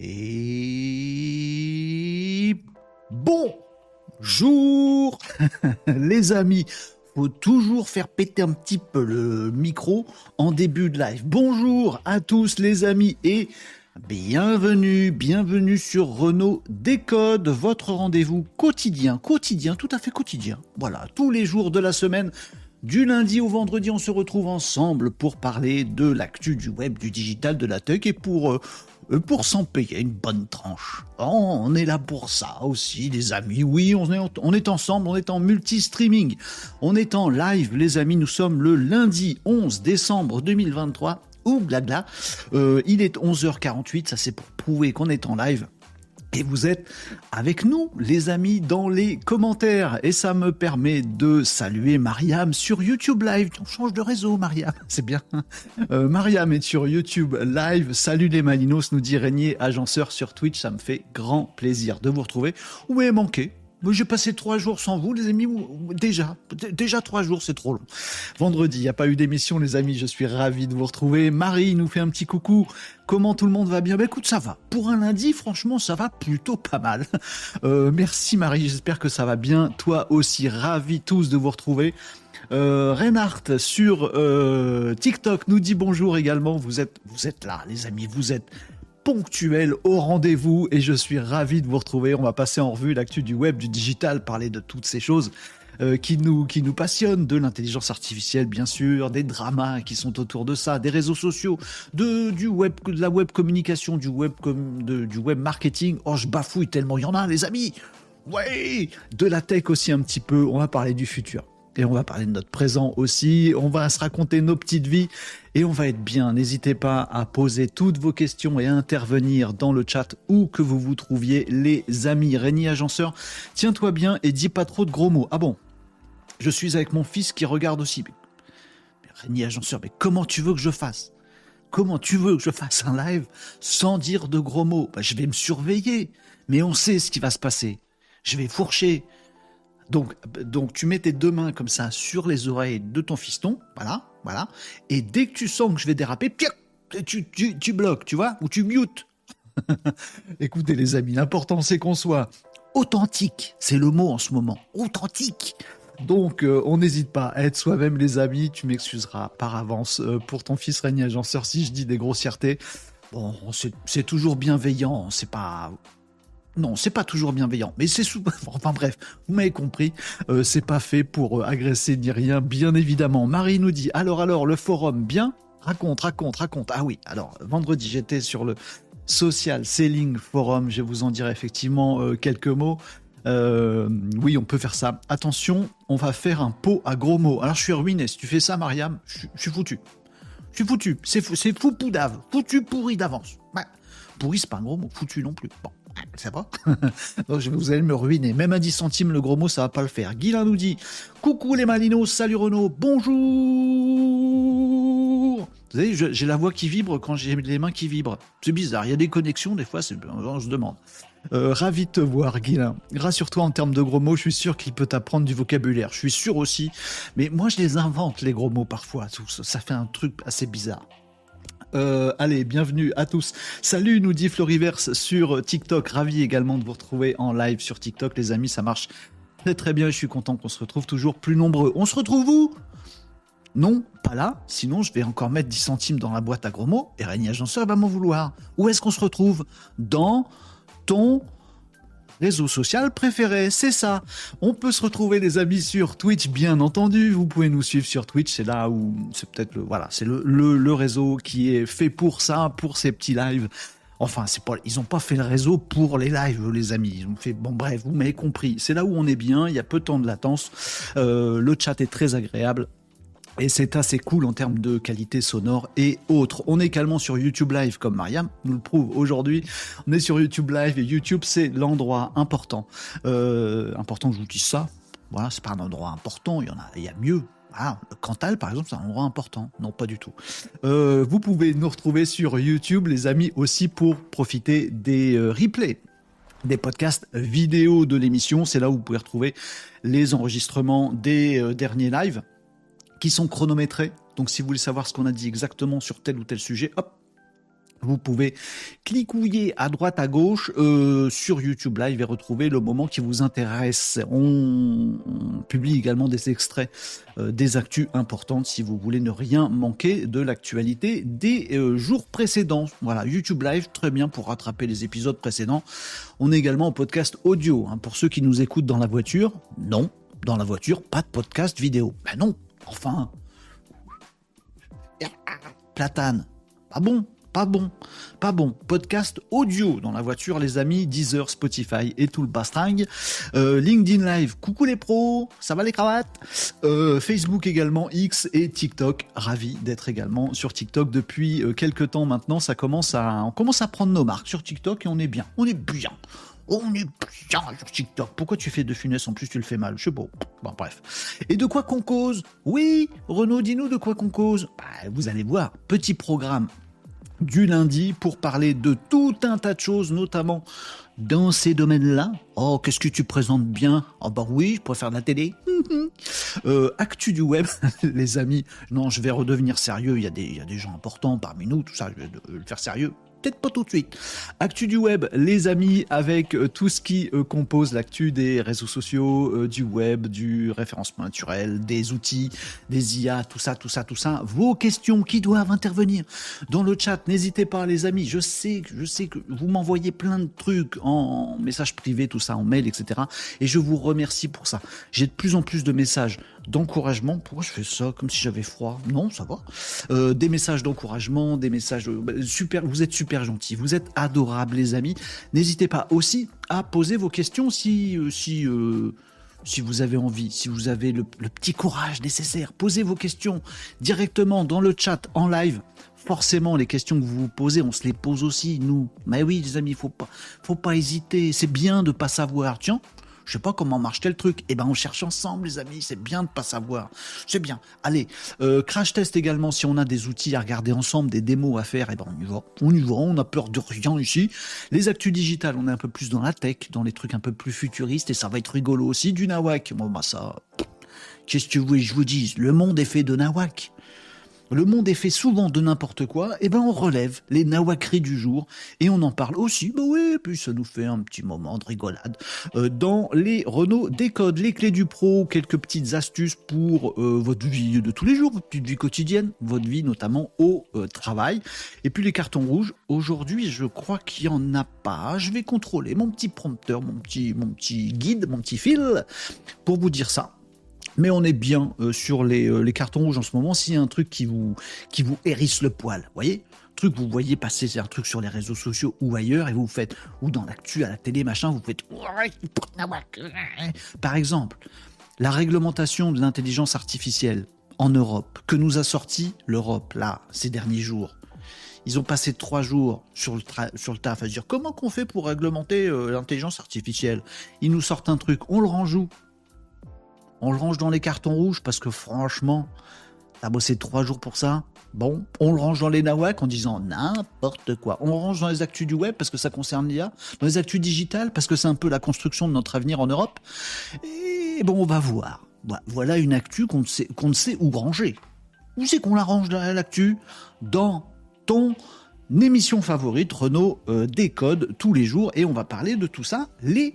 Et bonjour les amis. Faut toujours faire péter un petit peu le micro en début de live. Bonjour à tous les amis et bienvenue, bienvenue sur Renault Décode, votre rendez-vous quotidien, quotidien, tout à fait quotidien. Voilà, tous les jours de la semaine. Du lundi au vendredi, on se retrouve ensemble pour parler de l'actu du web, du digital, de la tech et pour euh, euh, s'en payer une bonne tranche. Oh, on est là pour ça aussi, les amis. Oui, on est, on est ensemble, on est en multi-streaming. On est en live, les amis. Nous sommes le lundi 11 décembre 2023. Ouh, blabla. Euh, il est 11h48, ça c'est pour prouver qu'on est en live. Et vous êtes avec nous, les amis, dans les commentaires. Et ça me permet de saluer Mariam sur YouTube Live. On change de réseau, Mariam. C'est bien. Euh, Mariam est sur YouTube Live. Salut les Malinos, nous dit Régnier, agenceur sur Twitch. Ça me fait grand plaisir de vous retrouver. Vous m'avez manqué? J'ai passé trois jours sans vous, les amis. Déjà, déjà trois jours, c'est trop long. Vendredi, il n'y a pas eu d'émission, les amis. Je suis ravi de vous retrouver. Marie nous fait un petit coucou. Comment tout le monde va bien? Ben écoute, ça va. Pour un lundi, franchement, ça va plutôt pas mal. Euh, merci Marie, j'espère que ça va bien. Toi aussi, ravi tous de vous retrouver. Euh, Reinhardt sur euh, TikTok nous dit bonjour également. Vous êtes, vous êtes là, les amis. Vous êtes ponctuel au rendez-vous et je suis ravi de vous retrouver. On va passer en revue l'actu du web, du digital, parler de toutes ces choses euh, qui, nous, qui nous passionnent, de l'intelligence artificielle bien sûr, des dramas qui sont autour de ça, des réseaux sociaux, de, du web, de la web communication, du web, de, du web marketing. Oh, je bafouille tellement il y en a, les amis. Ouais, de la tech aussi un petit peu. On va parler du futur et on va parler de notre présent aussi. On va se raconter nos petites vies et on va être bien. N'hésitez pas à poser toutes vos questions et à intervenir dans le chat où que vous vous trouviez, les amis. Rémi Agenceur, tiens-toi bien et dis pas trop de gros mots. Ah bon? Je suis avec mon fils qui regarde aussi. Mais, Agenceur, mais comment tu veux que je fasse? Comment tu veux que je fasse un live sans dire de gros mots? Bah, Je vais me surveiller, mais on sait ce qui va se passer. Je vais fourcher, donc, donc tu mets tes deux mains comme ça sur les oreilles de ton fiston, voilà, voilà. Et dès que tu sens que je vais déraper, tu, tu, tu bloques, tu vois, ou tu mutes. Écoutez les amis, l'important c'est qu'on soit authentique, c'est le mot en ce moment, authentique. Donc, euh, on n'hésite pas à être soi-même, les amis. Tu m'excuseras par avance euh, pour ton fils Régnier Agenceur si je dis des grossièretés. Bon, c'est toujours bienveillant, c'est pas non, c'est pas toujours bienveillant, mais c'est sous... Enfin bref, vous m'avez compris, euh, c'est pas fait pour euh, agresser ni rien, bien évidemment. Marie nous dit, alors alors, le forum, bien? Raconte, raconte, raconte. Ah oui, alors, vendredi, j'étais sur le Social Selling Forum, je vous en dirai effectivement euh, quelques mots. oui, on peut faire ça. Attention, on va faire un pot à gros mots. Alors, je suis ruiné. Si tu fais ça, Mariam, je, suis foutu. Je suis foutu. C'est fou, c'est fou poudave. Foutu pourri d'avance. Pourri, c'est pas un gros mot. Foutu non plus. Bon ça va Donc vous allez me ruiner. Même à 10 centimes le gros mot, ça va pas le faire. Guilain nous dit Coucou les Malinos, salut Renaud, bonjour Vous savez, j'ai la voix qui vibre quand j'ai les mains qui vibrent. C'est bizarre, il y a des connexions, des fois, on se demande. Euh, ravi de te voir, Guilain. Rassure-toi en termes de gros mots, je suis sûr qu'il peut t'apprendre du vocabulaire. Je suis sûr aussi. Mais moi, je les invente, les gros mots, parfois. Ça fait un truc assez bizarre. Euh, allez, bienvenue à tous. Salut, nous dit Floriverse sur TikTok. Ravi également de vous retrouver en live sur TikTok, les amis. Ça marche très très bien. Je suis content qu'on se retrouve toujours plus nombreux. On se retrouve où? Non, pas là, sinon je vais encore mettre 10 centimes dans la boîte à gros mots et Régnier Agenceur va m'en vouloir. Où est-ce qu'on se retrouve? Dans ton réseau social préféré, c'est ça. On peut se retrouver les amis sur Twitch, bien entendu. Vous pouvez nous suivre sur Twitch, c'est là où c'est peut-être le voilà, c'est le, le, réseau qui est fait pour ça, pour ces petits lives. Enfin, c'est pas, ils ont pas fait le réseau pour les lives, les amis. Ils ont fait, bon, bref, vous m'avez compris. C'est là où on est bien. Il y a peu de temps de latence. Euh, le chat est très agréable. Et c'est assez cool en termes de qualité sonore et autres. On est également sur YouTube Live comme Mariam nous le prouve aujourd'hui. On est sur YouTube Live et YouTube c'est l'endroit important. Euh, important je vous dise ça. Voilà, c'est pas un endroit important. Il y en a, il y a mieux. Ah, Cantal, par exemple, c'est un endroit important. Non, pas du tout. Euh, vous pouvez nous retrouver sur YouTube, les amis, aussi pour profiter des euh, replays des podcasts vidéo de l'émission. C'est là où vous pouvez retrouver les enregistrements des euh, derniers lives qui sont chronométrés. Donc si vous voulez savoir ce qu'on a dit exactement sur tel ou tel sujet, hop, Vous pouvez clicouiller à droite, à gauche euh, sur YouTube Live et retrouver le moment qui vous intéresse. On, publie également des extraits euh, des actus importantes si vous voulez ne rien manquer de l'actualité des euh, jours précédents. Voilà, YouTube Live, très bien pour rattraper les épisodes précédents. On est également en podcast audio. Hein. Pour ceux qui nous écoutent dans la voiture, non, dans la voiture, pas de podcast vidéo. Ben non, enfin. Platane. Pas bon pas bon, pas bon. Podcast audio dans la voiture, les amis, Deezer, Spotify et tout le bastring. Euh, LinkedIn Live, coucou les pros, ça va les cravates? Euh, Facebook également, X et TikTok. Ravi d'être également sur TikTok depuis euh, quelques temps maintenant. Ça commence à, on commence à prendre nos marques sur TikTok et on est bien, on est bien. On est bien sur TikTok. Pourquoi tu fais de funeste en plus tu le fais mal? Je sais pas. Bon bref. Et de quoi qu'on cause? Oui, Renaud, dis-nous de quoi qu'on cause. Bah, vous allez voir, petit programme du lundi pour parler de tout un tas de choses, notamment dans ces domaines-là. Oh, qu'est-ce que tu présentes bien? Oh bah oui, je préfère la télé. euh, actu du web, les amis. Non, je vais redevenir sérieux. Il y a des gens importants parmi nous, tout ça, je vais le faire sérieux peut-être pas tout de suite. Actu du web, les amis, avec euh, tout ce qui euh, compose l'actu des réseaux sociaux, euh, du web, du référencement naturel, des outils, des IA, tout ça, tout ça, tout ça. Vos questions qui doivent intervenir dans le chat, n'hésitez pas, les amis. Je sais, je sais que vous m'envoyez plein de trucs en message privé, tout ça, en mail, etc. Et je vous remercie pour ça. J'ai de plus en plus de messages d'encouragement. Pourquoi je fais ça? Comme si j'avais froid Non, ça va. des messages d'encouragement, des messages bah, super. Vous êtes super super gentil, vous êtes adorables les amis. N'hésitez pas aussi à poser vos questions si, euh, si, euh, si vous avez envie, si vous avez le, petit courage nécessaire. Posez vos questions directement dans le chat en live. Forcément, les questions que vous vous posez, on se les pose aussi, nous. Mais oui, les amis, faut pas, faut pas hésiter. C'est bien de pas savoir. Tiens, je sais pas comment marche tel truc. Eh ben, on cherche ensemble, les amis. C'est bien de pas savoir. C'est bien. Allez, euh, crash test également. Si on a des outils à regarder ensemble, des démos à faire, eh ben, on y va. On y va. On a peur de rien ici. Les actus digitales, on est un peu plus dans la tech, dans les trucs un peu plus futuristes et ça va être rigolo aussi. Du nawak. Bon, bah, ça. Qu'est-ce que vous voulez je vous dise? Le monde est fait de nawak le monde est fait souvent de n'importe quoi, et eh ben on relève les nawakris du jour et on en parle aussi. Bah oui, puis ça nous fait un petit moment de rigolade euh, dans les Renault Décode, les clés du pro, quelques petites astuces pour euh, votre vie de tous les jours, votre vie quotidienne, votre vie notamment au euh, travail. Et puis les cartons rouges. Aujourd'hui, je crois qu'il y en a pas. Je vais contrôler mon petit prompteur, mon petit, mon petit guide, mon petit fil pour vous dire ça mais on est bien euh, sur euh, les, cartons rouges en ce moment. S'il y a un truc qui vous, qui vous hérisse le poil, voyez truc vous voyez passer un truc sur les réseaux sociaux ou ailleurs et vous faites ou dans l'actu à la télé machin vous faites par exemple la réglementation de l'intelligence artificielle en Europe que nous a sorti l'Europe là ces derniers jours ils ont passé trois jours sur le, sur le taf à dire comment qu'on fait pour réglementer euh, l'intelligence artificielle? Ils nous sortent un truc, on le range on le range dans les cartons rouges parce que franchement, t'as bossé trois jours pour ça. Bon, on le range dans les nawak en disant n'importe quoi. On le range dans les actus du web parce que ça concerne l'IA, dans les actus digitales parce que c'est un peu la construction de notre avenir en Europe. Et bon, on va voir. Voilà une actu qu'on ne sait, ne sait où ranger. Où c'est qu'on la range l'actu? Dans ton émission favorite, Renault euh, décode tous les jours et on va parler de tout ça, les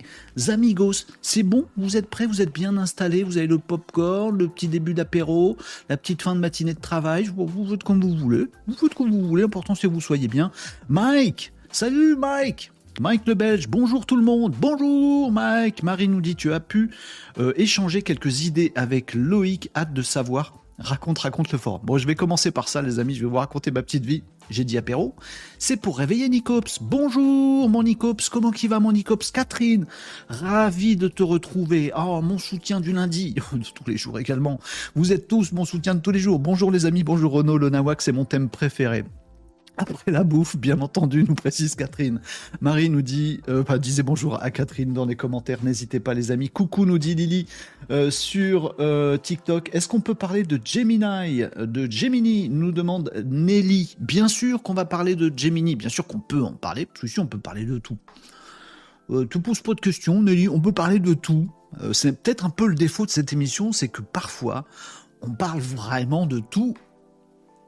amigos. C'est bon, vous êtes prêts, vous êtes bien installés, vous avez le popcorn, le petit début d'apéro, la petite fin de matinée de travail, vous, faites comme vous voulez, vous faites comme vous voulez, l'important c'est que vous soyez bien. Mike, salut Mike! Mike le Belge, bonjour tout le monde, bonjour Mike, Marie nous dit tu as pu euh, échanger quelques idées avec Loïc, hâte de savoir. Raconte, raconte le forum. Bon, je vais commencer par ça, les amis. Je vais vous raconter ma petite vie. J'ai dit apéro. C'est pour réveiller Nicops. Bonjour, mon Nicops. Comment qui va, mon Nicops? Catherine, ravi de te retrouver. Oh, mon soutien du lundi. de tous les jours également. Vous êtes tous mon soutien de tous les jours. Bonjour, les amis. Bonjour, Renaud. Le nawak, c'est mon thème préféré. Après la bouffe, bien entendu, nous précise Catherine. Marie nous dit, euh, disait bonjour à Catherine dans les commentaires, n'hésitez pas les amis. Coucou nous dit Lily euh, sur euh, TikTok. Est-ce qu'on peut parler de Gemini De Gemini nous demande Nelly. Bien sûr qu'on va parler de Gemini, bien sûr qu'on peut en parler, parce que si on peut parler de tout. Tu poses pas de questions, Nelly, on peut parler de tout. c'est peut-être un peu le défaut de cette émission, c'est que parfois on parle vraiment de tout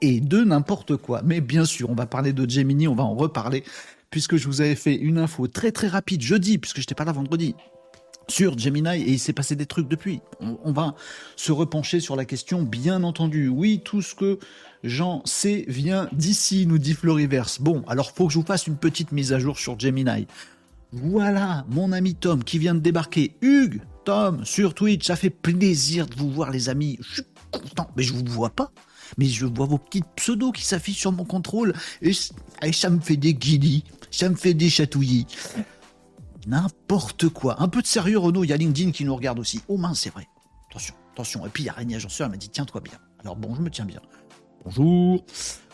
et de n'importe quoi. Mais bien sûr, on va parler de Gemini, on va en reparler, puisque je vous avais fait une info très très rapide jeudi, puisque je n'étais pas là vendredi, sur Gemini et il s'est passé des trucs depuis. On, va se repencher sur la question, bien entendu. Oui, tout ce que Jean sait vient d'ici, nous dit Floriverse. Bon, alors faut que je vous fasse une petite mise à jour sur Gemini. Voilà, mon ami Tom qui vient de débarquer. Hugues, Tom, sur Twitch, ça fait plaisir de vous voir les amis. Je suis content, mais je vous vois pas. Mais je vois vos petites pseudos qui s'affichent sur mon contrôle et, ça me fait des guillis, ça me fait des chatouillis. N'importe quoi. Un peu de sérieux, Renaud. Il y a LinkedIn qui nous regarde aussi. Oh mince, c'est vrai. Attention, attention. Et puis il y a Régnier Agenceur, elle m'a dit tiens-toi bien. Alors bon, je me tiens bien. Bonjour.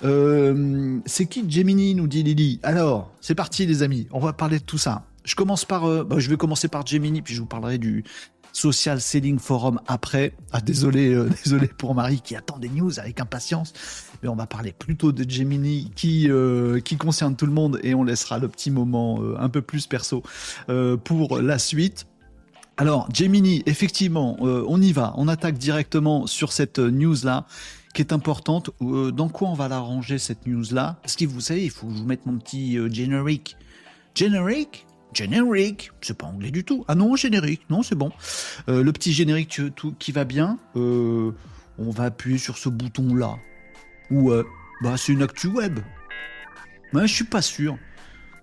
Euh, c'est qui Gemini nous dit Lily. Alors, c'est parti les amis. On va parler de tout ça. Je commence par, euh, bah, je vais commencer par Gemini, puis je vous parlerai du Social Selling Forum après. Ah, désolé, euh, désolé pour Marie qui attend des news avec impatience. Mais on va parler plutôt de Gemini qui, euh, qui concerne tout le monde et on laissera le petit moment euh, un peu plus perso pour la suite. Alors, Gemini, effectivement, on y va. On attaque directement sur cette news-là qui est importante. dans quoi on va la ranger, cette news-là? Parce que vous savez, il faut que je vous mette mon petit générique. Générique? Générique, c'est pas anglais du tout. Ah non, générique, non, c'est bon. Euh, le petit générique tout, qui va bien, euh, on va appuyer sur ce bouton-là. Ou, euh, bah, c'est une actu web. Mais je suis pas sûr.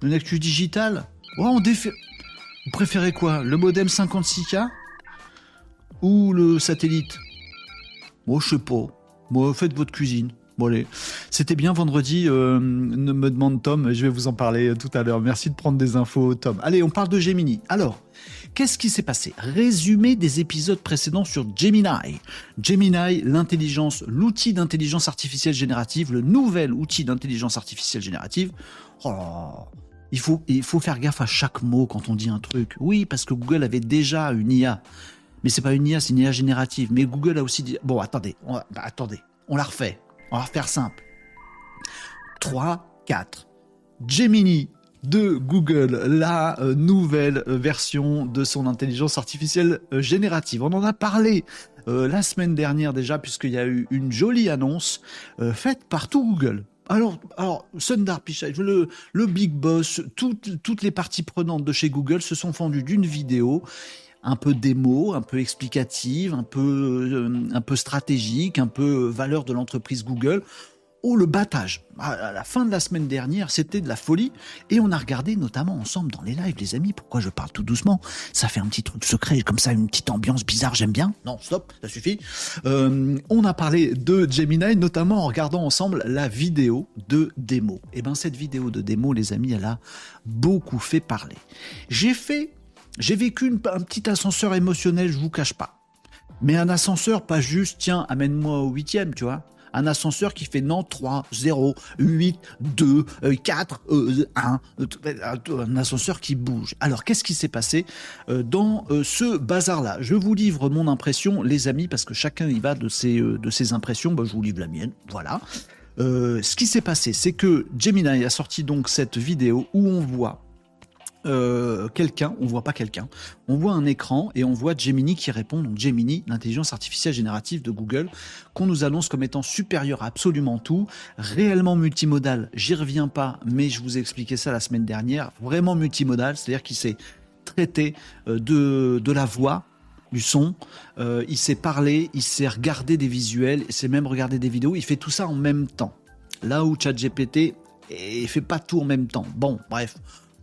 Une actu digitale Ouais, on défait. Vous préférez quoi Le modem 56K Ou le satellite? Moi, je sais pas. Moi, faites votre cuisine. Bon allez, c'était bien vendredi, euh, ne me demande Tom, je vais vous en parler euh, tout à l'heure. Merci de prendre des infos Tom. Allez, on parle de Gemini. Alors, qu'est-ce qui s'est passé? Résumé des épisodes précédents sur Gemini. Gemini, l'intelligence, l'outil d'intelligence artificielle générative, le nouvel outil d'intelligence artificielle générative. Oh, il faut, il faut faire gaffe à chaque mot quand on dit un truc. Oui, parce que Google avait déjà une IA. Mais c'est pas une IA, c'est une IA générative. Mais Google a aussi dit. Bon, attendez, attendez, on la refait. On va faire simple. 3, 4. Gemini de Google, la euh, nouvelle euh, version de son intelligence artificielle euh, générative. On en a parlé la semaine dernière déjà, puisqu'il y a eu une jolie annonce faite par tout Google. Alors, alors Sundar Pichai, le, big boss, toutes les parties prenantes de chez Google se sont fendues d'une vidéo un peu démo, un peu explicative, un peu, euh, un peu stratégique, un peu valeur de l'entreprise Google. Oh, le battage. À la fin de la semaine dernière, c'était de la folie. Et on a regardé notamment ensemble dans les lives, les amis. Pourquoi je parle tout doucement Ça fait un petit truc secret, comme ça, une petite ambiance bizarre, j'aime bien. Non, stop, ça suffit. Euh, on a parlé de Gemini, notamment en regardant ensemble la vidéo de démo. Et eh ben cette vidéo de démo, les amis, elle a beaucoup fait parler. J'ai fait j'ai vécu un petit ascenseur émotionnel, je vous cache pas. Mais un ascenseur, pas juste, tiens, amène-moi au huitième, tu vois. Un ascenseur qui fait non 3, 0, 8, 2, 4, 1. Un ascenseur qui bouge. Alors, qu'est-ce qui s'est passé euh, dans euh, ce bazar-là? Je vous livre mon impression, les amis, parce que chacun y va de ses, euh, de ses impressions. Bah, je vous livre la mienne. Voilà. ce qui s'est passé, c'est que Gemini a sorti donc cette vidéo où on voit euh, quelqu'un, on voit pas quelqu'un, on voit un écran et on voit Gemini qui répond, donc Gemini, l'intelligence artificielle générative de Google, qu'on nous annonce comme étant supérieur à absolument tout, réellement multimodal, j'y reviens pas, mais je vous ai expliqué ça la semaine dernière, vraiment multimodal, c'est-à-dire qu'il sait traiter euh, de, la voix, du son, euh, il sait parler, il sait regarder des visuels, il sait même regarder des vidéos, il fait tout ça en même temps. Là où ChatGPT ne fait pas tout en même temps. Bon, bref,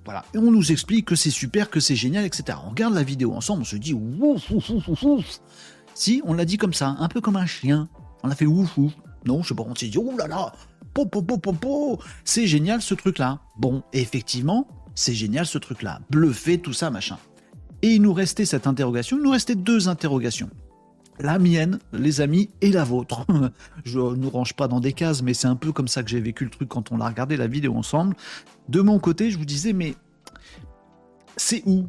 voilà. Et on nous explique que c'est super, que c'est génial, etc. On regarde la vidéo ensemble, on se dit ouf, ouf, ouf, ouf, Si, on l'a dit comme ça, un peu comme un chien. On a fait ouf, ouf. Non, je sais pas, on s'est dit, oh là là, po, po, po, po. c'est génial ce truc-là. Bon, effectivement, c'est génial ce truc-là. Bluffé, tout ça, machin. Et il nous restait cette interrogation, il nous restait deux interrogations. La mienne, les amis, et la vôtre. je ne nous range pas dans des cases, mais c'est un peu comme ça que j'ai vécu le truc quand on a regardé la vidéo ensemble. De mon côté, je vous disais, mais c'est où?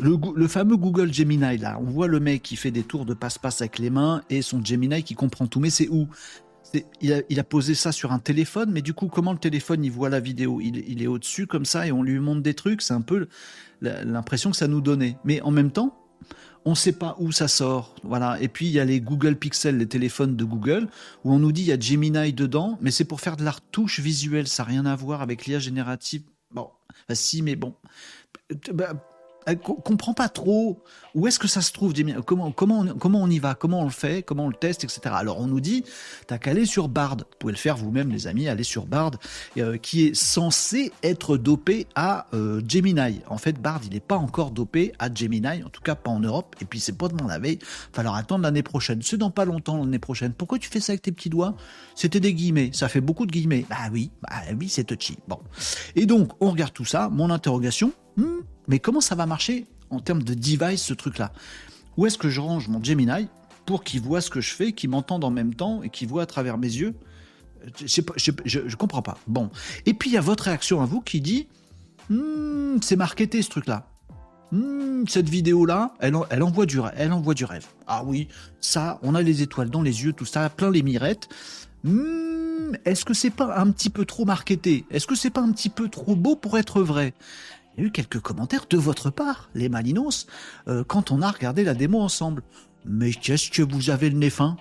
Le, fameux Google Gemini, là, on voit le mec qui fait des tours de passe-passe avec les mains et son Gemini qui comprend tout, mais c'est où? Il a, posé ça sur un téléphone, mais du coup, comment le téléphone il voit la vidéo? Il, est au-dessus comme ça et on lui montre des trucs, c'est un peu l'impression que ça nous donnait. Mais en même temps, on ne sait pas où ça sort. Voilà. Et puis il y a les Google Pixel, les téléphones de Google, où on nous dit il y a Gemini dedans, mais c'est pour faire de la retouche visuelle. Ça n'a rien à voir avec l'IA générative. Bon, bah, si, mais bon. Bah, elle comprend pas trop où est-ce que ça se trouve, comment, comment, on, comment on y va, comment on le fait, comment on le teste, etc. Alors on nous dit, t'as qu'à aller sur Bard. Vous pouvez le faire vous-même, les amis, aller sur Bard, euh, qui est censé être dopé à euh, Gemini. En fait, Bard, il n'est pas encore dopé à Gemini, en tout cas pas en Europe, et puis c'est pas demain la veille, il falloir attendre l'année prochaine. C'est dans pas longtemps l'année prochaine. Pourquoi tu fais ça avec tes petits doigts? C'était des guillemets, ça fait beaucoup de guillemets. Bah oui, bah oui, c'est touchy. Bon. Et donc, on regarde tout ça, mon interrogation, hmm, mais comment ça va marcher en termes de device, ce truc-là? Où est-ce que je range mon Gemini pour qu'il voit ce que je fais, qu'il m'entende en même temps et qu'il voit à travers mes yeux? Je, ne comprends pas. Bon. Et puis il y a votre réaction à vous qui dit hmm, c'est marketé ce truc-là. Hmm, cette vidéo-là, elle, envoie du rêve. Ah oui, ça, on a les étoiles dans les yeux, tout ça, plein les mirettes. Hmm, est-ce que c'est pas un petit peu trop marketé? Est-ce que c'est pas un petit peu trop beau pour être vrai? Il y a eu quelques commentaires de votre part, les Malinos, euh, quand on a regardé la démo ensemble. Mais qu'est-ce que vous avez le nez fin?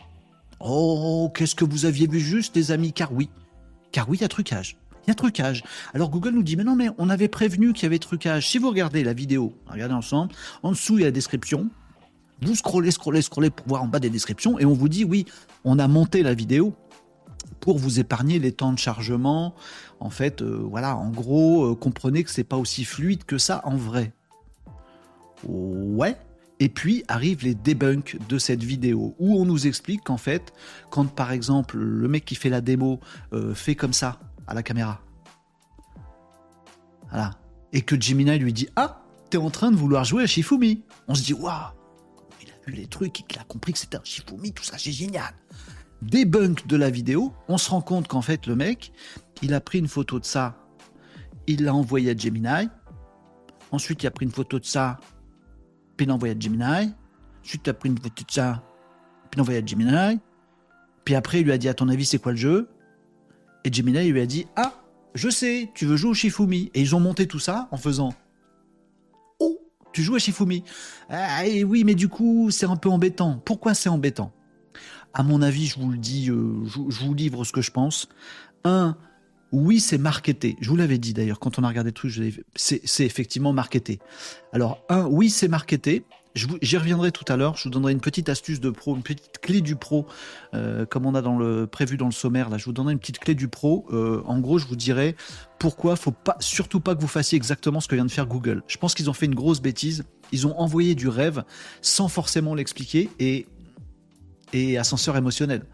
Oh, qu'est-ce que vous aviez vu juste, les amis Car oui, car oui, il y a trucage. Il y a trucage. Alors Google nous dit, mais non, mais on avait prévenu qu'il y avait trucage. Si vous regardez la vidéo, regardez ensemble, en dessous il y a la description. Vous scrollez, scrollez, scrollez pour voir en bas des descriptions et on vous dit, oui, on a monté la vidéo pour vous épargner les temps de chargement. En fait, euh, voilà, en gros, euh, comprenez que c'est pas aussi fluide que ça en vrai. Ouais. Et puis arrivent les debunks de cette vidéo où on nous explique qu'en fait, quand par exemple le mec qui fait la démo euh, fait comme ça à la caméra, voilà, et que Gemini lui dit Ah, t'es en train de vouloir jouer à Shifumi. On se dit Waouh, il a vu les trucs qu'il a compris que c'était un Shifumi, tout ça, c'est génial débunk de la vidéo, on se rend compte qu'en fait, le mec, il a pris une photo de ça, il l'a envoyé à Gemini. Ensuite, il a pris une photo de ça, puis il l'a envoyé à Gemini. Ensuite, il a pris une photo de ça, puis il l'a envoyé à Gemini. Puis après, il lui a dit, à ton avis, c'est quoi le jeu? Et Gemini lui a dit, ah, je sais, tu veux jouer au Shifumi. Et ils ont monté tout ça en faisant, oh, tu joues à Shifumi. Ah, oui, mais du coup, c'est un peu embêtant. Pourquoi c'est embêtant? À mon avis, je vous le dis, euh, je, vous livre ce que je pense. Un, oui, c'est marketé. Je vous l'avais dit d'ailleurs, quand on a regardé le truc, c'est effectivement marketé. Alors, un, oui, c'est marketé. J'y reviendrai tout à l'heure. Je vous donnerai une petite astuce de pro, une petite clé du pro, euh, comme on a prévu dans le sommaire. Là, je vous donnerai une petite clé du pro. Euh, en gros, je vous dirai pourquoi faut pas, surtout pas que vous fassiez exactement ce que vient de faire Google. Je pense qu'ils ont fait une grosse bêtise. Ils ont envoyé du rêve sans forcément l'expliquer et et ascenseur émotionnel.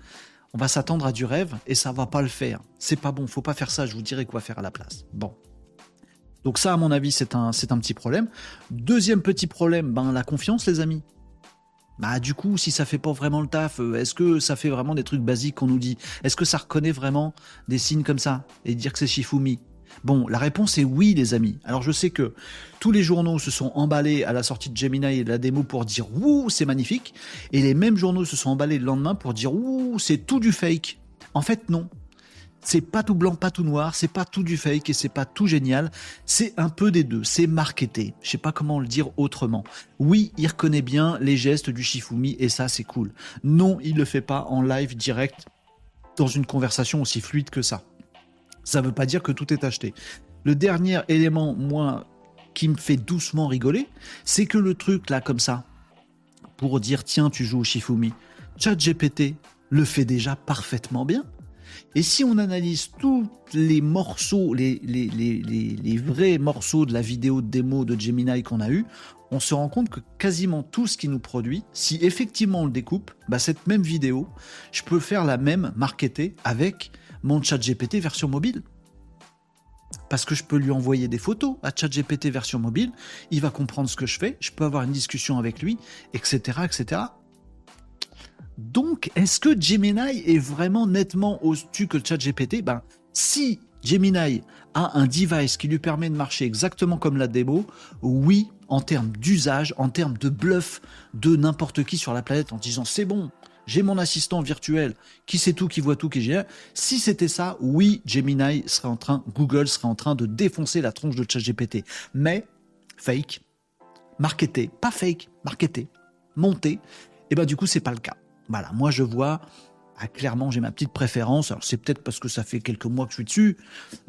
On va s'attendre à du rêve et ça va pas le faire. C'est pas bon, faut pas faire ça, je vous dirai quoi faire à la place. Bon. Donc ça, à mon avis, c'est un, c'est un petit problème. Deuxième petit problème, ben, la confiance, les amis. Bah du coup, si ça fait pas vraiment le taf, euh, est-ce que ça fait vraiment des trucs basiques qu'on nous dit? Est-ce que ça reconnaît vraiment des signes comme ça? Et dire que c'est Shifumi Bon, la réponse est oui, les amis. Alors je sais que tous les journaux se sont emballés à la sortie de Gemini et de la démo pour dire ouh, c'est magnifique, et les mêmes journaux se sont emballés le lendemain pour dire ouh, c'est tout du fake. En fait, non. C'est pas tout blanc, pas tout noir, c'est pas tout du fake et c'est pas tout génial. C'est un peu des deux. C'est marketé. Je sais pas comment le dire autrement. Oui, il reconnaît bien les gestes du Shifumi et ça, c'est cool. Non, il le fait pas en live direct dans une conversation aussi fluide que ça ça ne veut pas dire que tout est acheté. Le dernier élément, moi, qui me fait doucement rigoler, c'est que le truc là, comme ça, pour dire tiens, tu joues au Shifumi, ChatGPT le fait déjà parfaitement bien. Et si on analyse tous les morceaux, les, les, vrais morceaux de la vidéo de démo de Gemini qu'on a eu, on se rend compte que quasiment tout ce qui nous produit, si effectivement on le découpe, bah cette même vidéo, je peux faire la même marketée avec mon chat GPT version mobile. Parce que je peux lui envoyer des photos à chat GPT version mobile, il va comprendre ce que je fais, je peux avoir une discussion avec lui, etc. etc. Donc, est-ce que Gemini est vraiment nettement au-dessus que le chat GPT ben, Si Gemini a un device qui lui permet de marcher exactement comme la démo, oui, en termes d'usage, en termes de bluff de n'importe qui sur la planète en disant c'est bon, j'ai mon assistant virtuel qui sait tout, qui voit tout, qui gère. Si c'était ça, oui, Gemini serait en train, Google serait en train de défoncer la tronche de ChatGPT. Mais fake, marketé, pas fake, marketé. monter. Et ben du coup, c'est pas le cas. Voilà, moi je vois ah, clairement, j'ai ma petite préférence. Alors, c'est peut-être parce que ça fait quelques mois que je suis dessus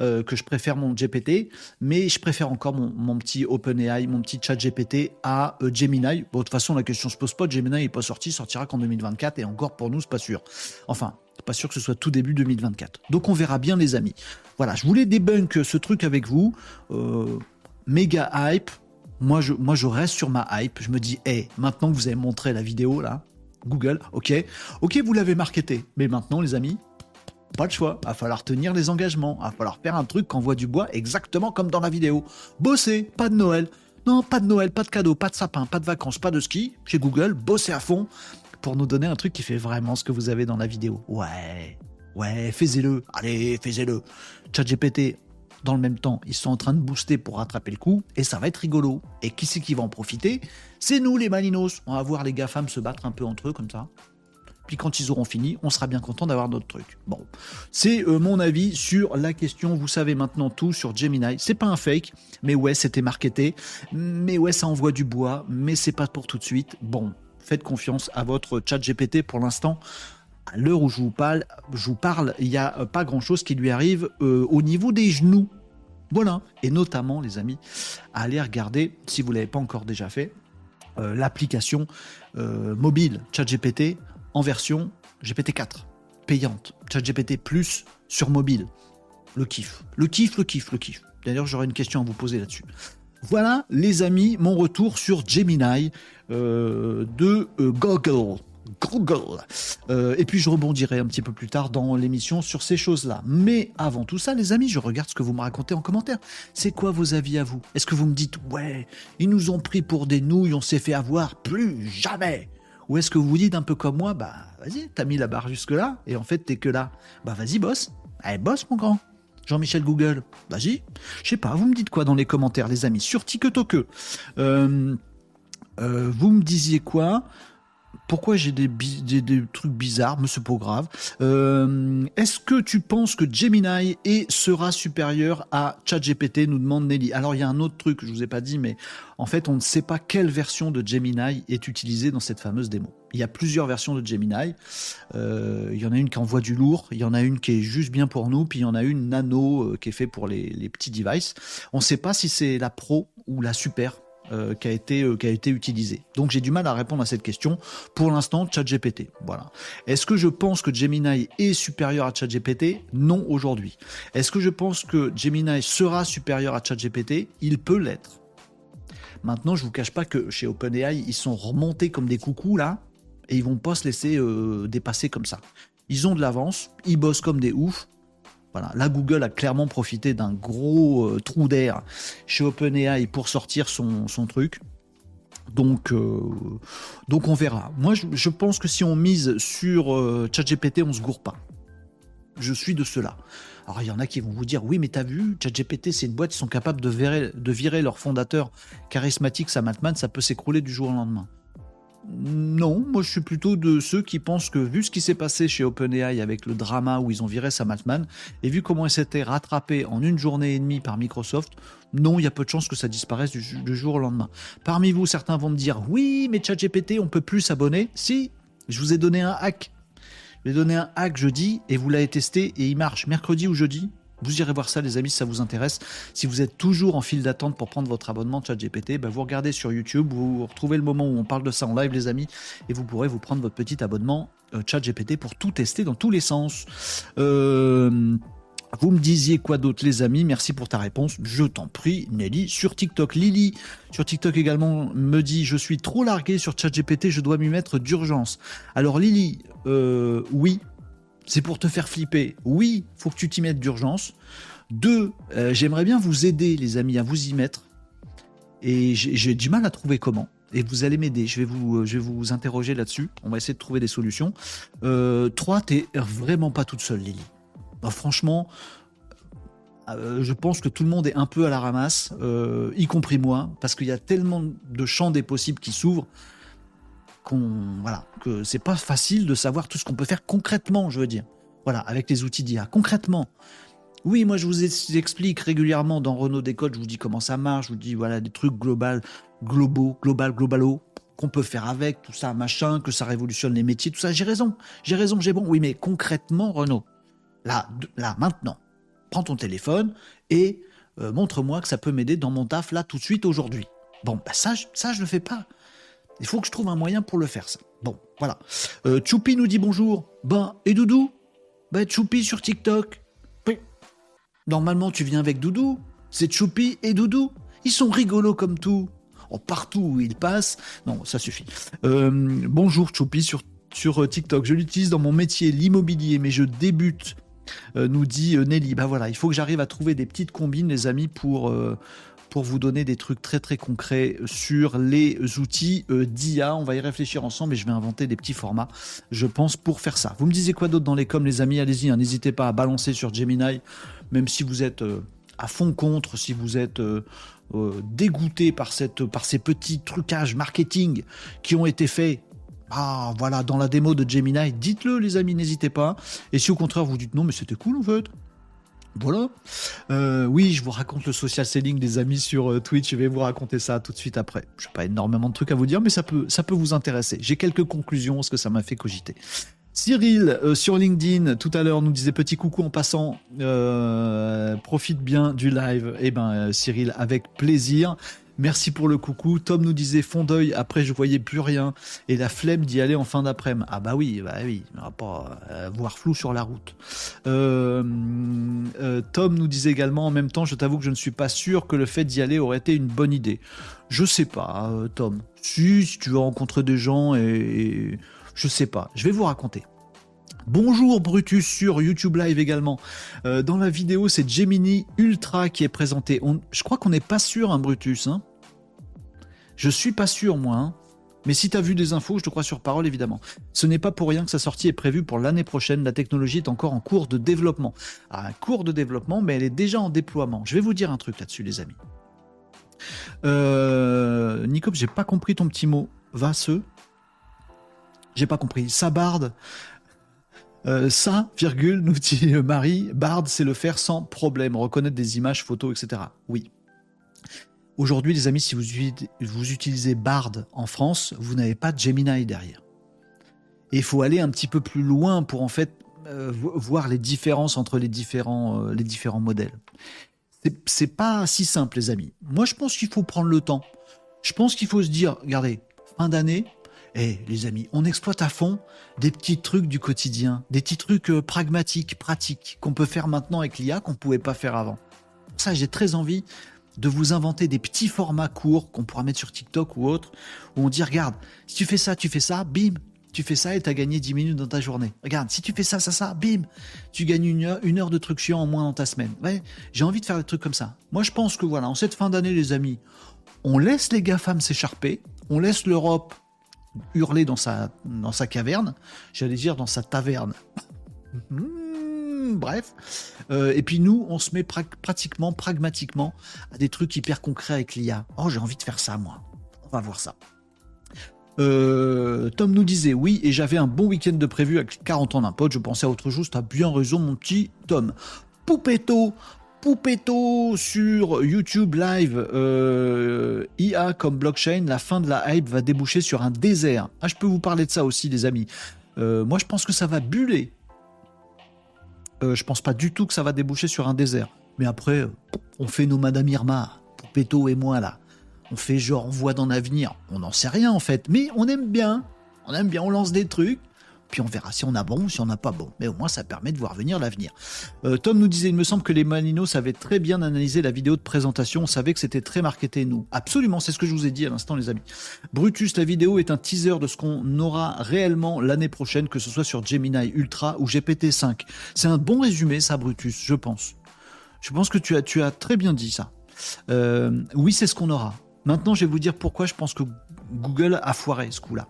euh, que je préfère mon GPT, mais je préfère encore mon, petit OpenAI, mon petit chat GPT à euh, Gemini. Bon, de toute façon, la question se pose pas. Gemini n'est pas sorti, sortira qu'en 2024, et encore pour nous, c'est pas sûr. Enfin, pas sûr que ce soit tout début 2024. Donc, on verra bien, les amis. Voilà, je voulais débunk ce truc avec vous. Euh, méga hype. Moi je, moi, je reste sur ma hype. Je me dis, hé, maintenant que vous avez montré la vidéo là, Google, ok. Ok, vous l'avez marketé. Mais maintenant, les amis, pas de choix. Va falloir tenir les engagements. Va falloir faire un truc qu'envoie du bois exactement comme dans la vidéo. Bosser, pas de Noël. Non, pas de Noël, pas de cadeau, pas de sapin, pas de vacances, pas de ski. Chez Google, bossez à fond pour nous donner un truc qui fait vraiment ce que vous avez dans la vidéo. Ouais, ouais, faites-le. Allez, faites-le. ChatGPT, dans le même temps, ils sont en train de booster pour rattraper le coup, et ça va être rigolo. Et qui c'est qui va en profiter? C'est nous, les Malinos. On va voir les GAFAM se battre un peu entre eux, comme ça. Puis quand ils auront fini, on sera bien content d'avoir d'autres trucs. Bon, c'est euh, mon avis sur la question. Vous savez maintenant tout sur Gemini. C'est pas un fake, mais ouais, c'était marketé. Mais ouais, ça envoie du bois, mais c'est pas pour tout de suite. Bon, faites confiance à votre chat GPT pour l'instant à l'heure où je vous parle, je vous parle, il n'y a euh, pas grand-chose qui lui arrive euh, au niveau des genoux. Voilà. Et notamment, les amis, allez regarder, si vous ne l'avez pas encore déjà fait, euh, l'application mobile ChatGPT en version GPT-4, payante. ChatGPT Plus sur mobile. Le kiff. Le kiff, le kiff, le kiff. D'ailleurs, j'aurais une question à vous poser là-dessus. Voilà, les amis, mon retour sur Gemini de Google. Google. Euh, et puis je rebondirai un petit peu plus tard dans l'émission sur ces choses-là. Mais avant tout ça, les amis, je regarde ce que vous me racontez en commentaire. C'est quoi vos avis à vous? Est-ce que vous me dites, ouais, ils nous ont pris pour des nouilles, on s'est fait avoir, plus jamais Ou est-ce que vous vous dites un peu comme moi, bah vas-y, t'as mis la barre jusque-là, et en fait t'es que là. Bah vas-y, boss. Allez, boss, mon grand. Jean-Michel Google, vas-y. Je sais pas, vous me dites quoi dans les commentaires, les amis, sur TikTok euh, euh, Vous me disiez quoi? Pourquoi j'ai des, trucs bizarres, mais c'est grave. Euh, est-ce que tu penses que Gemini sera supérieur à ChatGPT nous demande Nelly. Alors il y a un autre truc que je vous ai pas dit, mais en fait on ne sait pas quelle version de Gemini est utilisée dans cette fameuse démo. Il y a plusieurs versions de Gemini. Euh, il y en a une qui envoie du lourd, il y en a une qui est juste bien pour nous, puis il y en a une nano euh, qui est fait pour les petits devices. On ne sait pas si c'est la pro ou la super euh, qui, a été, euh, été utilisé. Donc j'ai du mal à répondre à cette question. Pour l'instant, ChatGPT. Voilà. Est-ce que je pense que Gemini est supérieur à ChatGPT? Non aujourd'hui. Est-ce que je pense que Gemini sera supérieur à ChatGPT? Il peut l'être. Maintenant, je vous cache pas que chez OpenAI, ils sont remontés comme des coucous là, et ils vont pas se laisser euh, dépasser comme ça. Ils ont de l'avance, ils bossent comme des oufs, voilà. Là, Google a clairement profité d'un gros euh, trou d'air chez OpenAI pour sortir son, truc. Donc, euh, donc on verra. Moi, je, pense que si on mise sur euh, ChatGPT, on se gourre pas. Je suis de cela. Alors, il y en a qui vont vous dire Oui, mais t'as vu, ChatGPT, c'est une boîte, ils sont capables de virer, de virer leur fondateur charismatique, Sam Altman, ça peut s'écrouler du jour au lendemain. Non, moi je suis plutôt de ceux qui pensent que vu ce qui s'est passé chez OpenAI avec le drama où ils ont viré Sam Altman, et vu comment il s'était rattrapé en une journée et demie par Microsoft, non, il y a peu de chances que ça disparaisse du, jour au lendemain. Parmi vous, certains vont me dire oui, mais ChatGPT, on peut plus s'abonner. Si, je vous ai donné un hack. Je vous ai donné un hack jeudi et vous l'avez testé et il marche mercredi ou jeudi. Vous irez voir ça, les amis, si ça vous intéresse. Si vous êtes toujours en file d'attente pour prendre votre abonnement ChatGPT, ben vous regardez sur YouTube, vous retrouvez le moment où on parle de ça en live, les amis, et vous pourrez vous prendre votre petit abonnement euh, ChatGPT pour tout tester dans tous les sens. Euh, vous me disiez quoi d'autre, les amis? Merci pour ta réponse. Je t'en prie, Nelly. Sur TikTok, Lily, sur TikTok également, me dit Je suis trop largué sur ChatGPT, je dois m'y mettre d'urgence. Alors, Lily, euh, oui, c'est pour te faire flipper. Oui, faut que tu t'y mettes d'urgence. Deux, euh, j'aimerais bien vous aider, les amis, à vous y mettre. Et j'ai du mal à trouver comment. Et vous allez m'aider. Je vais vous, euh, je vais vous interroger là-dessus. On va essayer de trouver des solutions. Euh, trois, t'es vraiment pas toute seule, Lily. franchement, euh, je pense que tout le monde est un peu à la ramasse, y compris moi, parce qu'il y a tellement de champs des possibles qui s'ouvrent voilà, que c'est pas facile de savoir tout ce qu'on peut faire concrètement, je veux dire. Voilà, avec les outils d'IA. Concrètement. Oui, moi je vous explique régulièrement dans Renault Décode, je vous dis comment ça marche, je vous dis voilà des trucs global, globaux, global, globalo. qu'on peut faire avec, tout ça, machin, que ça révolutionne les métiers, tout ça. J'ai raison, j'ai raison, j'ai bon. Oui, mais concrètement, Renaud, là, là, maintenant, prends ton téléphone et euh, montre-moi que ça peut m'aider dans mon taf là tout de suite aujourd'hui. Bon, bah ça, ça je le fais pas. Il faut que je trouve un moyen pour le faire ça. Bon, voilà. Euh, Choupi nous dit bonjour. Ben, et Doudou? Ben, Choupi sur TikTok. Normalement, tu viens avec Doudou. C'est Choupi et Doudou. Ils sont rigolos comme tout. Oh, partout où ils passent. Non, ça suffit. Euh, bonjour Choupi sur, sur euh, TikTok. Je l'utilise dans mon métier, l'immobilier, mais je débute. nous dit Nelly. Bah voilà, il faut que j'arrive à trouver des petites combines, les amis, pour, pour vous donner des trucs très très concrets sur les outils euh, d'IA. On va y réfléchir ensemble et je vais inventer des petits formats, je pense, pour faire ça. Vous me disiez quoi d'autre dans les coms, les amis? Allez-y, hein, n'hésitez pas à balancer sur Gemini, même si vous êtes euh, à fond contre, si vous êtes euh, dégoûté par, ces petits trucages marketing qui ont été faits ah, voilà, dans la démo de Gemini, dites-le, les amis, n'hésitez pas. Et si au contraire vous dites non, mais c'était cool en fait, voilà. Euh, oui, je vous raconte le social selling des amis sur euh, Twitch. Je vais vous raconter ça tout de suite après. Je n'ai pas énormément de trucs à vous dire, mais ça peut, ça peut vous intéresser. J'ai quelques conclusions parce que ça m'a fait cogiter. Cyril euh, sur LinkedIn tout à l'heure nous disait petit coucou en passant. profite bien du live. Eh ben Cyril avec plaisir. Merci pour le coucou. Tom nous disait fond d'œil, après je voyais plus rien. Et la flemme d'y aller en fin d'après-midi. Ah bah oui, bah oui, on va pas euh, voir flou sur la route. Euh, euh, Tom nous disait également en même temps, je t'avoue que je ne suis pas sûr que le fait d'y aller aurait été une bonne idée. Je sais pas, Tom. Si, si tu veux rencontrer des gens et, et je sais pas. Je vais vous raconter. Bonjour Brutus sur YouTube Live également. dans la vidéo, c'est Gemini Ultra qui est présenté. je crois qu'on n'est pas sûr, hein, Brutus. Hein je suis pas sûr, moi. Hein. Mais si tu as vu des infos, je te crois sur parole, évidemment. Ce n'est pas pour rien que sa sortie est prévue pour l'année prochaine. La technologie est encore en cours de développement. Ah, un cours de développement, mais elle est déjà en déploiement. Je vais vous dire un truc là-dessus, les amis. Euh, Nico, j'ai pas compris ton petit mot. Va ce. J'ai pas compris. Ça barde. Euh, ça, virgule, nous dit Marie, Bard, c'est le faire sans problème, reconnaître des images, photos, etc. Oui. Aujourd'hui, les amis, si vous, utilisez Bard en France, vous n'avez pas Gemini derrière. Et il faut aller un petit peu plus loin pour en fait euh, voir les différences entre les différents, euh, les différents modèles. C'est pas si simple, les amis. Moi, je pense qu'il faut prendre le temps. Je pense qu'il faut se dire, regardez, fin d'année, eh, les amis, on exploite à fond des petits trucs du quotidien, des petits trucs euh, pragmatiques, pratiques, qu'on peut faire maintenant avec l'IA qu'on ne pouvait pas faire avant. ça, j'ai très envie de vous inventer des petits formats courts qu'on pourra mettre sur TikTok ou autre, où on dit, regarde, si tu fais ça, tu fais ça, bim, tu fais ça et tu as gagné 10 minutes dans ta journée. Regarde, si tu fais ça, ça, ça, bim, tu gagnes une heure, une heure de trucs chiants en moins dans ta semaine. J'ai envie de faire des trucs comme ça. Moi, je pense que voilà, en cette fin d'année, les amis, on laisse les GAFAM s'écharper, on laisse l'Europe hurler dans sa, dans sa caverne, j'allais dire dans sa taverne. bref. Euh, et puis nous, on se met pratiquement, pragmatiquement à des trucs hyper concrets avec l'IA. Oh, j'ai envie de faire ça, moi. On va voir ça. Euh, Tom nous disait oui, et j'avais un bon week-end de prévu avec 40 ans d'un pote. Je pensais à autre chose. T'as bien raison, mon petit Tom. Poupetto, Poupetto sur YouTube Live, euh, IA comme blockchain, la fin de la hype va déboucher sur un désert. Ah, je peux vous parler de ça aussi, les amis. moi, je pense que ça va buller euh, je pense pas du tout que ça va déboucher sur un désert. Mais après, on fait nos Madame Irma, Péto et moi là. On fait genre, on voit dans l'avenir. On n'en sait rien en fait, mais on aime bien. On aime bien, on lance des trucs puis on verra si on a bon ou si on n'a pas bon. Mais au moins, ça permet de voir venir l'avenir. Euh, Tom nous disait, il me semble que les Malinos savaient très bien analyser la vidéo de présentation, on savait que c'était très marketé, nous. Absolument, c'est ce que je vous ai dit à l'instant, les amis. Brutus, la vidéo est un teaser de ce qu'on aura réellement l'année prochaine, que ce soit sur Gemini Ultra ou GPT-5. C'est un bon résumé, ça, Brutus, je pense. Je pense que tu as, tu as très bien dit ça. Euh, oui, c'est ce qu'on aura. Maintenant, je vais vous dire pourquoi je pense que Google a foiré ce coup-là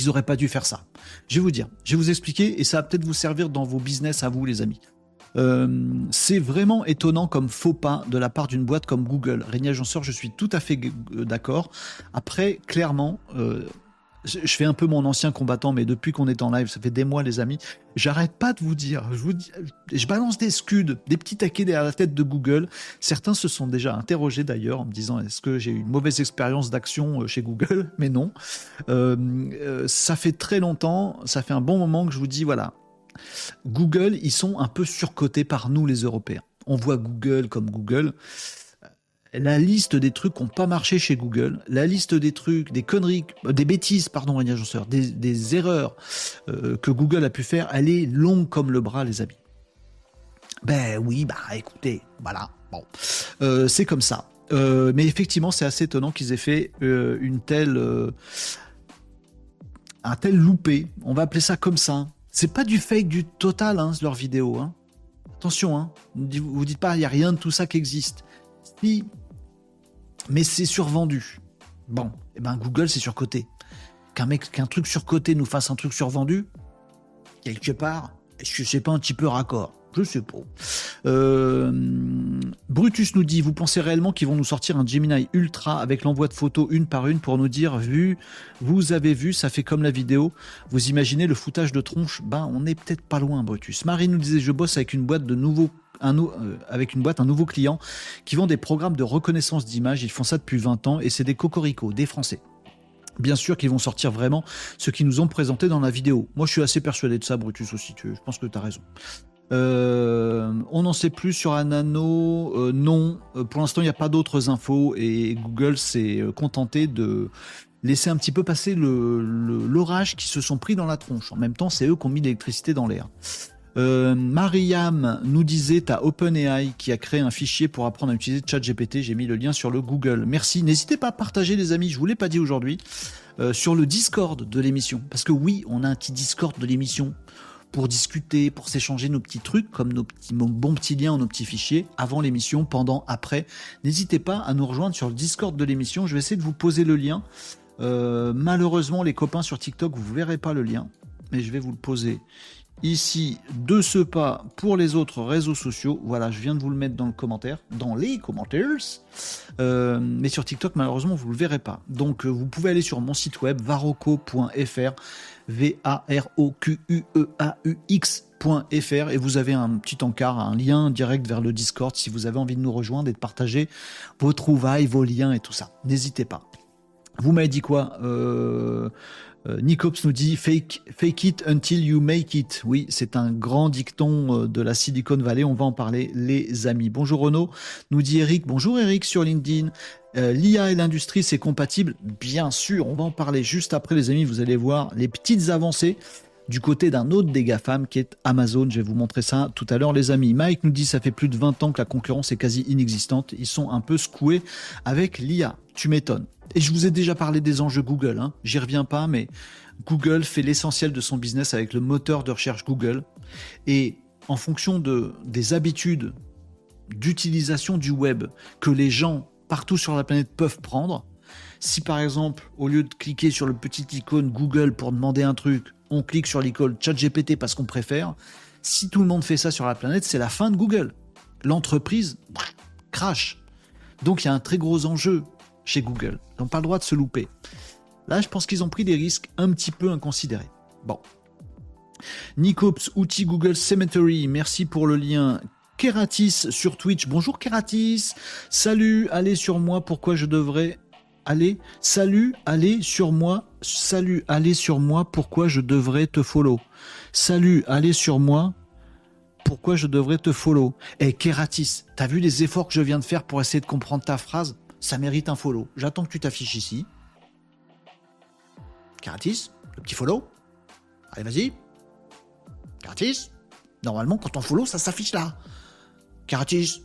qu'ils n'auraient pas dû faire ça. Je vais vous dire, je vais vous expliquer et ça va peut-être vous servir dans vos business à vous les amis. Euh, c'est vraiment étonnant comme faux pas de la part d'une boîte comme Google. Régnier Agenceur, je suis tout à fait d'accord. Après, clairement, euh, je fais un peu mon ancien combattant, mais depuis qu'on est en live, ça fait des mois, les amis, j'arrête pas de vous dire. Je, vous dis, je balance des scuds, des petits taquets derrière la tête de Google. Certains se sont déjà interrogés d'ailleurs en me disant est-ce que j'ai eu une mauvaise expérience d'action euh, chez Google? Mais non. Euh, euh, ça fait très longtemps, ça fait un bon moment que je vous dis voilà, Google, ils sont un peu surcotés par nous, les Européens. On voit Google comme Google la liste des trucs qui n'ont pas marché chez Google, la liste des trucs, des conneries, euh, des bêtises, pardon, des, des erreurs euh, que Google a pu faire, elle est longue comme le bras, les amis. Ben oui, bah écoutez, voilà, bon, euh, c'est comme ça. mais effectivement, c'est assez étonnant qu'ils aient fait une telle, un tel loupé. On va appeler ça comme ça. C'est pas du fake du total, hein, leur vidéo. Hein. Attention, hein. vous dites pas, il y a rien de tout ça qui existe. Mais c'est survendu. Bon, et eh ben Google c'est surcoté. Qu'un mec, qu'un truc surcoté nous fasse un truc survendu, quelque part, que c'est pas un petit peu raccord je sais pas. Euh, Brutus nous dit, vous pensez réellement qu'ils vont nous sortir un Gemini Ultra avec l'envoi de photos une par une pour nous dire, vu, vous avez vu, ça fait comme la vidéo. Vous imaginez le foutage de tronche? Ben, on n'est peut-être pas loin, Brutus. Marie nous disait, je bosse avec une boîte de nouveaux un, euh, avec une boîte, un nouveau client qui vend des programmes de reconnaissance d'image. Ils font ça depuis 20 ans et c'est des cocoricots, des Français. Bien sûr qu'ils vont sortir vraiment ce qu'ils nous ont présenté dans la vidéo. Moi, je suis assez persuadé de ça, Brutus aussi. Je pense que tu as raison. Euh, on n'en sait plus sur anneau. Euh, non, pour l'instant, il n'y a pas d'autres infos et Google s'est contenté de laisser un petit peu passer l'orage le, qui se sont pris dans la tronche. En même temps, c'est eux qui ont mis l'électricité dans l'air. Euh, Mariam nous disait, t'as OpenAI qui a créé un fichier pour apprendre à utiliser ChatGPT. J'ai mis le lien sur le Google. Merci. N'hésitez pas à partager, les amis. Je vous l'ai pas dit aujourd'hui euh, sur le Discord de l'émission, parce que oui, on a un petit Discord de l'émission pour discuter, pour s'échanger nos petits trucs, comme nos petits bons petits liens, nos petits fichiers, avant l'émission, pendant, après. N'hésitez pas à nous rejoindre sur le Discord de l'émission. Je vais essayer de vous poser le lien. Euh, malheureusement, les copains sur TikTok, vous verrez pas le lien, mais je vais vous le poser ici de ce pas pour les autres réseaux sociaux. Voilà, je viens de vous le mettre dans le commentaire, dans les commentaires. Euh, mais sur TikTok, malheureusement, vous ne le verrez pas. Donc, euh, vous pouvez aller sur mon site web varoco.fr, V-A-R-O-Q-U-E-A-U-X.fr et vous avez un petit encart, un lien direct vers le Discord si vous avez envie de nous rejoindre et de partager vos trouvailles, vos liens et tout ça. N'hésitez pas. Vous m'avez dit quoi euh, Nicops nous dit fake, fake it until you make it. Oui, c'est un grand dicton euh, de la Silicon Valley. On va en parler, les amis. Bonjour Renaud, nous dit Eric. Bonjour Eric sur LinkedIn. Euh, L'IA et l'industrie, c'est compatible? Bien sûr, on va en parler juste après, les amis. Vous allez voir les petites avancées du côté d'un autre des GAFAM qui est Amazon. Je vais vous montrer ça tout à l'heure, les amis. Mike nous dit ça fait plus de 20 ans que la concurrence est quasi inexistante. Ils sont un peu secoués avec l'IA. Tu m'étonnes. Et je vous ai déjà parlé des enjeux Google, hein. j'y reviens pas, mais Google fait l'essentiel de son business avec le moteur de recherche Google. Et en fonction de, des habitudes d'utilisation du web que les gens partout sur la planète peuvent prendre, si par exemple, au lieu de cliquer sur le petit icône Google pour demander un truc, on clique sur l'icône ChatGPT parce qu'on préfère, si tout le monde fait ça sur la planète, c'est la fin de Google. L'entreprise crash. Donc il y a un très gros enjeu chez Google. N'ont pas le droit de se louper. Là, je pense qu'ils ont pris des risques un petit peu inconsidérés. Bon. Nicops, outil Google Cemetery, merci pour le lien. Keratis sur Twitch. Bonjour Keratis. Salut, allez sur moi. Pourquoi je devrais aller? Salut, allez sur moi. Salut, allez sur moi. Pourquoi je devrais te follow? Salut, allez sur moi. Pourquoi je devrais te follow? Eh Keratis, t'as vu les efforts que je viens de faire pour essayer de comprendre ta phrase? Ça mérite un follow. J'attends que tu t'affiches ici. Caratis, le petit follow. Allez, vas-y. Caratis. Normalement, quand on follow, ça s'affiche là. Caratis.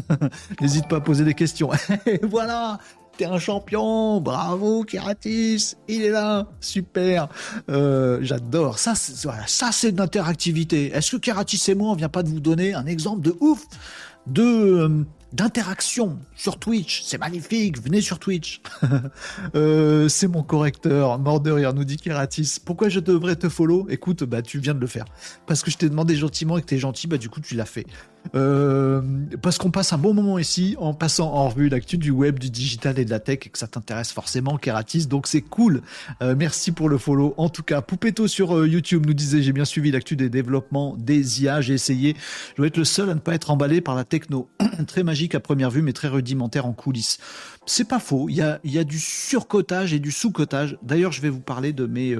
N'hésite pas à poser des questions. voilà, t'es un champion. Bravo, Keratis. Il est là. Super. Euh, j'adore. Ça, voilà, c'est de l'interactivité. Est-ce que Keratis et moi, on vient pas de vous donner un exemple de ouf de euh, d'interaction sur Twitch. C'est magnifique, venez sur Twitch. Euh, c'est mon correcteur, mort de rire, nous dit Keratis. Pourquoi je devrais te follow? Écoute, bah tu viens de le faire. Parce que je t'ai demandé gentiment et que t'es gentil, bah du coup tu l'as fait. Euh, parce qu'on passe un bon moment ici en passant en revue l'actu du web, du digital et de la tech et que ça t'intéresse forcément, Keratis. Donc c'est cool. Euh, merci pour le follow. En tout cas, Poupetto sur euh, YouTube nous disait j'ai bien suivi l'actu des développements des IA. J'ai essayé. Je dois être le seul à ne pas être emballé par la techno. très magique à première vue, mais très rudimentaire en coulisses. C'est pas faux. Il y a, y a du surcotage et du sous-cotage. D'ailleurs, je vais vous parler de mes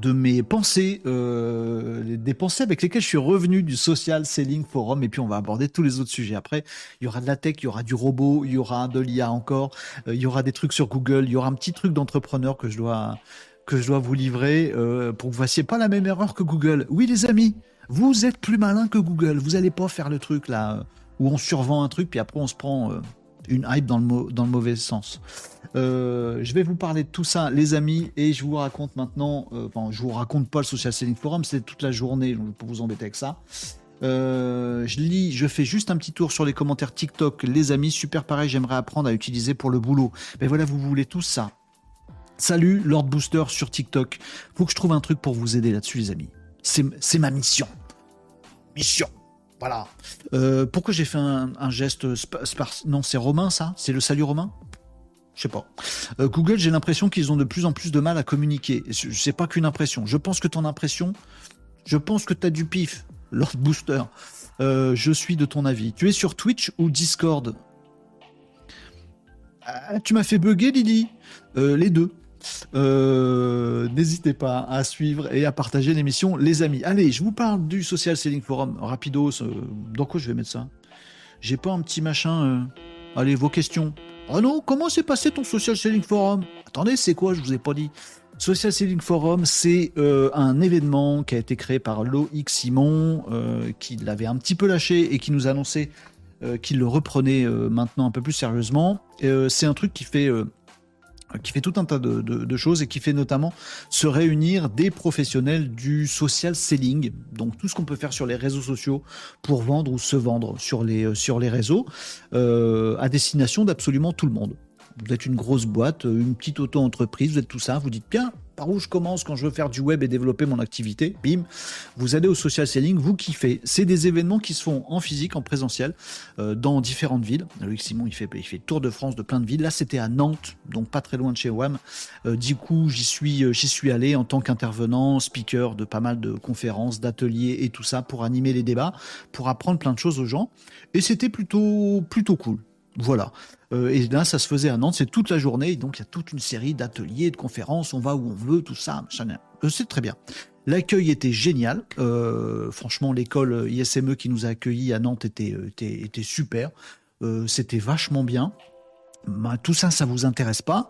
de mes pensées, euh, des pensées avec lesquelles je suis revenu du Social Selling Forum. Et puis on va aborder tous les autres sujets. Après, il y aura de la tech, il y aura du robot, il y aura de l'IA encore, euh, il y aura des trucs sur Google, il y aura un petit truc d'entrepreneur que je dois que je dois vous livrer euh, pour que vous fassiez pas la même erreur que Google. Oui les amis, vous êtes plus malin que Google. Vous allez pas faire le truc là où on survend un truc puis après on se prend une hype dans le, mauvais sens. Euh, je vais vous parler de tout ça, les amis, et je vous raconte maintenant. Euh, enfin, je vous raconte pas le Social Selling Forum, c'est toute la journée, pour vous embêter avec ça. Euh, je lis, je fais juste un petit tour sur les commentaires TikTok, les amis. Super pareil, j'aimerais apprendre à utiliser pour le boulot. Mais voilà, vous voulez tout ça. Salut Lord Booster sur TikTok. Faut que je trouve un truc pour vous aider là-dessus, les amis. C'est ma mission. Mission. Voilà. Euh, pourquoi j'ai fait un, geste Non, c'est romain, ça? C'est le salut romain? Je sais pas. Euh, Google, j'ai l'impression qu'ils ont de plus en plus de mal à communiquer. Sais pas qu'une impression. Je pense que ton impression, je pense que tu as du pif, Lord Booster. Euh, je suis de ton avis. Tu es sur Twitch ou Discord? Ah, Tu m'as fait bugger, Lily. les deux. Euh, n'hésitez pas à suivre et à partager l'émission, les amis. Allez, je vous parle du Social Selling Forum. Rapidos, euh, dans quoi je vais mettre ça? J'ai pas un petit machin. Euh, allez, vos questions. Oh non, comment s'est passé ton Social Selling Forum? Attendez, c'est quoi? Je vous ai pas dit. Social Selling Forum, c'est un événement qui a été créé par Loïc Simon, qui l'avait un petit peu lâché et qui nous annonçait qu'il le reprenait maintenant un peu plus sérieusement. c'est un truc qui fait qui fait tout un tas de, choses et qui fait notamment se réunir des professionnels du social selling, donc tout ce qu'on peut faire sur les réseaux sociaux pour vendre ou se vendre sur les, euh, sur les réseaux, euh, à destination d'absolument tout le monde. Vous êtes une grosse boîte, une petite auto-entreprise, vous êtes tout ça, vous dites bien, par où je commence quand je veux faire du web et développer mon activité, bim, vous allez au social selling, vous kiffez. C'est des événements qui se font en physique, en présentiel, euh, dans différentes villes. Loïc Simon, il fait, il fait tour de France de plein de villes. Là, c'était à Nantes, donc pas très loin de chez WAM. Euh, du coup, j'y suis, euh, j'y suis allé en tant qu'intervenant, speaker de pas mal de conférences, d'ateliers et tout ça pour animer les débats, pour apprendre plein de choses aux gens. Et c'était plutôt, plutôt cool. Voilà. Euh, et là, ça se faisait à Nantes, c'est toute la journée. Donc, il y a toute une série d'ateliers, de conférences. On va où on veut, tout ça. Euh, c'est très bien. L'accueil était génial. Euh, franchement, l'école ISME qui nous a accueillis à Nantes était, super. C'était vachement bien. Bah, tout ça, ça vous intéresse pas,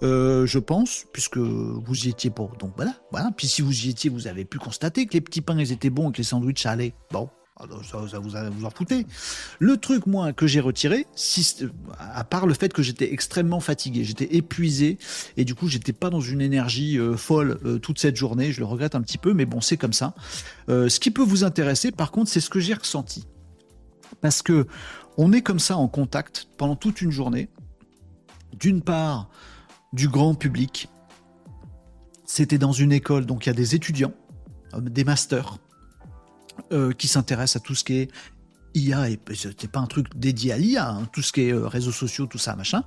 je pense, puisque vous y étiez pour. Donc voilà, voilà. Puis si vous y étiez, vous avez pu constater que les petits pains, ils étaient bons et que les sandwichs allaient. Bon, ah, ça, vous, vous en foutez. Le truc, moi, que j'ai retiré, à part le fait que j'étais extrêmement fatigué, j'étais épuisé, et du coup, j'étais pas dans une énergie euh, folle euh, toute cette journée. Je le regrette un petit peu, mais bon, c'est comme ça. Euh, ce qui peut vous intéresser, par contre, c'est ce que j'ai ressenti. Parce que on est comme ça en contact pendant toute une journée. D'une part, du grand public. C'était dans une école, donc il y a des étudiants, des masters euh, qui s'intéresse à tout ce qui est IA, et c'était pas un truc dédié à l'IA, hein, tout ce qui est euh, réseaux sociaux, tout ça, machin.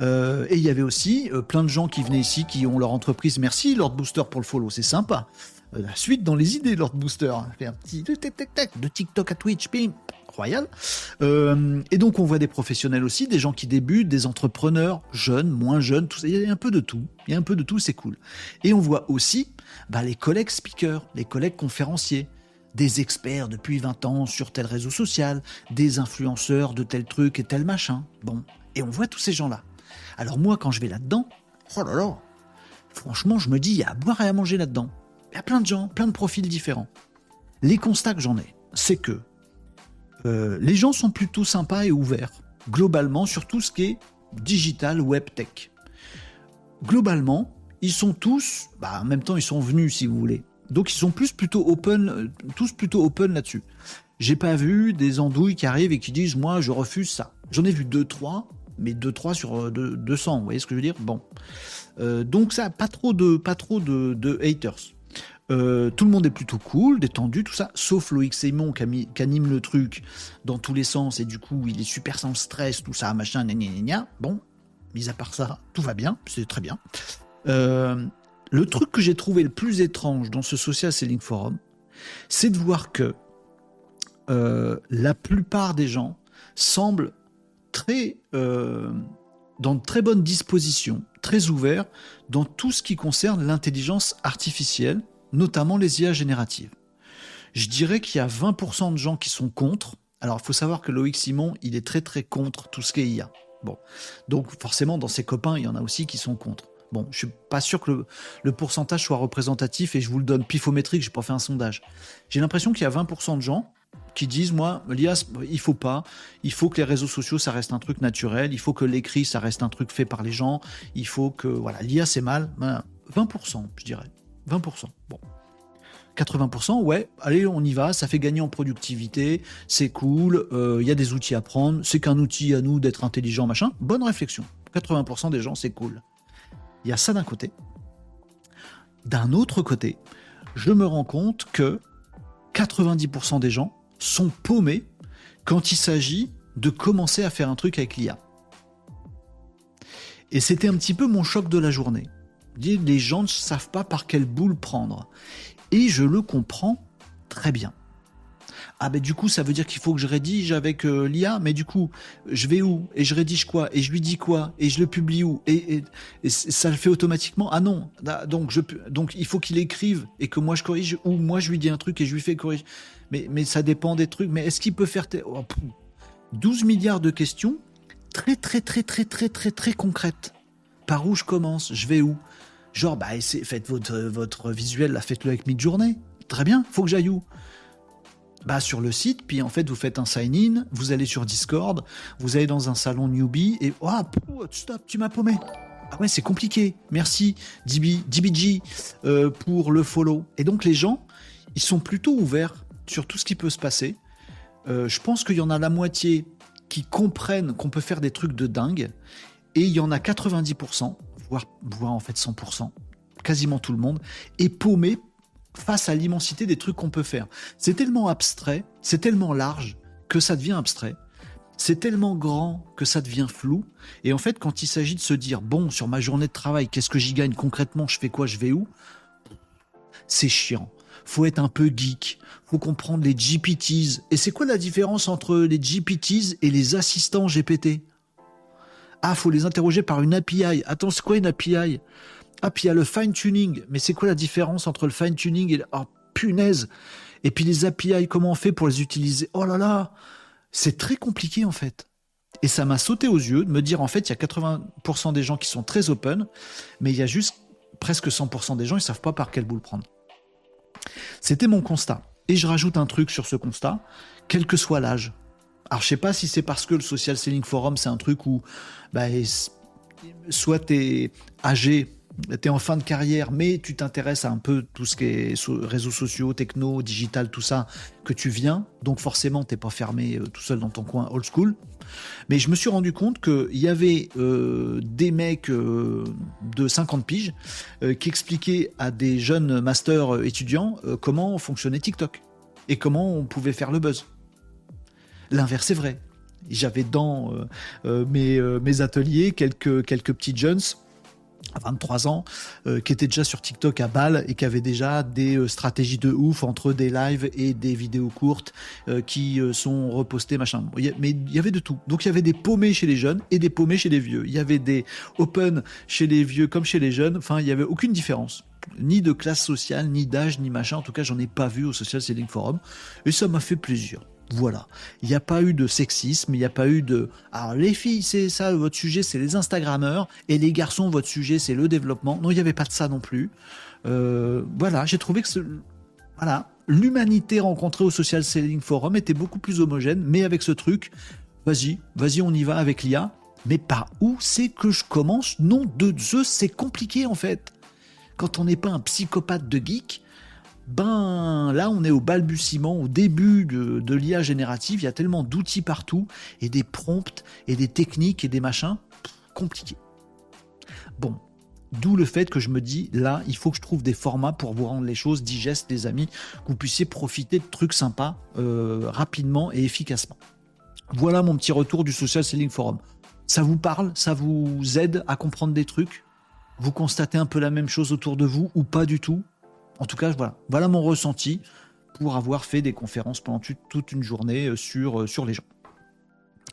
Euh, et il y avait aussi plein de gens qui venaient ici, qui ont leur entreprise. Merci Lord Booster pour le follow, c'est sympa. la suite dans les idées, Lord Booster. Fait un petit de TikTok à Twitch, bim, royal. et donc on voit des professionnels aussi, des gens qui débutent, des entrepreneurs, jeunes, moins jeunes, tout ça. Il y a un peu de tout. Il y a un peu de tout, c'est cool. Et on voit aussi bah, les collègues speakers, les collègues conférenciers des experts depuis 20 ans sur tel réseau social, des influenceurs de tel truc et tel machin. Bon, et on voit tous ces gens-là. Alors moi, quand je vais là-dedans, oh là là, franchement, je me dis, il y a à boire et à manger là-dedans. Il y a plein de gens, plein de profils différents. Les constats que j'en ai, c'est que euh, les gens sont plutôt sympas et ouverts, globalement, sur tout ce qui est digital, web, tech. Globalement, ils sont tous, bah, en même temps, ils sont venus, si vous voulez, donc ils sont plus plutôt open, euh, tous plutôt open là-dessus. J'ai pas vu des andouilles qui arrivent et qui disent moi je refuse ça. J'en ai vu deux trois, mais deux trois sur 200. Euh, vous voyez ce que je veux dire? Bon, euh, donc ça pas trop de pas trop de, haters. Euh, tout le monde est plutôt cool, détendu, tout ça, sauf Loïc Simon qui, anime le truc dans tous les sens et du coup il est super sans stress, tout ça, machin, gna gna gna. Bon, mis à part ça, tout va bien, c'est très bien. Euh, le truc que j'ai trouvé le plus étrange dans ce Social Selling Forum, c'est de voir que euh, la plupart des gens semblent très dans de très bonnes dispositions, très ouverts dans tout ce qui concerne l'intelligence artificielle notamment les IA génératives. Je dirais qu'il y a 20% de gens qui sont contre. Alors, il faut savoir que Loïc Simon, il est très très contre tout ce qui est IA. Bon, donc forcément, dans ses copains, il y en a aussi qui sont contre. Bon, je suis pas sûr que le, pourcentage soit représentatif et je vous le donne pifométrique, j'ai pas fait un sondage. J'ai l'impression qu'il y a 20% de gens qui disent moi l'IA il faut pas il faut que les réseaux sociaux ça reste un truc naturel il faut que l'écrit ça reste un truc fait par les gens il faut que voilà l'IA c'est mal 20% je dirais 20%. Bon. 80%, ouais, allez, on y va, ça fait gagner en productivité, c'est cool, il euh, y a des outils à prendre, c'est qu'un outil à nous d'être intelligent, machin. Bonne réflexion. 80% des gens, c'est cool. Il y a ça d'un côté. D'un autre côté, je me rends compte que 90% des gens sont paumés quand il s'agit de commencer à faire un truc avec l'IA. Et c'était un petit peu mon choc de la journée les gens ne savent pas par quelle boule prendre. Et je le comprends très bien. Ah ben du coup ça veut dire qu'il faut que je rédige avec euh, l'IA, mais du coup je vais où? Et je rédige quoi? Et je lui dis quoi? Et je le publie où? Et, ça le fait automatiquement? Ah non, donc je donc il faut qu'il écrive et que moi je corrige ou moi je lui dis un truc et je lui fais corriger. Mais mais ça dépend des trucs. Mais est-ce qu'il peut faire 12 milliards de questions très très très très très très très concrètes. Par où je commence? Je vais où? Genre, bah, faites votre, votre visuel, faites-le avec Midjourney. Très bien, faut que j'aille où? Bah, sur le site, puis en fait, vous faites un sign-in, vous allez sur Discord, vous allez dans un salon newbie, et oh, stop, tu m'as paumé. Ah ouais, c'est compliqué. Merci, DB, DBG, euh, pour le follow. Et donc, les gens, ils sont plutôt ouverts sur tout ce qui peut se passer. Euh, je pense qu'il y en a la moitié qui comprennent qu'on peut faire des trucs de dingue, et il y en a 90% voire, en fait 100%, quasiment tout le monde, est paumé face à l'immensité des trucs qu'on peut faire. C'est tellement abstrait, c'est tellement large que ça devient abstrait. C'est tellement grand que ça devient flou. Et en fait, quand il s'agit de se dire, bon, sur ma journée de travail, qu'est-ce que j'y gagne concrètement, je fais quoi, je vais où? C'est chiant. Faut être un peu geek. Faut comprendre les GPTs. Et c'est quoi la différence entre les GPTs et les assistants GPT ah, faut les interroger par une API. Attends, c'est quoi une API Ah, puis il y a le fine-tuning. Mais c'est quoi la différence entre le fine-tuning et... Oh, punaise Et puis les API, comment on fait pour les utiliser? Oh là là C'est très compliqué en fait. Et ça m'a sauté aux yeux de me dire en fait, il y a 80% des gens qui sont très open, mais il y a juste presque 100% des gens, ils savent pas par quelle boule prendre. C'était mon constat. Et je rajoute un truc sur ce constat, quel que soit l'âge. Alors je sais pas si c'est parce que le Social Selling Forum c'est un truc où bah, soit tu âgé, tu es en fin de carrière, mais tu t'intéresses à un peu tout ce qui est réseaux sociaux, techno, digital, tout ça, que tu viens, donc forcément t'es pas fermé euh, tout seul dans ton coin old school. Mais je me suis rendu compte qu'il y avait euh, des mecs euh, de 50 piges qui expliquaient à des jeunes masters étudiants comment fonctionnait TikTok et comment on pouvait faire le buzz. L'inverse est vrai. J'avais dans mes, mes, ateliers quelques, quelques petits jeunes à 23 ans, qui étaient déjà sur TikTok à balle et qui avaient déjà des stratégies de ouf entre des lives et des vidéos courtes qui sont repostées, machin. Mais il y avait de tout. Donc il y avait des paumés chez les jeunes et des paumés chez les vieux. Il y avait des open chez les vieux comme chez les jeunes. Enfin, il n'y avait aucune différence. Ni de classe sociale, ni d'âge, ni machin. En tout cas, j'en ai pas vu au Social Selling Forum. Et ça m'a fait plaisir. Voilà. Il n'y a pas eu de sexisme, il n'y a pas eu de. Alors, les filles, c'est ça, votre sujet, c'est les Instagrammeurs, et les garçons, votre sujet, c'est le développement. Non, il n'y avait pas de ça non plus. Euh, voilà, j'ai trouvé que voilà, l'humanité rencontrée au Social Selling Forum était beaucoup plus homogène, mais avec ce truc, vas-y, vas-y, on y va avec l'IA. Mais par où c'est que je commence? Non, de Zeus, c'est compliqué en fait. Quand on n'est pas un psychopathe de geek, ben là on est au balbutiement, au début de, l'IA générative, il y a tellement d'outils partout, et des prompts, et des techniques, et des machins, compliqués. Bon, D'où le fait que je me dis, là, il faut que je trouve des formats pour vous rendre les choses digestes, les amis, que vous puissiez profiter de trucs sympas euh, rapidement et efficacement. Voilà mon petit retour du Social Selling Forum. Ça vous parle? Ça vous aide à comprendre des trucs? Vous constatez un peu la même chose autour de vous ou pas du tout? En tout cas, voilà. Mon ressenti pour avoir fait des conférences pendant toute une journée euh, sur, euh, sur les gens.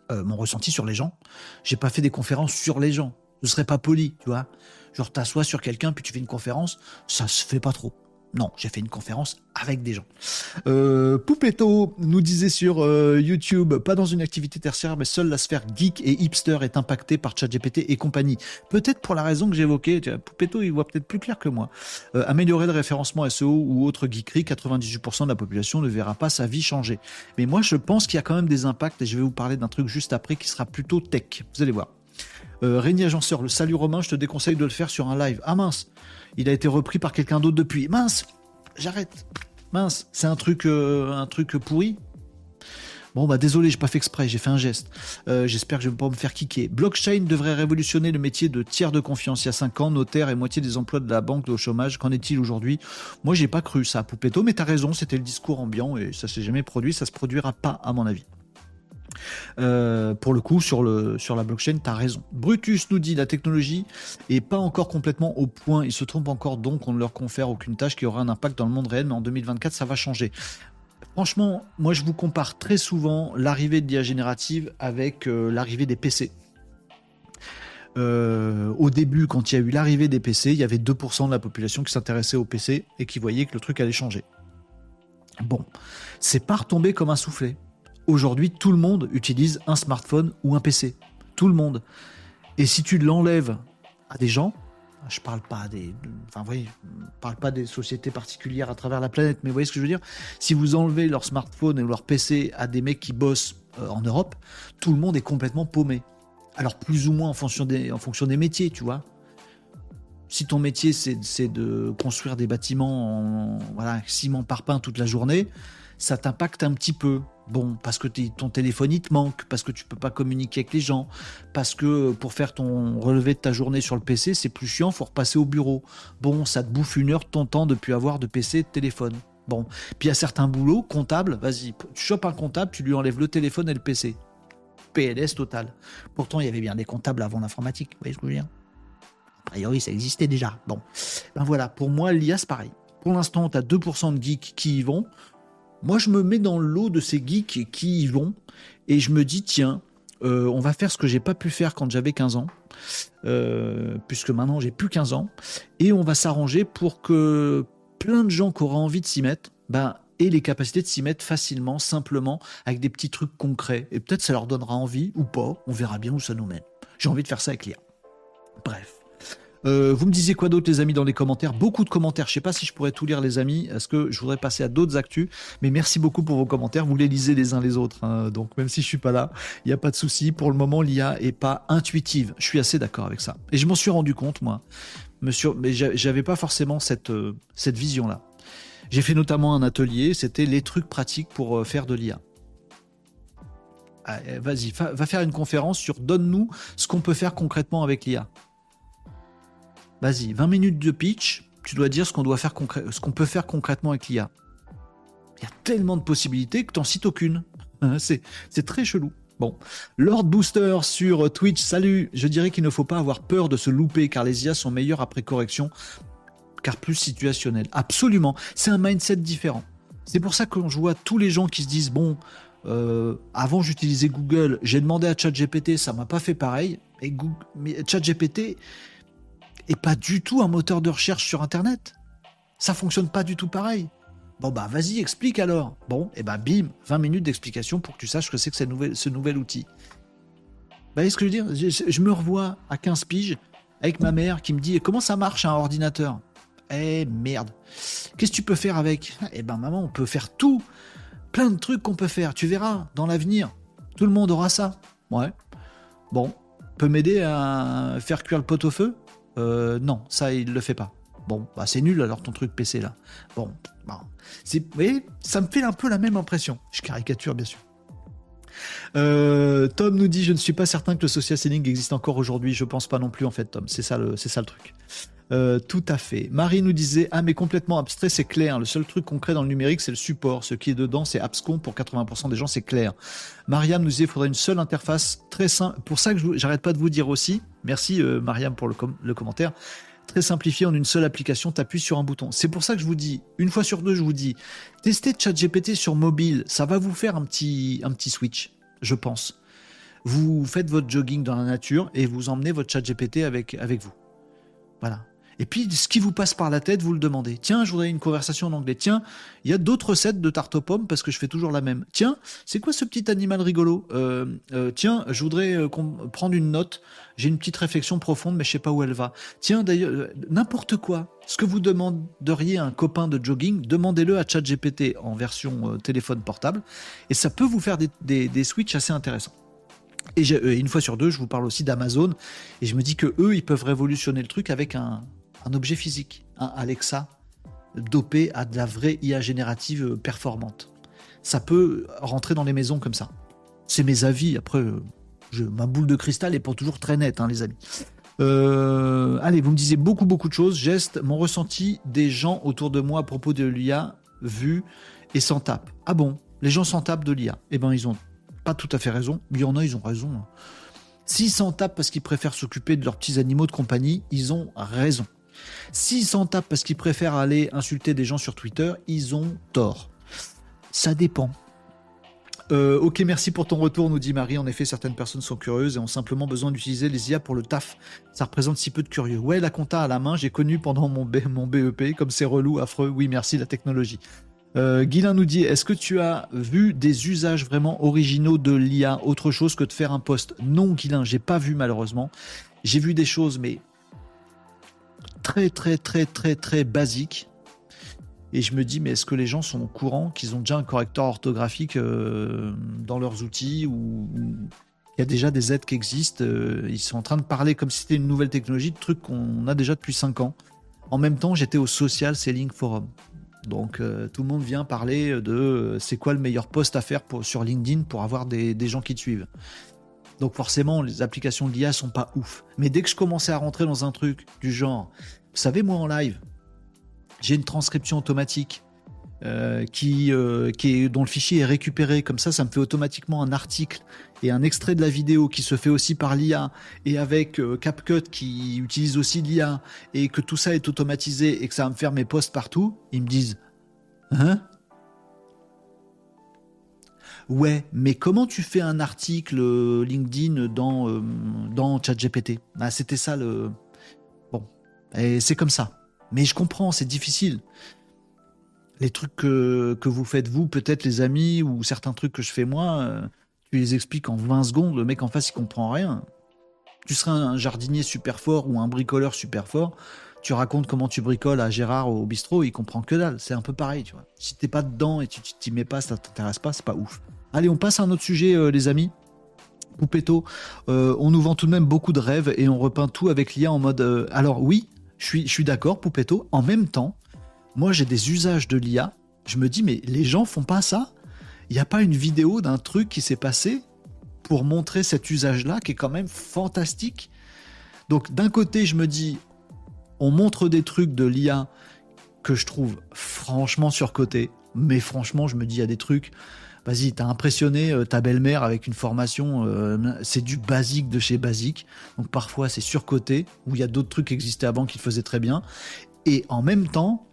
mon ressenti sur les gens. J'ai pas fait des conférences sur les gens. Ce serait pas poli, tu vois. Genre, t'assois sur quelqu'un, puis tu fais une conférence, ça se fait pas trop. Non, j'ai fait une conférence avec des gens. Euh, Poupetto nous disait sur euh, YouTube, pas dans une activité tertiaire, mais seule la sphère geek et hipster est impactée par ChatGPT et compagnie. Peut-être pour la raison que j'évoquais. Poupetto, il voit peut-être plus clair que moi. Euh, améliorer le référencement SEO ou autre geekerie, 98% de la population ne verra pas sa vie changer. Mais moi, je pense qu'il y a quand même des impacts, et je vais vous parler d'un truc juste après qui sera plutôt tech. Vous allez voir. Euh, Agenceur, le salut Romain, je te déconseille de le faire sur un live. Ah mince, il a été repris par quelqu'un d'autre depuis. Mince, j'arrête. Mince, c'est un truc, euh, un truc pourri. Bon bah désolé, j'ai pas fait exprès, j'ai fait un geste. Euh, j'espère que je vais pas me faire kicker. Blockchain devrait révolutionner le métier de tiers de confiance. Il y a 5 ans, notaire et moitié des emplois de la banque au chômage. Qu'en est-il aujourd'hui? Moi j'ai pas cru ça, Poupetto, mais t'as raison, c'était le discours ambiant et ça s'est jamais produit, ça se produira pas à mon avis. Euh, pour le coup, sur, la blockchain, tu as raison. Brutus nous dit la technologie est pas encore complètement au point. Ils se trompent encore, donc on ne leur confère aucune tâche qui aura un impact dans le monde réel, mais en 2024, ça va changer. Franchement, moi je vous compare très souvent l'arrivée de l'IA générative avec euh, l'arrivée des PC. Euh, au début, quand il y a eu l'arrivée des PC, il y avait 2% de la population qui s'intéressait aux PC et qui voyait que le truc allait changer. Bon, c'est pas retombé comme un soufflet. Aujourd'hui, tout le monde utilise un smartphone ou un PC. Tout le monde. Et si tu l'enlèves à des gens, je parle pas des, enfin, voyez, parle pas des sociétés particulières à travers la planète, mais vous voyez ce que je veux dire? Si vous enlevez leur smartphone et leur PC à des mecs qui bossent euh, en Europe, tout le monde est complètement paumé. Alors plus ou moins en fonction des, en fonction des métiers, tu vois. Si ton métier c'est de construire des bâtiments en voilà, ciment parpaing toute la journée, ça t'impacte un petit peu. Bon, parce que ton téléphone il te manque, parce que tu peux pas communiquer avec les gens, parce que pour faire ton relevé de ta journée sur le PC, c'est plus chiant, faut repasser au bureau. Bon, ça te bouffe une heure de ton temps depuis avoir de PC et de téléphone. Bon, puis il y a certains boulots, comptable, vas-y, tu chopes un comptable, tu lui enlèves le téléphone et le PC. PLS total. Pourtant, il y avait bien des comptables avant l'informatique, vous voyez ce que je veux dire? A priori, ça existait déjà. Bon, ben voilà, pour moi, l'IA, c'est pareil. Pour l'instant, tu as 2% de geeks qui y vont. Moi, je me mets dans l'eau de ces geeks qui y vont et je me dis, tiens, euh, on va faire ce que j'ai pas pu faire quand j'avais 15 ans, euh, puisque maintenant j'ai plus 15 ans, et on va s'arranger pour que plein de gens qui auraient envie de s'y mettre, ben, aient les capacités de s'y mettre facilement, simplement, avec des petits trucs concrets. Et peut-être ça leur donnera envie ou pas, on verra bien où ça nous mène. J'ai envie de faire ça avec l'IA. Bref. Euh, vous me disiez quoi d'autre, les amis, dans les commentaires? Beaucoup de commentaires. Je sais pas si je pourrais tout lire, les amis. Est-ce que je voudrais passer à d'autres actus? Mais merci beaucoup pour vos commentaires. Vous les lisez les uns les autres. Hein. Donc, même si je suis pas là, il n'y a pas de souci. Pour le moment, l'IA est pas intuitive. Je suis assez d'accord avec ça. Et je m'en suis rendu compte, moi. Monsieur, mais j'avais pas forcément cette, euh, cette vision-là. J'ai fait notamment un atelier. C'était les trucs pratiques pour euh, faire de l'IA. Ah, eh, vas-y, va faire une conférence sur donne-nous ce qu'on peut faire concrètement avec l'IA. Vas-y, 20 minutes de pitch, tu dois dire ce qu'on doit faire peut faire concrètement avec l'IA. Il y a tellement de possibilités que tu n'en cites aucune. Hein, c'est, très chelou. Bon, Lord Booster sur Twitch, salut. Je dirais qu'il ne faut pas avoir peur de se louper car les IA sont meilleures après correction, car plus situationnelles. Absolument, c'est un mindset différent. C'est pour ça que je vois tous les gens qui se disent bon, euh, avant j'utilisais Google, j'ai demandé à ChatGPT, ça m'a pas fait pareil. Et mais ChatGPT, et pas du tout un moteur de recherche sur Internet. Ça fonctionne pas du tout pareil. Bon bah vas-y, explique alors. Bon, et bah bim, 20 minutes d'explication pour que tu saches que c'est que ce nouvel, ce outil. Bah, voyez ce que je veux dire? Je, me revois à 15 piges avec ma mère qui me dit comment ça marche un ordinateur? Eh merde. Qu'est-ce que tu peux faire avec? Eh ben maman, on peut faire tout. Plein de trucs qu'on peut faire. Tu verras, dans l'avenir, tout le monde aura ça. Ouais. Bon, peut m'aider à faire cuire le pot au feu? Euh, non, ça, il le fait pas. Bon, bah c'est nul alors ton truc PC là. Bon, bah, c'est, vous voyez, ça me fait un peu la même impression. Je caricature bien sûr. Euh, Tom nous dit Je ne suis pas certain que le social selling existe encore aujourd'hui. Je pense pas non plus, en fait, Tom. C'est ça le, c'est ça le truc. Euh, tout à fait. Marie nous disait Ah, mais complètement abstrait, c'est clair. Le seul truc concret dans le numérique, c'est le support. Ce qui est dedans, c'est abscon. Pour 80% des gens, c'est clair. Mariam nous disait Il faudrait une seule interface très simple. Pour ça que j'arrête pas de vous dire aussi, merci euh, Mariam pour le, le commentaire très simplifié en une seule application, tu sur un bouton. C'est pour ça que je vous dis, une fois sur deux, je vous dis, testez ChatGPT sur mobile, ça va vous faire un petit, un petit switch, je pense. Vous faites votre jogging dans la nature et vous emmenez votre ChatGPT avec, avec vous. Voilà. Et puis, ce qui vous passe par la tête, vous le demandez. Tiens, je voudrais une conversation en anglais. Tiens, il y a d'autres recettes de tarte aux pommes parce que je fais toujours la même. Tiens, c'est quoi ce petit animal rigolo euh, euh, Tiens, je voudrais euh, prendre une note. J'ai une petite réflexion profonde, mais je sais pas où elle va. Tiens, d'ailleurs, n'importe quoi. Ce que vous demanderiez à un copain de jogging, demandez-le à ChatGPT en version téléphone portable, et ça peut vous faire des, des, des switches assez intéressants. Et une fois sur deux, je vous parle aussi d'Amazon, et je me dis que eux, ils peuvent révolutionner le truc avec un, un objet physique, un Alexa dopé à de la vraie IA générative performante. Ça peut rentrer dans les maisons comme ça. C'est mes avis. Après, ma boule de cristal est pas toujours très nette, hein, les amis. Euh, allez, vous me disiez beaucoup, beaucoup de choses. Geste, mon ressenti des gens autour de moi à propos de l'IA, vu et s'en tapent. Ah bon? Les gens s'en tapent de l'IA. Eh ben, ils ont pas tout à fait raison. Il y en a, ils ont raison. Hein. S'ils s'en tapent parce qu'ils préfèrent s'occuper de leurs petits animaux de compagnie, ils ont raison. S'ils s'en tapent parce qu'ils préfèrent aller insulter des gens sur Twitter, ils ont tort. Ça dépend. Euh, ok, merci pour ton retour, nous dit Marie. En effet, certaines personnes sont curieuses et ont simplement besoin d'utiliser les IA pour le taf. Ça représente si peu de curieux. Ouais, la compta à la main, j'ai connu pendant mon, BEP, comme c'est relou, affreux. Oui, merci, la technologie. Euh, nous dit Est-ce que tu as vu des usages vraiment originaux de l'IA, autre chose que de faire un post Non, Guilin, j'ai pas vu malheureusement. J'ai vu des choses, mais très très très très très basique. Et je me dis, mais est-ce que les gens sont au courant qu'ils ont déjà un correcteur orthographique euh, dans leurs outils ou il y a déjà des aides qui existent euh, Ils sont en train de parler comme si c'était une nouvelle technologie, de trucs qu'on a déjà depuis 5 ans. En même temps, j'étais au Social Selling Forum. Donc euh, tout le monde vient parler de c'est quoi le meilleur poste à faire pour, sur LinkedIn pour avoir des, des gens qui te suivent. Donc forcément, les applications de l'IA sont pas ouf. Mais dès que je commençais à rentrer dans un truc du genre, vous savez, moi en live, j'ai une transcription automatique euh, qui, euh, qui est, dont le fichier est récupéré. Comme ça, ça me fait automatiquement un article et un extrait de la vidéo qui se fait aussi par l'IA et avec euh, CapCut qui utilise aussi l'IA et que tout ça est automatisé et que ça va me faire mes posts partout. Ils me disent, hein? Ouais, mais comment tu fais un article euh, LinkedIn dans, euh, dans ChatGPT? Bah, C'était ça le. Bon, et c'est comme ça. Mais je comprends, c'est difficile. Les trucs que, que vous faites vous, peut-être les amis, ou certains trucs que je fais moi, euh, tu les expliques en 20 secondes, le mec en face il comprend rien. Tu seras un jardinier super fort ou un bricoleur super fort, tu racontes comment tu bricoles à Gérard au bistrot, il comprend que dalle. C'est un peu pareil, tu vois. Si t'es pas dedans et tu t'y mets pas, ça t'intéresse pas, c'est pas ouf. Allez, on passe à un autre sujet, euh, les amis. Poupetto, euh, on nous vend tout de même beaucoup de rêves et on repeint tout avec l'IA en mode. Euh, alors oui, je suis, d'accord, Poupetto. En même temps, moi j'ai des usages de l'IA. Je me dis, mais les gens font pas ça? Il n'y a pas une vidéo d'un truc qui s'est passé pour montrer cet usage-là qui est quand même fantastique? Donc d'un côté, je me dis, on montre des trucs de l'IA que je trouve franchement surcotés. Mais franchement, je me dis, il y a des trucs vas-y, t'as impressionné euh, ta belle-mère avec une formation, euh, c'est du basique de chez basique. Donc parfois c'est surcoté, où il y a d'autres trucs qui existaient avant qui le faisaient très bien. Et en même temps,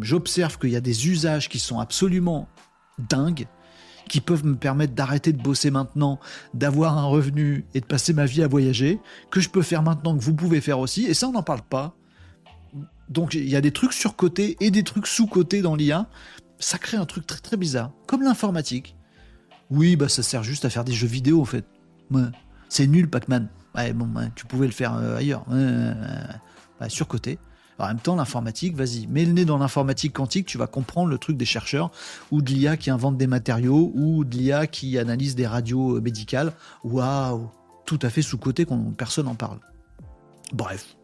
j'observe qu'il y a des usages qui sont absolument dingues, qui peuvent me permettre d'arrêter de bosser maintenant, d'avoir un revenu et de passer ma vie à voyager, que je peux faire maintenant, que vous pouvez faire aussi. Et ça, on n'en parle pas. Donc il y a des trucs surcotés et des trucs sous-cotés dans l'IA ça crée un truc très très bizarre, comme l'informatique. Oui, bah ça sert juste à faire des jeux vidéo en fait. C'est nul Pac-Man. Ouais, bon, tu pouvais le faire euh, ailleurs. Bah, surcoté. En même temps, l'informatique, vas-y, mets le nez dans l'informatique quantique, tu vas comprendre le truc des chercheurs, ou de l'IA qui invente des matériaux, ou de l'IA qui analyse des radios euh, médicales. Waouh, tout à fait sous-côté, personne n'en parle. Bref,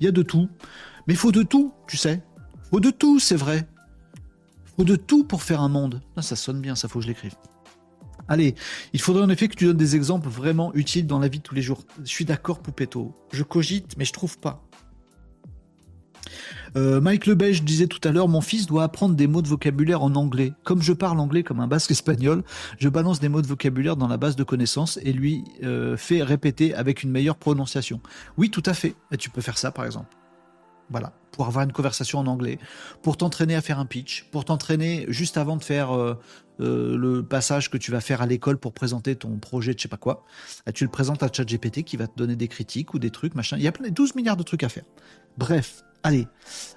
il y a de tout. Mais faut de tout, tu sais. Faut de tout, c'est vrai. Ou de tout pour faire un monde. Ah, ça sonne bien, ça faut que je l'écrive. Allez, il faudrait en effet que tu donnes des exemples vraiment utiles dans la vie de tous les jours. Je suis d'accord, Poupetto. Je cogite, mais je trouve pas. Euh, Mike Lebège disait tout à l'heure, mon fils doit apprendre des mots de vocabulaire en anglais. Comme je parle anglais comme un basque espagnol, je balance des mots de vocabulaire dans la base de connaissances et lui euh, fait répéter avec une meilleure prononciation. Oui, tout à fait. Et tu peux faire ça, par exemple. Voilà, pour avoir une conversation en anglais, pour t'entraîner à faire un pitch, pour t'entraîner juste avant de faire euh, euh, le passage que tu vas faire à l'école pour présenter ton projet de je sais pas quoi. Tu le présentes à ChatGPT qui va te donner des critiques ou des trucs, machin. Il y a plein, 12 milliards de trucs à faire. Bref, allez,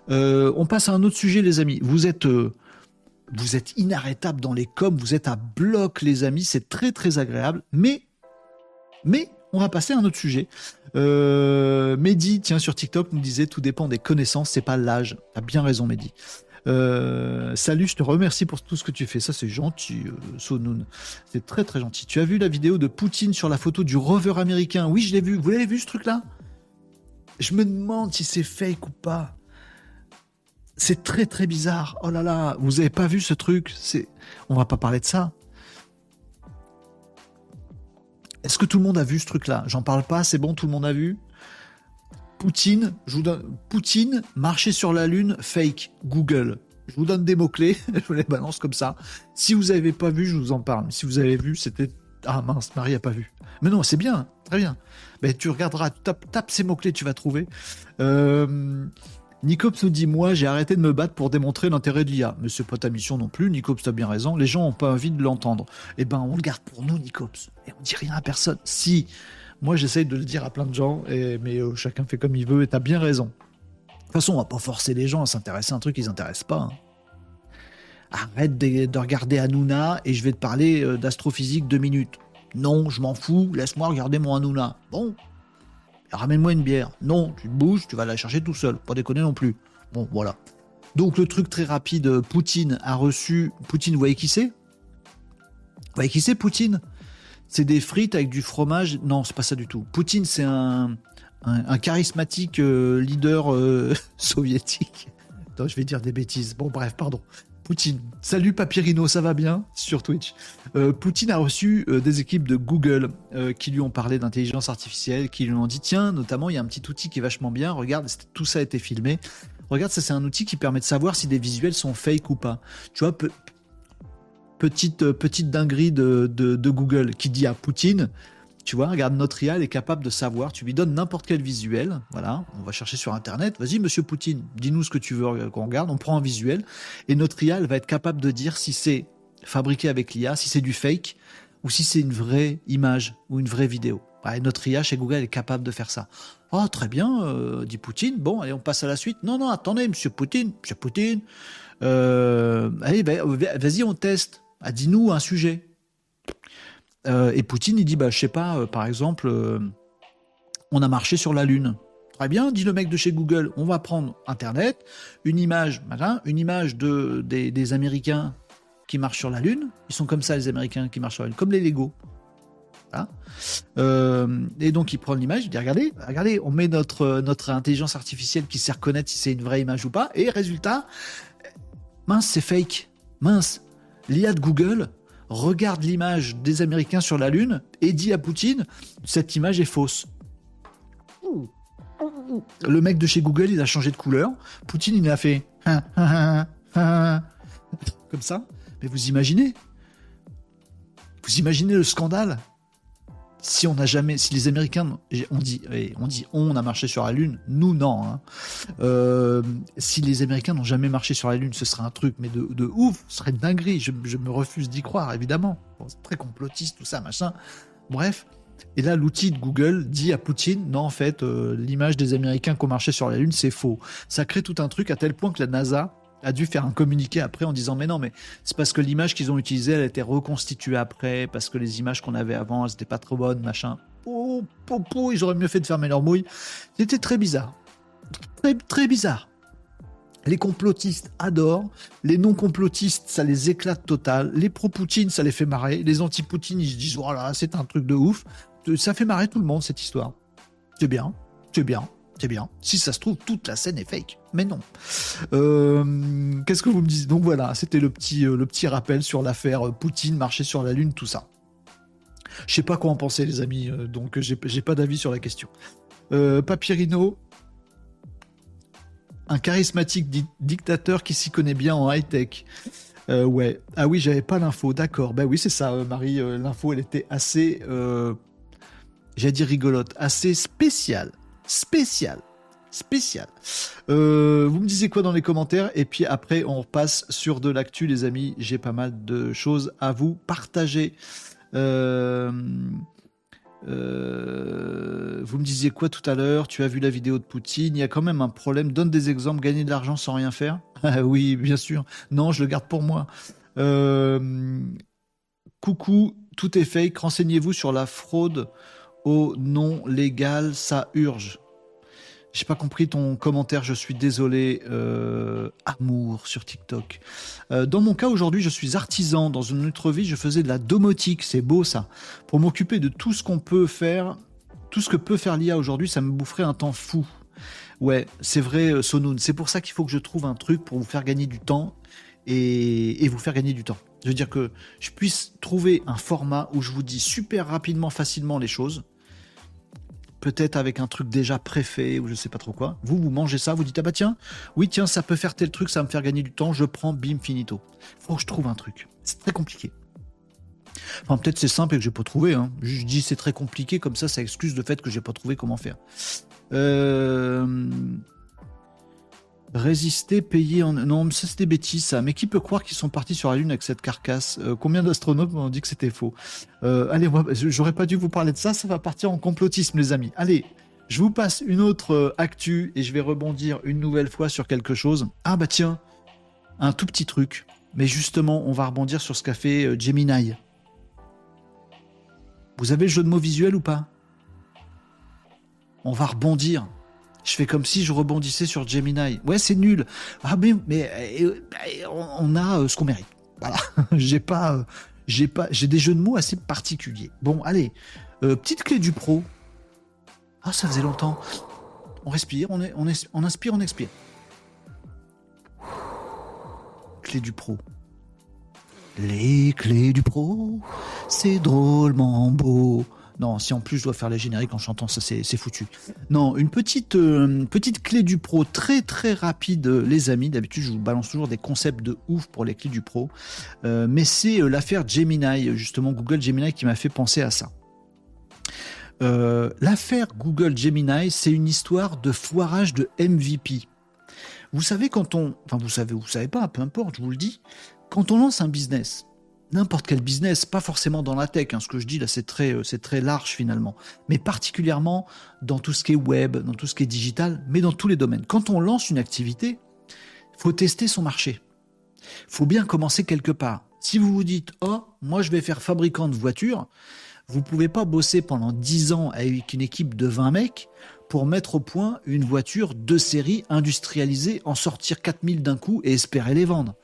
euh, on passe à un autre sujet, les amis. Vous êtes, vous êtes inarrêtable dans les coms, vous êtes à bloc, les amis. C'est très très agréable, mais, mais on va passer à un autre sujet. Euh, Mehdi, tiens, sur TikTok, nous disait tout dépend des connaissances, c'est pas l'âge. T'as bien raison, Mehdi. Euh, salut, je te remercie pour tout ce que tu fais. Ça, c'est gentil, euh, Sonoun. C'est très très gentil. Tu as vu la vidéo de Poutine sur la photo du rover américain? Oui, je l'ai vu. Vous l'avez vu ce truc-là? Je me demande si c'est fake ou pas. C'est très très bizarre. Oh là là, vous avez pas vu ce truc? On va pas parler de ça. Est-ce que tout le monde a vu ce truc-là? J'en parle pas, c'est bon, tout le monde a vu? Poutine, je vous donne, Poutine, marcher sur la Lune, fake, Google. Je vous donne des mots-clés, je vous les balance comme ça. Si vous n'avez pas vu, je vous en parle. Si vous avez vu, c'était. Ah mince, Marie a pas vu. Mais non, c'est bien, très bien. Mais tu regarderas, tape, tape ces mots-clés, tu vas trouver. Euh, Nicops nous dit Moi, j'ai arrêté de me battre pour démontrer l'intérêt de l'IA. Mais c'est pas ta mission non plus, Nicops, t'as bien raison. Les gens ont pas envie de l'entendre. Eh ben, on le garde pour nous, Nicops. Et on dit rien à personne. Si, moi, j'essaye de le dire à plein de gens, et, mais euh, chacun fait comme il veut, et t'as bien raison. De toute façon, on va pas forcer les gens à s'intéresser à un truc qu'ils n'intéressent pas. Hein. Arrête de, regarder Hanouna et je vais te parler euh, d'astrophysique deux minutes. Non, je m'en fous, laisse-moi regarder mon Hanouna. Bon, ramène-moi une bière. Non, tu te bouges, tu vas la chercher tout seul. Pas déconner non plus. Bon, voilà. Donc le truc très rapide, Poutine a reçu. Poutine, vous voyez qui c'est? Vous voyez qui c'est Poutine? C'est des frites avec du fromage. Non, c'est pas ça du tout. Poutine, c'est un, un, charismatique euh, leader euh, soviétique. Attends, je vais dire des bêtises. Bon, bref, pardon. Poutine. Salut Papyrino, ça va bien sur Twitch? Euh, Poutine a reçu euh, des équipes de Google euh, qui lui ont parlé d'intelligence artificielle, qui lui ont dit tiens, notamment il y a un petit outil qui est vachement bien, regarde, tout ça a été filmé. Regarde, ça c'est un outil qui permet de savoir si des visuels sont fake ou pas. Tu vois, petite, petite dinguerie de, de Google qui dit à Poutine, tu vois, regarde, notre IA, est capable de savoir. Tu lui donnes n'importe quel visuel. Voilà, on va chercher sur Internet. Vas-y, monsieur Poutine, dis-nous ce que tu veux qu'on regarde. On prend un visuel. Et notre IA, va être capable de dire si c'est fabriqué avec l'IA, si c'est du fake, ou si c'est une vraie image ou une vraie vidéo. Notre IA chez Google est capable de faire ça. Oh, très bien, euh, dit Poutine. Bon, allez, on passe à la suite. Non, non, attendez, monsieur Poutine, monsieur Poutine. Euh, allez, vas-y, on teste. Ah, dis-nous un sujet. Euh, et Poutine, il dit, bah, je sais pas, euh, par exemple, euh, on a marché sur la Lune. Très bien, dit le mec de chez Google, on va prendre Internet, une image, une image de, des, Américains qui marchent sur la Lune. Ils sont comme ça, les Américains qui marchent sur la Lune, comme les Lego. et donc il prend l'image, il dit regardez, regardez, on met notre, notre intelligence artificielle qui sait reconnaître si c'est une vraie image ou pas, et résultat, mince, c'est fake, mince. L'IA de Google, regarde l'image des Américains sur la Lune et dit à Poutine cette image est fausse. Le mec de chez Google, il a changé de couleur. Poutine, il a fait comme ça. Mais vous imaginez Vous imaginez le scandale si on n'a jamais, si les Américains, on dit, on dit, on a marché sur la Lune, nous non. Hein. Euh, si les Américains n'ont jamais marché sur la Lune, ce serait un truc, mais de, de ouf, ce serait une dinguerie. Je, me refuse d'y croire, évidemment. c'est très complotiste tout ça, machin. Bref. Et là, l'outil de Google dit à Poutine, non, en fait, euh, l'image des Américains qui ont marché sur la Lune, c'est faux. Ça crée tout un truc à tel point que la NASA a dû faire un communiqué après en disant mais non mais c'est parce que l'image qu'ils ont utilisée elle a été reconstituée après parce que les images qu'on avait avant elles n'étaient pas trop bonnes machin. Oh, oh, ils auraient mieux fait de fermer leur mouille c'était très bizarre. Très très bizarre. Les complotistes adorent, les non-complotistes, ça les éclate total, les pro-Poutine, ça les fait marrer, les anti-Poutine, ils se disent, voilà, c'est un truc de ouf. Ça fait marrer tout le monde, cette histoire. C'est bien, c'est bien c'est bien. Si ça se trouve, toute la scène est fake. Mais non. Euh, qu'est-ce que vous me dites? Donc voilà, c'était le petit, euh, rappel sur l'affaire euh, Poutine, marcher sur la Lune, tout ça. Je sais pas quoi en penser, les amis, donc j'ai pas d'avis sur la question. Euh, Papyrino, un charismatique di- dictateur qui s'y connaît bien en high-tech. Ouais. Ah oui, j'avais pas l'info. D'accord. Ben oui, c'est ça, Marie. l'info, elle était assez, j'allais dire rigolote, assez spéciale, spéciale, spéciale. Euh, vous me disiez quoi dans les commentaires? Et puis après, on repasse sur de l'actu, les amis. J'ai pas mal de choses à vous partager. Euh, euh, vous me disiez quoi tout à l'heure? Tu as vu la vidéo de Poutine Il y a quand même un problème. Donne des exemples. Gagner de l'argent sans rien faire? Oui, bien sûr. Non, je le garde pour moi. Coucou, tout est fake. Renseignez-vous sur la fraude au non légal. Ça urge. J'ai pas compris ton commentaire, je suis désolé. Euh, amour sur TikTok. Euh, dans mon cas aujourd'hui, je suis artisan. Dans une autre vie, je faisais de la domotique. C'est beau ça. Pour m'occuper de tout ce qu'on peut faire, tout ce que peut faire l'IA aujourd'hui, ça me boufferait un temps fou. Ouais, c'est vrai, euh, Sonoun. C'est pour ça qu'il faut que je trouve un truc pour vous faire gagner du temps et, et vous faire gagner du temps. Je veux dire que je puisse trouver un format où je vous dis super rapidement, facilement les choses peut-être avec un truc déjà préfait ou je sais pas trop quoi. Vous, vous mangez ça, vous dites ah bah tiens, oui tiens, ça peut faire tel truc, ça va me faire gagner du temps, je prends, bim, finito. Faut que je trouve un truc. C'est très compliqué. Enfin, peut-être c'est simple et que j'ai pas trouvé. Hein. Je dis c'est très compliqué, comme ça, ça excuse le fait que j'ai pas trouvé comment faire. Euh... Résister, payer en... Non, mais ça c'est des bêtises ça. Mais qui peut croire qu'ils sont partis sur la Lune avec cette carcasse Euh, Combien d'astronautes m'ont dit que c'était faux Euh, Allez, moi, j'aurais pas dû vous parler de ça, ça va partir en complotisme les amis. Allez, je vous passe une autre euh, actu et je vais rebondir une nouvelle fois sur quelque chose. Ah bah tiens, un tout petit truc. Mais justement, on va rebondir sur ce qu'a fait Gemini. Vous avez le jeu de mots visuel ou pas? On va rebondir. Je fais comme si je rebondissais sur Gemini. Ouais, c'est nul. Ah mais mais euh, euh, on a euh, ce qu'on mérite. Voilà. j'ai pas j'ai pas j'ai des jeux de mots assez particuliers. Bon, allez. Petite clé du pro. Ah, ça faisait longtemps. On respire, on, est, on, est, on inspire, on expire. Clé du pro. Les clés du pro, c'est drôlement beau. Non, si en plus je dois faire les génériques en chantant, ça c'est foutu. Non, une petite, euh, petite clé du pro très très rapide, euh, les amis. D'habitude, je vous balance toujours des concepts de ouf pour les clés du pro. Euh, mais c'est l'affaire Gemini, justement Google Gemini, qui m'a fait penser à ça. L'affaire Google Gemini, c'est une histoire de foirage de MVP. Vous savez quand on, enfin vous savez, vous savez pas, peu importe, je vous le dis, quand on lance un business, n'importe quel business, pas forcément dans la tech, hein, ce que je dis là c'est très, euh, très large finalement, mais particulièrement dans tout ce qui est web, dans tout ce qui est digital, mais dans tous les domaines. Quand on lance une activité, faut tester son marché. Faut bien commencer quelque part. Si vous vous dites, oh, moi je vais faire fabricant de voitures, vous pouvez pas bosser pendant 10 ans avec une équipe de 20 mecs pour mettre au point une voiture de série industrialisée, en sortir 4000 d'un coup et espérer les vendre.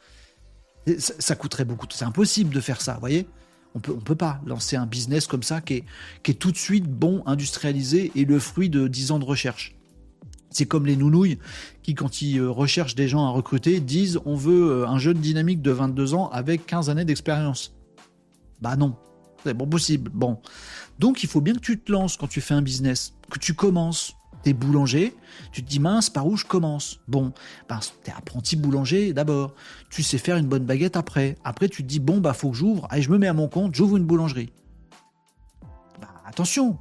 Ça, coûterait beaucoup. C'est impossible de faire ça, vous voyez? On peut, peut pas lancer un business comme ça qui est, qui est tout de suite bon, industrialisé et le fruit de 10 ans de recherche. C'est comme les nounouilles qui, quand ils euh, recherchent des gens à recruter, disent on veut euh, un jeune dynamique de 22 ans avec 15 années d'expérience. Bah non, c'est bon possible. Bon. Donc il faut bien que tu te lances quand tu fais un business, que tu commences. Boulanger, tu te dis mince, par où je commence? Bon, ben, t'es apprenti boulanger d'abord. Tu sais faire une bonne baguette après. Après, tu te dis bon, bah faut que j'ouvre. Allez, je me mets à mon compte, j'ouvre une boulangerie. Bah, attention,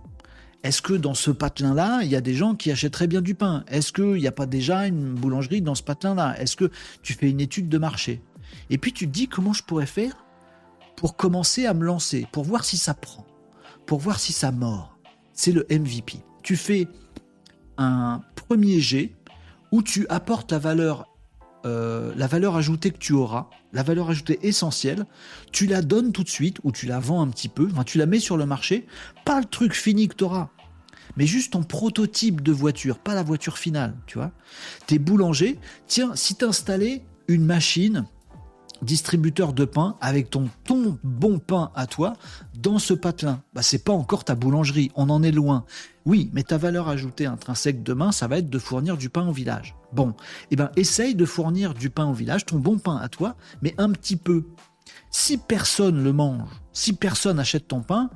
est-ce que dans ce patelin-là, il y a des gens qui achèteraient bien du pain? Est-ce qu'il n'y a pas déjà une boulangerie dans ce patelin-là? Est-ce que tu fais une étude de marché? Et puis tu te dis comment je pourrais faire pour commencer à me lancer, pour voir si ça prend, pour voir si ça mord? C'est le MVP. Tu fais un premier jet où tu apportes la valeur, euh, la valeur ajoutée que tu auras, la valeur ajoutée essentielle, tu la donnes tout de suite ou tu la vends un petit peu, enfin, tu la mets sur le marché, pas le truc fini que tu auras, mais juste ton prototype de voiture, pas la voiture finale, tu vois. T'es boulanger, tiens, si t'installais une machine distributeur de pain avec ton, ton bon pain à toi dans ce patelin. Bah, c'est pas encore ta boulangerie, on en est loin. Oui, mais ta valeur ajoutée intrinsèque demain, ça va être de fournir du pain au village. Bon, eh ben essaye de fournir du pain au village, ton bon pain à toi, mais un petit peu. Si personne le mange, si personne achète ton pain,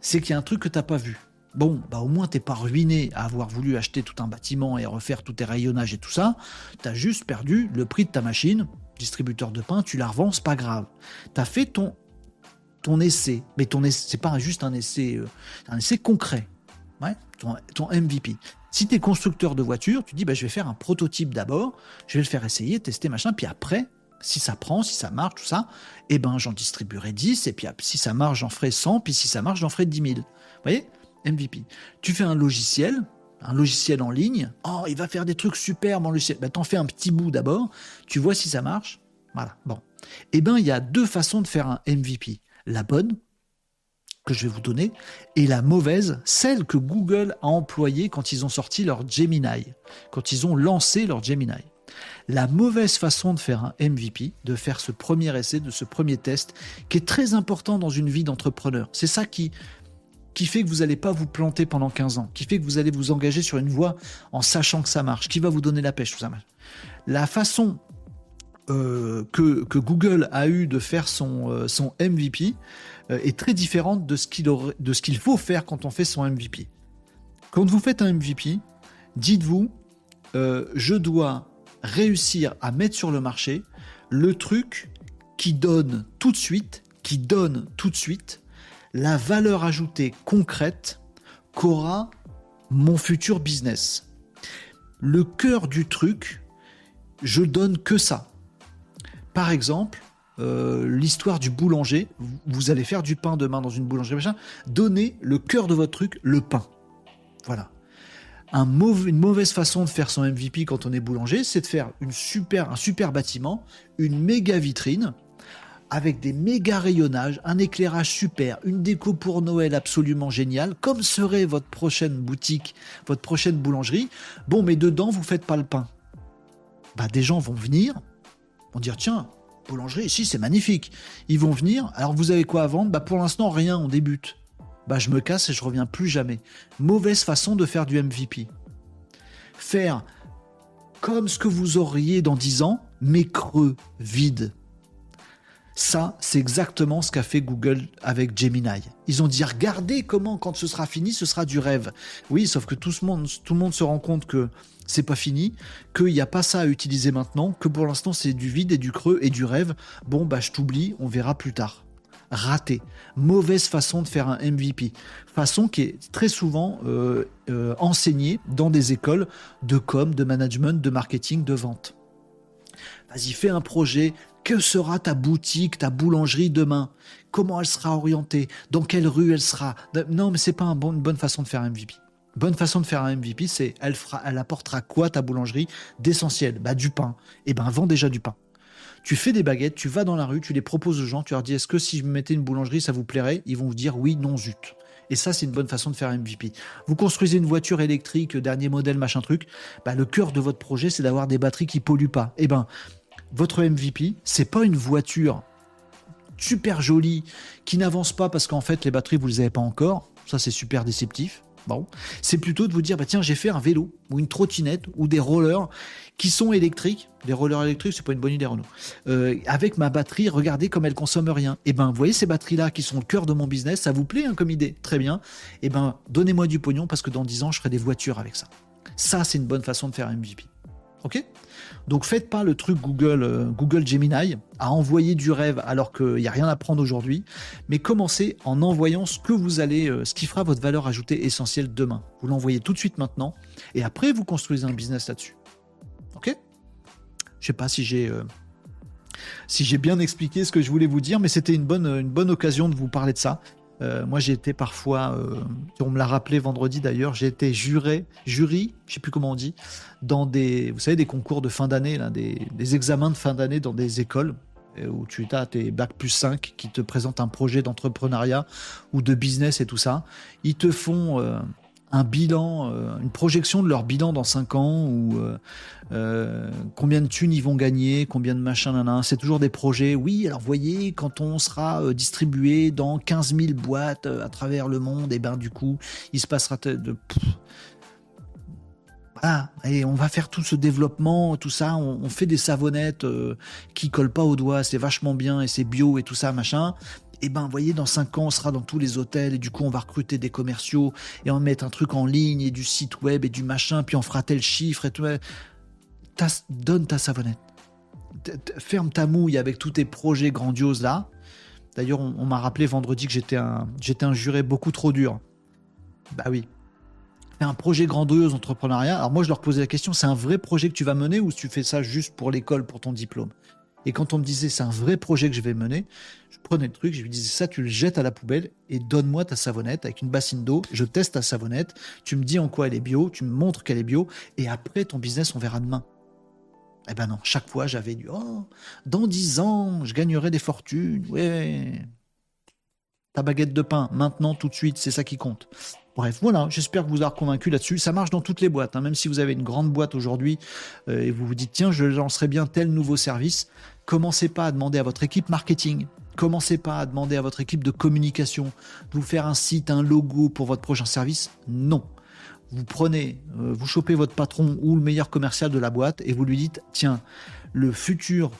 c'est qu'il y a un truc que tu n'as pas vu. Bon, bah au moins t'es pas ruiné à avoir voulu acheter tout un bâtiment et refaire tous tes rayonnages et tout ça. Tu as juste perdu le prix de ta machine, distributeur de pain, tu la revends, c'est pas grave. Tu as fait ton, essai, mais ton c'est pas juste un essai, euh, un essai concret. Ouais, ton, MVP. Si tu es constructeur de voiture, tu dis bah, je vais faire un prototype d'abord, je vais le faire essayer, tester, machin, puis après, si ça prend, si ça marche, tout ça, eh ben j'en distribuerai 10, et puis si ça marche, j'en ferai 100, puis si ça marche, j'en ferai 10 000. Vous voyez MVP. Tu fais un logiciel, un logiciel en ligne, oh, il va faire des trucs super, mon logiciel. Ben, t'en fais un petit bout d'abord, tu vois si ça marche. Voilà, bon. Eh ben, il y a deux façons de faire un MVP. La bonne, que je vais vous donner, et la mauvaise, celle que Google a employée quand ils ont sorti leur Gemini, quand ils ont lancé leur Gemini. La mauvaise façon de faire un MVP, de faire ce premier essai, de ce premier test, qui est très important dans une vie d'entrepreneur. C'est ça qui, qui fait que vous n'allez pas vous planter pendant 15 ans, qui fait que vous allez vous engager sur une voie en sachant que ça marche, qui va vous donner la pêche, tout ça. La façon euh, que, Google a eu de faire son, euh, MVP euh, est très différente de ce qu'il faut faire quand on fait son MVP. Quand vous faites un MVP, dites-vous, je dois réussir à mettre sur le marché le truc qui donne tout de suite, qui donne tout de suite la valeur ajoutée concrète qu'aura mon futur business. Le cœur du truc, je donne que ça. Par exemple, euh, l'histoire du boulanger, vous allez faire du pain demain dans une boulangerie, machin, donnez le cœur de votre truc, le pain. Voilà une mauvaise façon de faire son MVP quand on est boulanger, c'est de faire un super bâtiment, une méga vitrine, avec des méga rayonnages, un éclairage super, une déco pour Noël absolument géniale, comme serait votre prochaine boutique, votre prochaine boulangerie. Bon, mais dedans, vous faites pas le pain. Bah, des gens vont venir, vont dire tiens, boulangerie, ici c'est magnifique. Ils vont venir. Alors vous avez quoi à vendre? Bah pour l'instant rien, on débute bah je me casse et je reviens plus jamais. Mauvaise façon de faire du MVP. Faire comme ce que vous auriez dans 10 ans, mais creux, vide. Ça, c'est exactement ce qu'a fait Google avec Gemini. Ils ont dit regardez comment quand ce sera fini, ce sera du rêve. Oui, sauf que tout, le monde, tout le monde se rend compte que c'est pas fini, qu'il n'y a pas ça à utiliser maintenant, que pour l'instant c'est du vide et du creux et du rêve. Bon, bah je t'oublie, on verra plus tard raté. Mauvaise façon de faire un MVP. Façon qui est très souvent euh, euh, enseignée dans des écoles de com, de management, de marketing, de vente. Vas-y, fais un projet. Que sera ta boutique, ta boulangerie demain? Comment elle sera orientée? Dans quelle rue elle sera? Non, mais c'est pas une bonne façon de faire un MVP. Bonne façon de faire un MVP, c'est elle apportera quoi ta boulangerie d'essentiel? Bah du pain. Eh ben vends déjà du pain. Tu fais des baguettes, tu vas dans la rue, tu les proposes aux gens, tu leur dis est-ce que si je me mettais une boulangerie, ça vous plairait? Ils vont vous dire oui, non, zut. Et ça, c'est une bonne façon de faire un MVP. Vous construisez une voiture électrique, dernier modèle, machin truc. Bah, le cœur de votre projet, c'est d'avoir des batteries qui polluent pas. Eh ben, votre MVP, c'est pas une voiture super jolie qui n'avance pas parce qu'en fait les batteries vous les avez pas encore. Ça, c'est super déceptif. C'est plutôt de vous dire, bah tiens, j'ai fait un vélo ou une trottinette ou des rollers qui sont électriques. Des rollers électriques, c'est pas une bonne idée, Renault. Euh, avec ma batterie, regardez comme elle consomme rien. Et eh ben, vous voyez ces batteries-là qui sont le cœur de mon business, ça vous plaît hein, comme idée? Très bien. Et eh ben, donnez-moi du pognon parce que dans 10 ans, je ferai des voitures avec ça. Ça, c'est une bonne façon de faire un MVP. Ok? Donc faites pas le truc Google, euh, Google Gemini à envoyer du rêve alors qu'il n'y a rien à prendre aujourd'hui, mais commencez en envoyant ce que vous allez, euh, ce qui fera votre valeur ajoutée essentielle demain. Vous l'envoyez tout de suite maintenant et après vous construisez un business là-dessus. Ok? Je sais pas si j'ai euh, si j'ai bien expliqué ce que je voulais vous dire, mais c'était une bonne, une bonne occasion de vous parler de ça. Euh, moi, j'ai été parfois, euh, on me l'a rappelé vendredi d'ailleurs, j'ai été juré, jury, je sais plus comment on dit, dans des, vous savez, des concours de fin d'année, des, des examens de fin d'année dans des écoles euh, où tu as tes bac plus 5 qui te présentent un projet d'entrepreneuriat ou de business et tout ça. Ils te font un bilan, euh, une projection de leur bilan dans 5 ans ou euh, euh, combien de thunes ils vont gagner, combien de machins, nan, c'est toujours des projets. Oui, alors voyez, quand on sera distribué dans 15 000 boîtes à travers le monde, et eh ben du coup, il se passera de... voilà, et on va faire tout ce développement, tout ça, on, fait des savonnettes qui collent pas aux doigts, c'est vachement bien et c'est bio et tout ça, machin. Eh ben, vous voyez, dans 5 ans, on sera dans tous les hôtels et du coup, on va recruter des commerciaux et on mettre un truc en ligne et du site web et du machin, puis on fera tel chiffre et tout. donne ta savonnette. Ferme ta mouille avec tous tes projets grandioses là. D'ailleurs, on, m'a rappelé vendredi que j'étais un, un juré beaucoup trop dur. Bah oui. Un projet grandiose entrepreneuriat. Alors moi, je leur posais la question, c'est un vrai projet que tu vas mener ou tu fais ça juste pour l'école, pour ton diplôme? Et quand on me disait c'est un vrai projet que je vais mener, je prenais le truc, je lui disais ça, tu le jettes à la poubelle et donne-moi ta savonnette avec une bassine d'eau. Je teste ta savonnette, tu me dis en quoi elle est bio, tu me montres qu'elle est bio et après ton business on verra demain. Eh ben non, chaque fois j'avais du oh, dans dix ans je gagnerai des fortunes, ouais. Ta baguette de pain, maintenant, tout de suite, c'est ça qui compte. Bref, voilà, j'espère que vous avez convaincu là-dessus. Ça marche dans toutes les boîtes, hein. même si vous avez une grande boîte aujourd'hui euh, et vous vous dites, tiens, je lancerai bien tel nouveau service, commencez pas à demander à votre équipe marketing, commencez pas à demander à votre équipe de communication de vous faire un site, un logo pour votre prochain service. Non. Vous prenez, euh, vous chopez votre patron ou le meilleur commercial de la boîte et vous lui dites, tiens, la future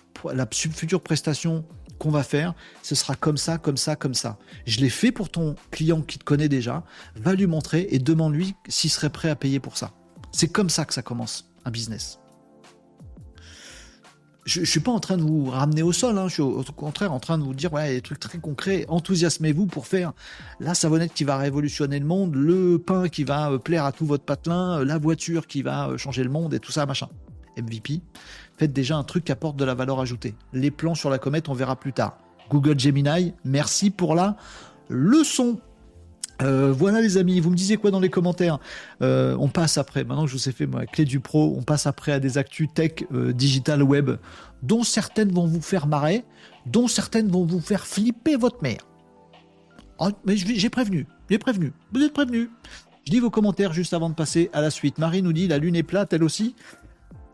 prestation qu'on va faire, ce sera comme ça, comme ça, comme ça. Je l'ai fait pour ton client qui te connaît déjà, va lui montrer et demande-lui s'il serait prêt à payer pour ça. C'est comme ça que ça commence, un business. Je ne suis pas en train de vous ramener au sol, hein. je suis au, contraire en train de vous dire ouais, des trucs très concrets. Enthousiasmez-vous pour faire la savonnette qui va révolutionner le monde, le pain qui va euh, plaire à tout votre patelin, euh, la voiture qui va euh, changer le monde et tout ça, machin. MVP faites déjà un truc qui apporte de la valeur ajoutée. Les plans sur la comète, on verra plus tard. Google Gemini, merci pour la leçon. Euh, voilà les amis, vous me disiez quoi dans les commentaires euh, On passe après, maintenant que je vous ai fait ma clé du pro, on passe après à des actus tech, euh, digital, web, dont certaines vont vous faire marrer, dont certaines vont vous faire flipper votre mère. Oh, mais j'ai prévenu, j'ai prévenu, vous êtes prévenu. Je dis vos commentaires juste avant de passer à la suite. Marie nous dit la lune est plate, elle aussi.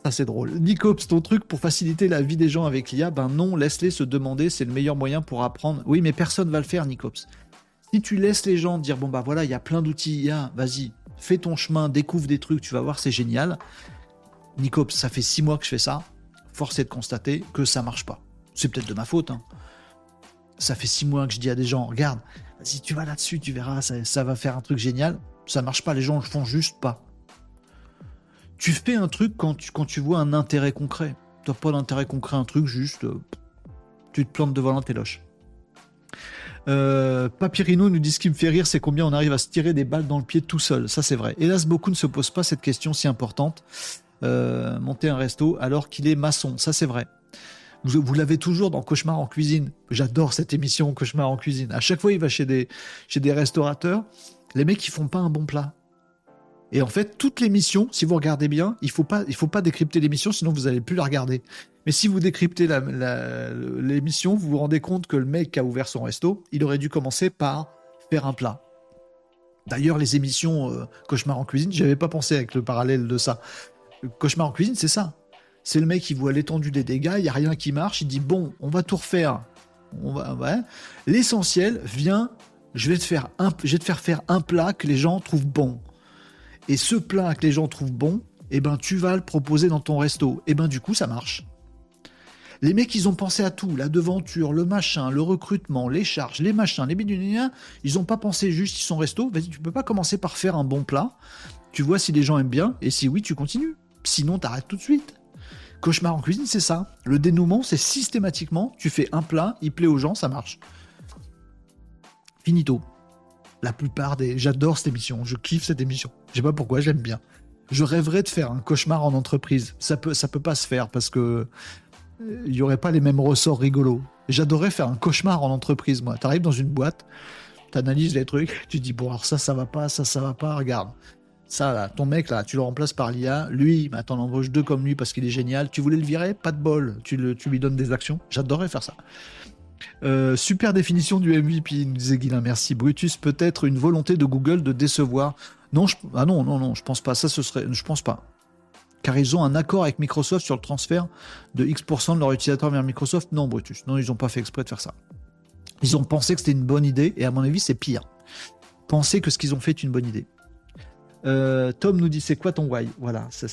Ça, c'est drôle. Nicops, ton truc pour faciliter la vie des gens avec l'IA, ben non, laisse-les se demander, c'est le meilleur moyen pour apprendre. Oui, mais personne va le faire, Nicops. Si tu laisses les gens dire, bon, bah voilà, il y a plein d'outils IA, vas-y, fais ton chemin, découvre des trucs, tu vas voir, c'est génial. Nicops, ça fait six mois que je fais ça. Force est de constater que ça marche pas. C'est peut-être de ma faute. Hein. Ça fait six mois que je dis à des gens, regarde, si tu vas là-dessus, tu verras, ça, va faire un truc génial. Ça marche pas, les gens le font juste pas. Tu fais un truc quand tu, vois un intérêt concret. Tu n'as pas d'intérêt concret, un truc juste. Euh, tu te plantes devant l'intéloche. Euh, Papyrino nous dit ce qui me fait rire, c'est combien on arrive à se tirer des balles dans le pied tout seul. Ça, c'est vrai. Hélas, beaucoup ne se posent pas cette question si importante. Euh, monter un resto alors qu'il est maçon. Ça, c'est vrai. Vous, l'avez toujours dans Cauchemar en cuisine. J'adore cette émission Cauchemar en cuisine. À chaque fois, il va chez des, chez des restaurateurs. Les mecs, ils font pas un bon plat. Et en fait, toute l'émission, si vous regardez bien, il faut faut pas décrypter l'émission, sinon vous n'allez plus la regarder. Mais si vous décryptez l'émission, vous vous rendez compte que le mec qui a ouvert son resto, il aurait dû commencer par faire un plat. D'ailleurs, les émissions euh, Cauchemar en cuisine, j'avais pas pensé avec le parallèle de ça. Cauchemar en cuisine, c'est ça. C'est le mec qui voit l'étendue des dégâts, il y a rien qui marche, il dit bon, on va tout refaire. On va, L'essentiel vient, je vais te faire un, je vais te faire faire un plat que les gens trouvent bon et ce plat que les gens trouvent bon, eh ben tu vas le proposer dans ton resto. Et eh ben du coup ça marche. Les mecs, ils ont pensé à tout, la devanture, le machin, le recrutement, les charges, les machins, les biduliens. Ils n'ont pas pensé juste, ils sont resto. Vas-y, tu peux pas commencer par faire un bon plat. Tu vois si les gens aiment bien, et si oui, tu continues. Sinon, t'arrêtes tout de suite. Cauchemar en cuisine, c'est ça. Le dénouement, c'est systématiquement, tu fais un plat, il plaît aux gens, ça marche. Finito la plupart des. J'adore cette émission, je kiffe cette émission. Je sais pas pourquoi, j'aime bien. Je rêverais de faire un cauchemar en entreprise. Ça peut, ça peut pas se faire parce que il y aurait pas les mêmes ressorts rigolos. J'adorerais faire un cauchemar en entreprise, moi. Tu arrives dans une boîte, tu analyses les trucs, tu dis bon alors ça, ça va pas, ça, ça va pas. Regarde, ça là, ton mec là, tu le remplaces par l'IA. Lui, bah, t'en embauches deux comme lui parce qu'il est génial. Tu voulais le virer, pas de bol. Tu, le, tu lui donnes des actions. J'adorerais faire ça. Euh, super définition du MVP, nous disait Guilain. Merci. Brutus, peut-être une volonté de Google de décevoir. Non, ah non, non, non, je pense pas. Ça, ce serait, je pense pas. Car ils ont un accord avec Microsoft sur le transfert de X% de leurs utilisateurs vers Microsoft. Non, Brutus. Non, ils n'ont pas fait exprès de faire ça. Ils ont pensé que c'était une bonne idée, et à mon avis, c'est pire. Penser que ce qu'ils ont fait est une bonne idée. Euh, Tom nous dit c'est quoi ton why? Voilà, ce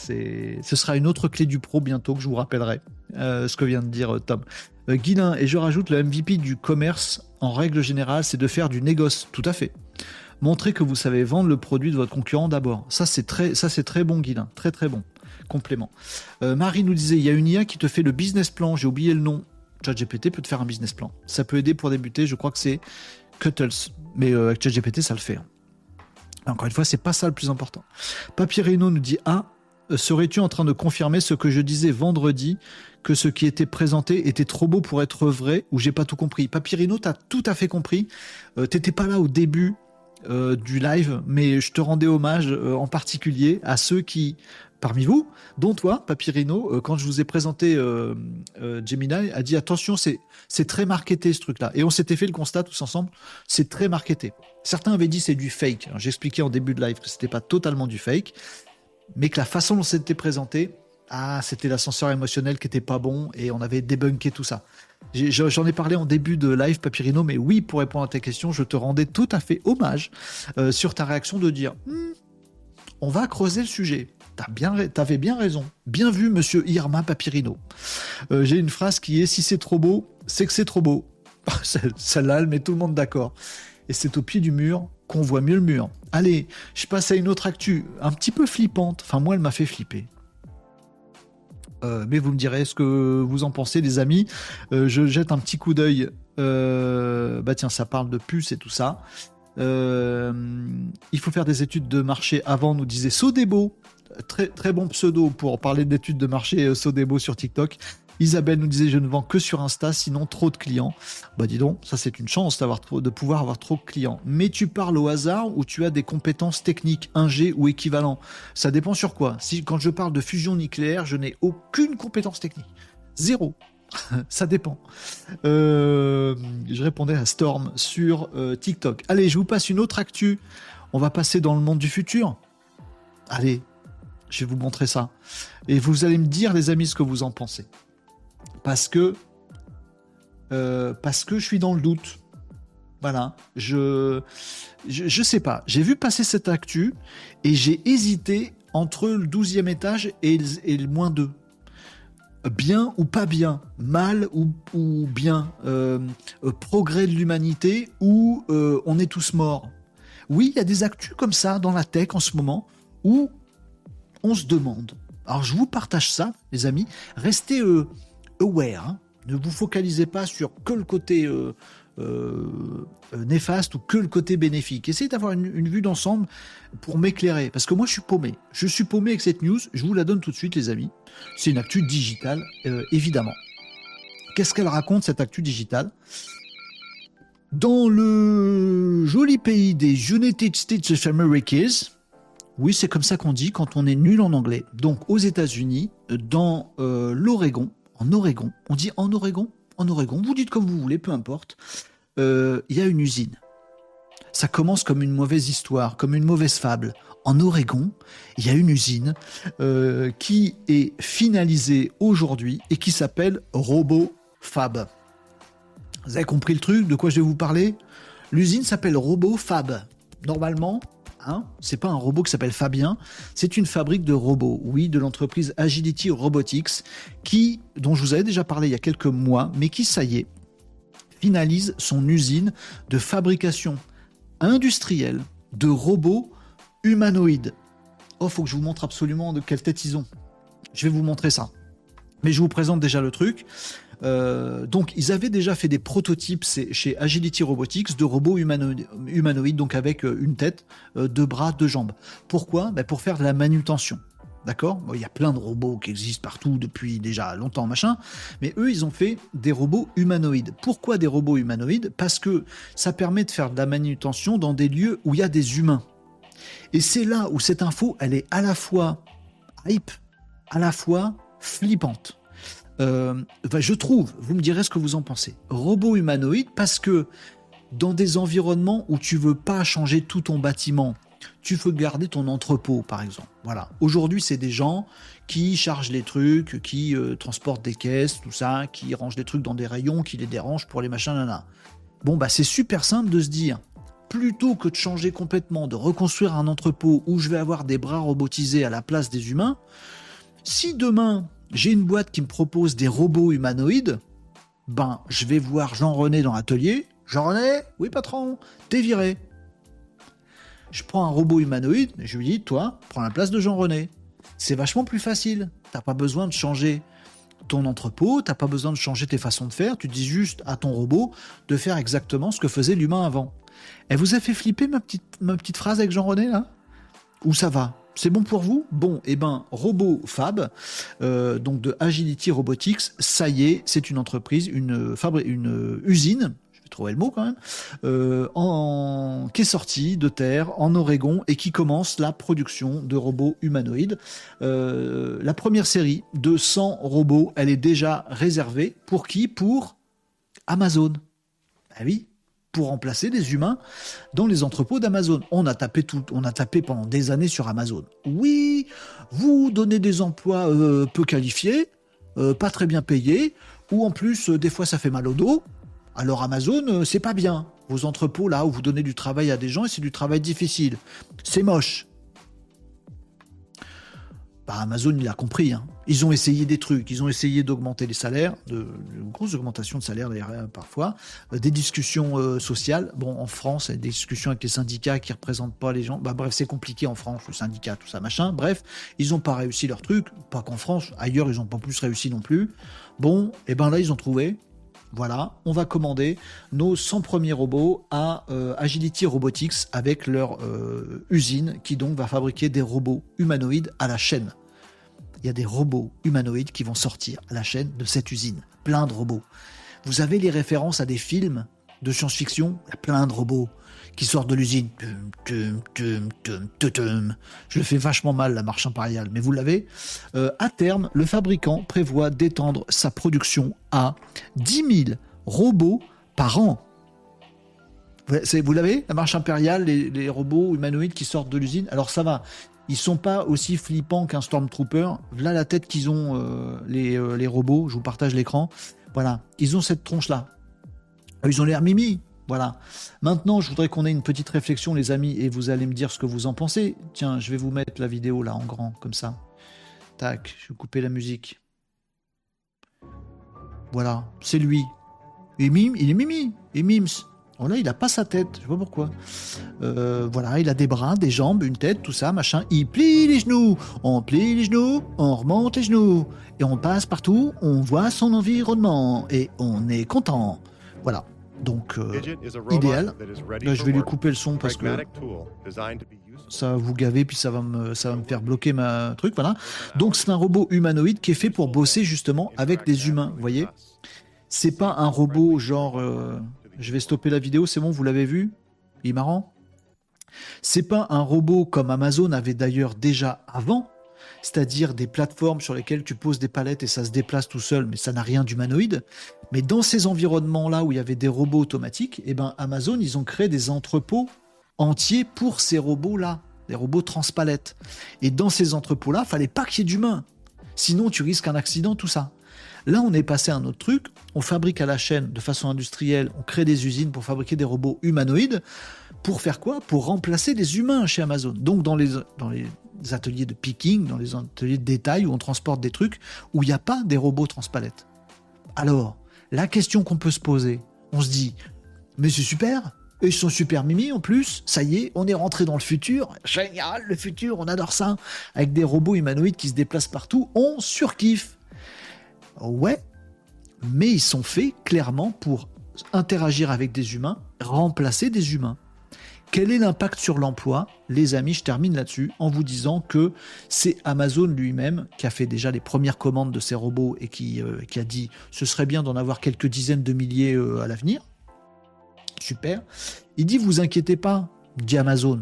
sera une autre clé du pro bientôt que je vous rappellerai. Euh, ce que vient de dire Tom. Euh, Guilin, et je rajoute le MVP du commerce, en règle générale, c'est de faire du négoce. Tout à fait. Montrez que vous savez vendre le produit de votre concurrent d'abord. Ça, c'est très, ça, c'est très bon, Guilin. Très, très bon. Complément. Euh, Marie nous disait, il y a une IA qui te fait le business plan. J'ai oublié le nom. ChatGPT peut te faire un business plan. Ça peut aider pour débuter. Je crois que c'est Cuttles. Mais euh, avec ChatGPT, ça le fait. Hein. Encore une fois, c'est pas ça le plus important. Papyrino nous dit Ah, serais-tu en train de confirmer ce que je disais vendredi, que ce qui était présenté était trop beau pour être vrai, ou j'ai pas tout compris? Papyrino, t'as tout à fait compris. Euh, t'étais pas là au début euh, du live, mais je te rendais hommage euh, en particulier à ceux qui, parmi vous, dont toi, Papyrino, quand je vous ai présenté Gemini, a dit attention, c'est très marketé ce truc-là. Et on s'était fait le constat tous ensemble, c'est très marketé. Certains avaient dit c'est du fake. J'expliquais en début de live que c'était pas totalement du fake, mais que la façon dont c'était présenté, ah, c'était l'ascenseur émotionnel qui était pas bon et on avait débunké tout ça. J'en ai parlé en début de live, Papyrino, mais oui, pour répondre à ta question, je te rendais tout à fait hommage euh, sur ta réaction de dire hmm, on va creuser le sujet. T'avais bien, raison. Bien vu, monsieur Irma Papyrino. Euh, j'ai une phrase qui est si c'est trop beau, c'est que c'est trop beau. Celle-là, elle met tout le monde d'accord. Et c'est au pied du mur qu'on voit mieux le mur. Allez, je passe à une autre actu, un petit peu flippante. Enfin, moi, elle m'a fait flipper. Euh, mais vous me direz ce que vous en pensez, les amis. Euh, je jette un petit coup d'œil. Bah tiens, ça parle de puces et tout ça. il faut faire des études de marché avant, nous disait Sodebo. Très, très bon pseudo pour parler d'études de marché Sodebo sur TikTok. Isabelle nous disait je ne vends que sur Insta, sinon trop de clients. Bah dis donc, ça c'est une chance d'avoir de pouvoir avoir trop de clients. Mais tu parles au hasard ou tu as des compétences techniques, G ou équivalent? Ça dépend sur quoi. Si quand je parle de fusion nucléaire, je n'ai aucune compétence technique. Zéro. ça dépend. Euh, je répondais à Storm sur euh, TikTok. Allez, je vous passe une autre actu. On va passer dans le monde du futur. Allez, je vais vous montrer ça. Et vous allez me dire, les amis, ce que vous en pensez parce que euh, parce que je suis dans le doute. Voilà, je, je, sais pas. J'ai vu passer cette actu et j'ai hésité entre le 12e étage et le, moins 2. Bien ou pas bien, mal ou, ou bien, euh, euh, progrès de l'humanité ou on est tous morts. Oui, il y a des actus comme ça dans la tech en ce moment où on se demande. Alors je vous partage ça, les amis. Restez aware. Hein. Ne vous focalisez pas sur que le côté euh, euh, euh, néfaste ou que le côté bénéfique. Essayez d'avoir une, vue d'ensemble pour m'éclairer. Parce que moi, je suis paumé. Je suis paumé avec cette news. Je vous la donne tout de suite, les amis. C'est une actu digitale, évidemment. Qu'est-ce qu'elle raconte, cette actu digitale? Dans le joli pays des United States of America, oui, c'est comme ça qu'on dit quand on est nul en anglais. Donc aux États-Unis, dans l'Oregon, en Oregon. On dit en Oregon En Oregon. Vous dites comme vous voulez, peu importe. Euh, il y a une usine. Ça commence comme une mauvaise histoire, comme une mauvaise fable. En Oregon, il y a une usine euh, qui est finalisée aujourd'hui et qui s'appelle RoboFab. Vous avez compris le truc De quoi je vais vous parler? L'usine s'appelle RoboFab. Normalement, C'est pas un robot qui s'appelle Fabien, c'est une fabrique de robots, oui, de l'entreprise Agility Robotics, qui, dont je vous avais déjà parlé il y a quelques mois, mais qui, ça y est, finalise son usine de fabrication industrielle de robots humanoïdes. Oh, faut que je vous montre absolument de quelle tête ils ont. Je vais vous montrer ça. Mais je vous présente déjà le truc. Euh, donc, ils avaient déjà fait des prototypes chez Agility Robotics de robots humanoïdes, donc avec euh, une tête, euh, deux bras, deux jambes. Pourquoi? Ben, Pour faire de la manutention. D'accord? Il y a plein de robots qui existent partout depuis déjà longtemps, machin. Mais eux, ils ont fait des robots humanoïdes. Pourquoi des robots humanoïdes? Parce que ça permet de faire de la manutention dans des lieux où il y a des humains. Et c'est là où cette info, elle est à la fois hype, à la fois flippante. Euh, je trouve, vous me direz ce que vous en pensez, robot humanoïde parce que dans des environnements où tu veux pas changer tout ton bâtiment, tu veux garder ton entrepôt, par exemple. Voilà. Aujourd'hui, c'est des gens qui chargent les trucs, qui euh, transportent des caisses, tout ça, qui rangent des trucs dans des rayons, qui les dérangent pour les machins, nana. Bon, bah, c'est super simple de se dire, plutôt que de changer complètement, de reconstruire un entrepôt où je vais avoir des bras robotisés à la place des humains, si demain j'ai une boîte qui me propose des robots humanoïdes, Ben, je vais voir Jean-René dans l'atelier. Jean-René Oui, patron, t'es viré. Je prends un robot humanoïde, je lui dis, toi, prends la place de Jean-René. C'est vachement plus facile. T'as pas besoin de changer ton entrepôt, t'as pas besoin de changer tes façons de faire, tu dis juste à ton robot de faire exactement ce que faisait l'humain avant. Elle vous a fait flipper ma petite, ma petite phrase avec Jean-René là? Ou ça va? C'est bon pour vous? Bon, eh ben, Robot Fab, euh, donc de Agility Robotics, ça y est, c'est une entreprise, une, une usine, je vais trouver le mot quand même, euh, en, qui est sortie de terre en Oregon et qui commence la production de robots humanoïdes. Euh, la première série de 100 robots, elle est déjà réservée pour qui? Pour Amazon. Ah oui, pour remplacer des humains dans les entrepôts d'Amazon. On a tapé tout, on a tapé pendant des années sur Amazon. Oui, vous donnez des emplois euh, peu qualifiés, euh, pas très bien payés, ou en plus euh, des fois ça fait mal au dos. Alors Amazon, c'est pas bien. Vos entrepôts là où vous donnez du travail à des gens et c'est du travail difficile. C'est moche. Bah, Amazon, il a compris. Hein. Ils ont essayé des trucs, ils ont essayé d'augmenter les salaires, de, une grosse augmentation de salaire d'ailleurs hein, parfois, euh, des discussions euh, sociales. Bon, en France, des discussions avec les syndicats qui représentent pas les gens. Bah, bref, c'est compliqué en France, le syndicat, tout ça, machin. Bref, ils n'ont pas réussi leur truc. Pas qu'en France, ailleurs, ils n'ont pas plus réussi non plus. Bon, et eh ben là, ils ont trouvé. Voilà, on va commander nos 100 premiers robots à euh, Agility Robotics avec leur usine qui donc va fabriquer des robots humanoïdes à la chaîne il y a des robots humanoïdes qui vont sortir à la chaîne de cette usine. Plein de robots. Vous avez les références à des films de science-fiction? Il y a plein de robots qui sortent de l'usine. Je le fais vachement mal, la marche impériale, mais vous l'avez. Euh, à terme, le fabricant prévoit d'étendre sa production à 10 000 robots par an. Vous l'avez, la marche impériale, les, les, robots humanoïdes qui sortent de l'usine? Alors ça va, ils sont pas aussi flippants qu'un Stormtrooper. Là, la tête qu'ils ont, euh, les, euh, les, robots, je vous partage l'écran. Voilà, ils ont cette tronche-là. Ils ont l'air mimi. Voilà. Maintenant, je voudrais qu'on ait une petite réflexion, les amis, et vous allez me dire ce que vous en pensez. Tiens, je vais vous mettre la vidéo là en grand, comme ça. Tac, je vais couper la musique. Voilà, c'est lui. Et mime, il est mimi. Et mims. Oh là, il a pas sa tête, je sais pas pourquoi. Euh, voilà, il a des bras, des jambes, une tête, tout ça, machin. Il plie les genoux, on plie les genoux, on remonte les genoux, et on passe partout, on voit son environnement, et on est content. Voilà. Donc, euh, idéal. Là, je vais lui couper le son parce que ça va vous gaver, puis ça va me, ça va me faire bloquer ma truc, voilà. Donc, c'est un robot humanoïde qui est fait pour bosser justement avec des humains, vous voyez C'est pas un robot genre... Euh, je vais stopper la vidéo, c'est bon, vous l'avez vu? Il est marrant C'est pas un robot comme Amazon avait d'ailleurs déjà avant, c'est-à-dire des plateformes sur lesquelles tu poses des palettes et ça se déplace tout seul, mais ça n'a rien d'humanoïde. Mais dans ces environnements-là où il y avait des robots automatiques, eh ben Amazon, ils ont créé des entrepôts entiers pour ces robots-là, des robots transpalettes. Et dans ces entrepôts-là, fallait pas qu'il y ait d'humains. Sinon, tu risques un accident, tout ça. Là, on est passé à un autre truc. On fabrique à la chaîne de façon industrielle, on crée des usines pour fabriquer des robots humanoïdes. Pour faire quoi? Pour remplacer les humains chez Amazon. Donc, dans les, ateliers de picking, dans les ateliers de détail où on transporte des trucs, où il n'y a pas des robots transpalettes. Alors, la question qu'on peut se poser, on se dit, mais c'est super, ils sont super mimi en plus. Ça y est, on est rentré dans le futur. Génial, le futur, on adore ça. Avec des robots humanoïdes qui se déplacent partout, on surkiffe. Ouais, mais ils sont faits clairement pour interagir avec des humains, remplacer des humains. Quel est l'impact sur l'emploi? Les amis, je termine là-dessus en vous disant que c'est Amazon lui-même qui a fait déjà les premières commandes de ces robots et qui, euh, a dit ce serait bien d'en avoir quelques dizaines de milliers euh, à l'avenir. Super. Il dit vous inquiétez pas, dit Amazon.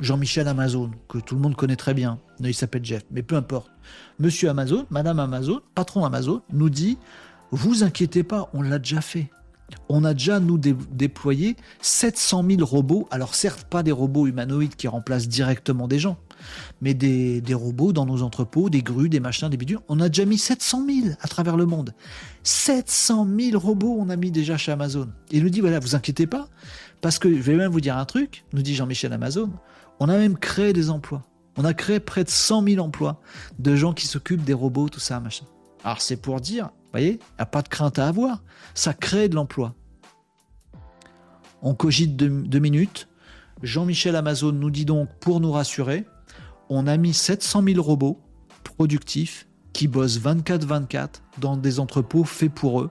Jean-Michel Amazon, que tout le monde connaît très bien. Il s'appelle Jeff, mais peu importe. Monsieur Amazon, Madame Amazon, patron Amazon, nous dit Vous inquiétez pas, on l'a déjà fait. On a déjà, nous, déployé 700 000 robots. Alors, certes, pas des robots humanoïdes qui remplacent directement des gens, mais des, robots dans nos entrepôts, des grues, des machins, des bidules. On a déjà mis 700 000 à travers le monde. 700 000 robots, on a mis déjà chez Amazon. Il nous dit Voilà, vous inquiétez pas, parce que je vais même vous dire un truc, nous dit Jean-Michel Amazon on a même créé des emplois. On a créé près de 100 000 emplois de gens qui s'occupent des robots, tout ça, machin. Alors c'est pour dire, voyez, il n'y a pas de crainte à avoir. Ça crée de l'emploi. On cogite deux, minutes. Jean-Michel Amazon nous dit donc, pour nous rassurer, on a mis 700 000 robots productifs qui bossent 24-24 dans des entrepôts faits pour eux.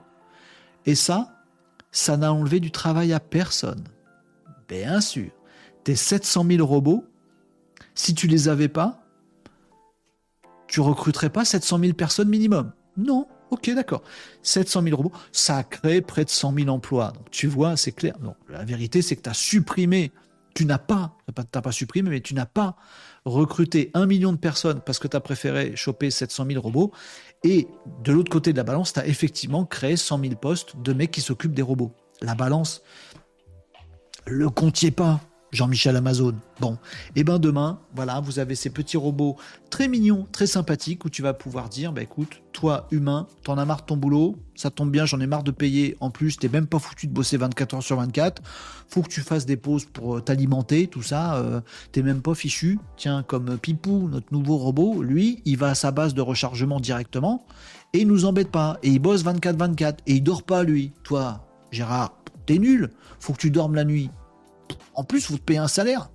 Et ça, ça n'a enlevé du travail à personne. Bien sûr. Tes 700 000 robots, si tu les avais pas, tu recruterais pas 700 000 personnes minimum. Non, ok, d'accord. 700 000 robots, ça a créé près de 100 000 emplois. Donc tu vois, c'est clair. La vérité, c'est que tu as supprimé, tu n'as pas, tu n'as pas supprimé, mais tu n'as pas recruté un million de personnes parce que tu as préféré choper 700 000 robots. Et de l'autre côté de la balance, tu as effectivement créé 100 000 postes de mecs qui s'occupent des robots. La balance, le comptiez pas. Jean-Michel Amazon. Bon, et eh ben demain, voilà, vous avez ces petits robots très mignons, très sympathiques, où tu vas pouvoir dire, bah écoute, toi humain, t'en as marre de ton boulot, ça tombe bien, j'en ai marre de payer, en plus, t'es même pas foutu de bosser 24 heures sur 24, faut que tu fasses des pauses pour euh, t'alimenter, tout ça, euh, t'es même pas fichu. Tiens, comme Pipou, notre nouveau robot, lui, il va à sa base de rechargement directement, et il nous embête pas, et il bosse 24-24, et il dort pas lui. Toi, Gérard, t'es nul, faut que tu dormes la nuit en plus, vous te payez un salaire.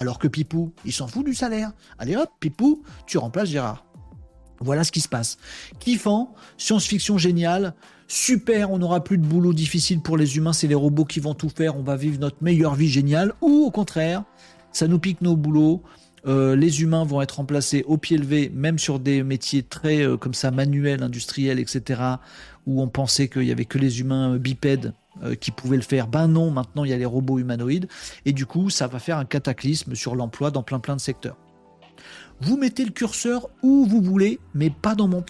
Alors que Pipou, il s'en fout du salaire. Allez hop, Pipou, tu remplaces Gérard. Voilà ce qui se passe. Kiffant, science-fiction géniale, super, on n'aura plus de boulot difficile pour les humains, c'est les robots qui vont tout faire, on va vivre notre meilleure vie géniale. Ou au contraire, ça nous pique nos boulots, euh, les humains vont être remplacés au pied levé, même sur des métiers très euh, comme ça manuels, industriels, etc., où on pensait qu'il y avait que les humains bipèdes euh, qui pouvaient le faire. Ben non, maintenant il y a les robots humanoïdes, et du coup ça va faire un cataclysme sur l'emploi dans plein plein de secteurs. Vous mettez le curseur où vous voulez, mais pas dans mon...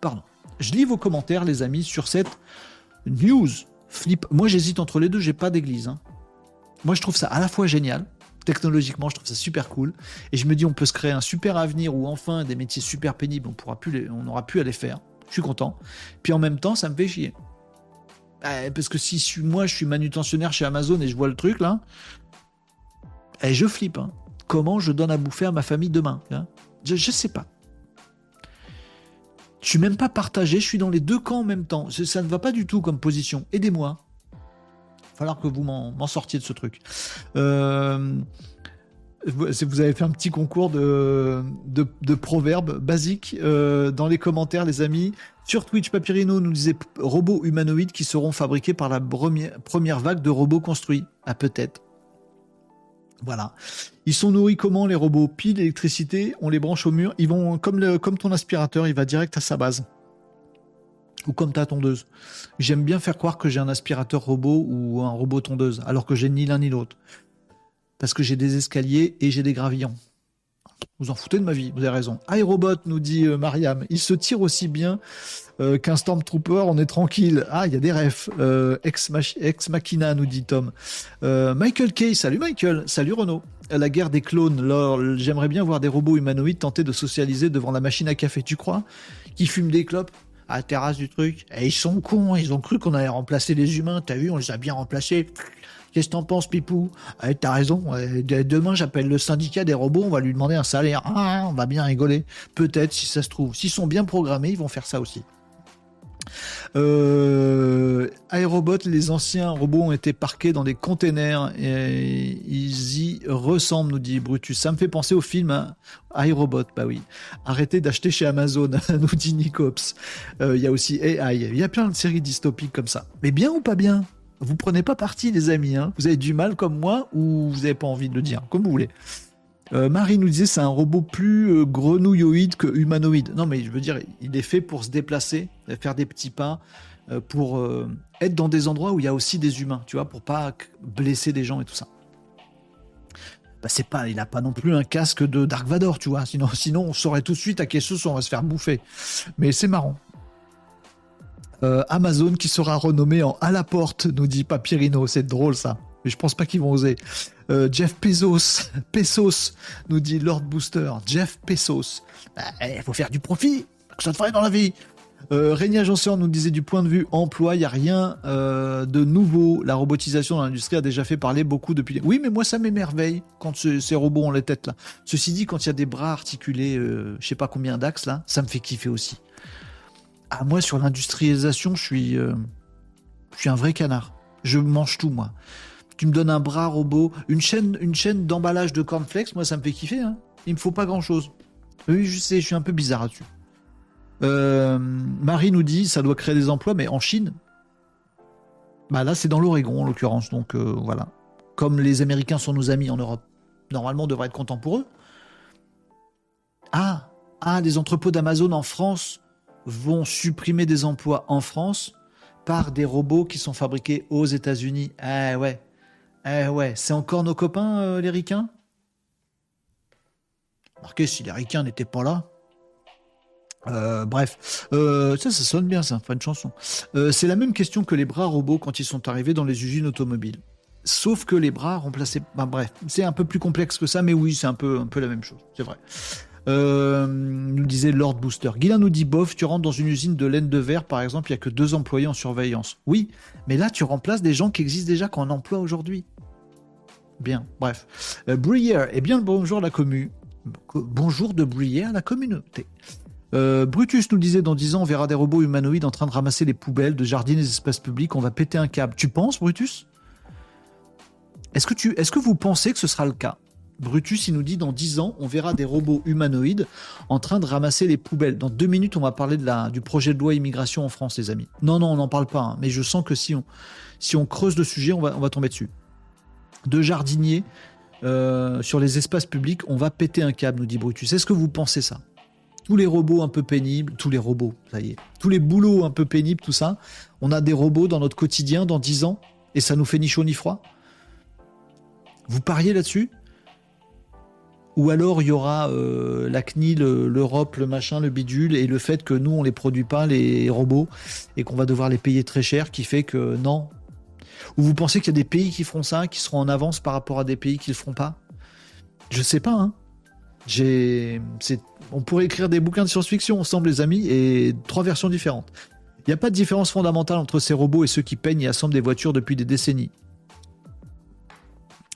Pardon. Je lis vos commentaires, les amis, sur cette news. Flip. Moi, j'hésite entre les deux. J'ai pas d'église. Hein. Moi, je trouve ça à la fois génial technologiquement, je trouve ça super cool. Et je me dis, on peut se créer un super avenir où enfin des métiers super pénibles, on pourra plus on aura pu à les faire. Je suis content. Puis en même temps, ça me fait chier. Bah, parce que si moi je suis manutentionnaire chez Amazon et je vois le truc là, et eh, je flippe. Hein. Comment je donne à bouffer à ma famille demain hein? Je, je sais pas. Je suis même pas partagé, je suis dans les deux camps en même temps. Ça ne va pas du tout comme position. Aidez-moi falloir que vous m'en sortiez de ce truc. Euh, vous avez fait un petit concours de, de, proverbes basiques euh, dans les commentaires, les amis. Sur Twitch, Papyrino nous disait robots humanoïdes qui seront fabriqués par la première, vague de robots construits. Ah, peut-être. Voilà. Ils sont nourris comment les robots? Pile, électricité, on les branche au mur. Ils vont comme, comme ton aspirateur, il va direct à sa base ou comme ta tondeuse. J'aime bien faire croire que j'ai un aspirateur robot ou un robot tondeuse, alors que j'ai ni l'un ni l'autre. Parce que j'ai des escaliers et j'ai des gravillons. Vous en foutez de ma vie, vous avez raison. iRobot, nous dit euh, Mariam, il se tire aussi bien euh, qu'un Stormtrooper, on est tranquille. Ah, il y a des refs. Euh, ex, Machina, nous dit Tom. Michael Kay, salut Michael, salut Renaud. La guerre des clones, j'aimerais bien voir des robots humanoïdes tenter de socialiser devant la machine à café, tu crois? Qui fument des clopes à la terrasse du truc? Et ils sont cons, ils ont cru qu'on allait remplacer les humains. T'as vu, on les a bien remplacés. Qu'est-ce que t'en penses, Pipou eh, T'as raison. Demain, j'appelle le syndicat des robots, on va lui demander un salaire. Ah, on va bien rigoler. Peut-être, si ça se trouve. S'ils sont bien programmés, ils vont faire ça aussi. Euh, Aérobot, les anciens robots ont été parqués dans des containers et ils y ressemblent, nous dit Brutus. Ça me fait penser au film hein. Aérobot, bah oui. Arrêtez d'acheter chez Amazon, nous dit Nicops. Euh, il y a aussi AI. Il y a plein de séries dystopiques comme ça. Mais bien ou pas bien? Vous prenez pas parti, les amis. Hein vous avez du mal comme moi ou vous n'avez pas envie de le dire, comme vous voulez. Euh, Marie nous disait c'est un robot plus euh, grenouilloïde que humanoïde. Non, mais je veux dire, il est fait pour se déplacer, faire des petits pas, euh, pour être dans des endroits où il y a aussi des humains, tu vois, pour pas blesser des gens et tout ça. Bah, c'est pas, il n'a pas non plus un casque de Dark Vador, tu vois. Sinon, on saurait tout de suite à quelle sauce on va se faire bouffer. Mais c'est marrant. Amazon qui sera renommé en à la porte, nous dit Papyrino. C'est drôle ça. Mais je pense pas qu'ils vont oser. Euh, Jeff Pesos, Pesos, nous dit Lord Booster. Jeff Pesos. Bah, il faut faire du profit. Ça te ferait dans la vie. Euh, Agenceur nous disait du point de vue emploi, il n'y a rien euh, de nouveau. La robotisation dans l'industrie a déjà fait parler beaucoup depuis. Oui, mais moi ça m'émerveille quand ces robots ont les têtes là. Ceci dit, quand il y a des bras articulés, euh, je sais pas combien d'axes là, ça me fait kiffer aussi. Ah, moi, sur l'industrialisation, je suis, euh, je suis un vrai canard. Je mange tout, moi. Tu me donnes un bras robot, une chaîne, une chaîne d'emballage de cornflakes, moi, ça me fait kiffer. Hein. Il me faut pas grand-chose. Oui, je sais, je suis un peu bizarre là-dessus. Euh, Marie nous dit, ça doit créer des emplois, mais en Chine, bah là, c'est dans l'Oregon, en l'occurrence. Donc, euh, voilà. Comme les Américains sont nos amis en Europe, normalement, on devrait être content pour eux. Ah, ah, des entrepôts d'Amazon en France vont supprimer des emplois en France par des robots qui sont fabriqués aux États-Unis. Eh ouais, eh ouais, c'est encore nos copains, euh, les ricains? Marquez, si les ricains n'étaient pas là. Euh, bref, euh, ça, ça sonne bien, ça, pas une chanson. c'est la même question que les bras robots quand ils sont arrivés dans les usines automobiles. Sauf que les bras remplaçaient. Bah, bref, c'est un peu plus complexe que ça, mais oui, c'est un peu, un peu la même chose, c'est vrai. Euh, nous disait Lord Booster. Guilain nous dit bof, tu rentres dans une usine de laine de verre, par exemple, il n'y a que deux employés en surveillance. Oui, mais là, tu remplaces des gens qui existent déjà qu'on emploie aujourd'hui. Bien, bref. Euh, Bruyère, eh bien bonjour la commu. Bonjour de Bruyère la communauté. Euh, Brutus nous disait dans 10 ans, on verra des robots humanoïdes en train de ramasser les poubelles, de jardiner les espaces publics, on va péter un câble. Tu penses, Brutus? Est-ce que, tu, est -ce que vous pensez que ce sera le cas? Brutus, il nous dit dans 10 ans, on verra des robots humanoïdes en train de ramasser les poubelles. Dans deux minutes, on va parler du projet de loi immigration en France, les amis. Non, non, on n'en parle pas, hein. mais je sens que si on, si on creuse le sujet, on va, on va tomber dessus. De jardiniers euh, sur les espaces publics, on va péter un câble, nous dit Brutus. Est-ce que vous pensez ça? Tous les robots un peu pénibles, tous les robots, ça y est, tous les boulots un peu pénibles, tout ça, on a des robots dans notre quotidien dans 10 ans et ça nous fait ni chaud ni froid? Vous pariez là-dessus? Ou alors il y aura euh, la CNIL, l'Europe, le machin, le bidule, et le fait que nous, on les produit pas, les robots, et qu'on va devoir les payer très cher, qui fait que non. Ou vous pensez qu'il y a des pays qui feront ça, qui seront en avance par rapport à des pays qui le feront pas? Je sais pas, hein. On pourrait écrire des bouquins de science-fiction ensemble, les amis, et trois versions différentes. Il n'y a pas de différence fondamentale entre ces robots et ceux qui peignent et assemblent des voitures depuis des décennies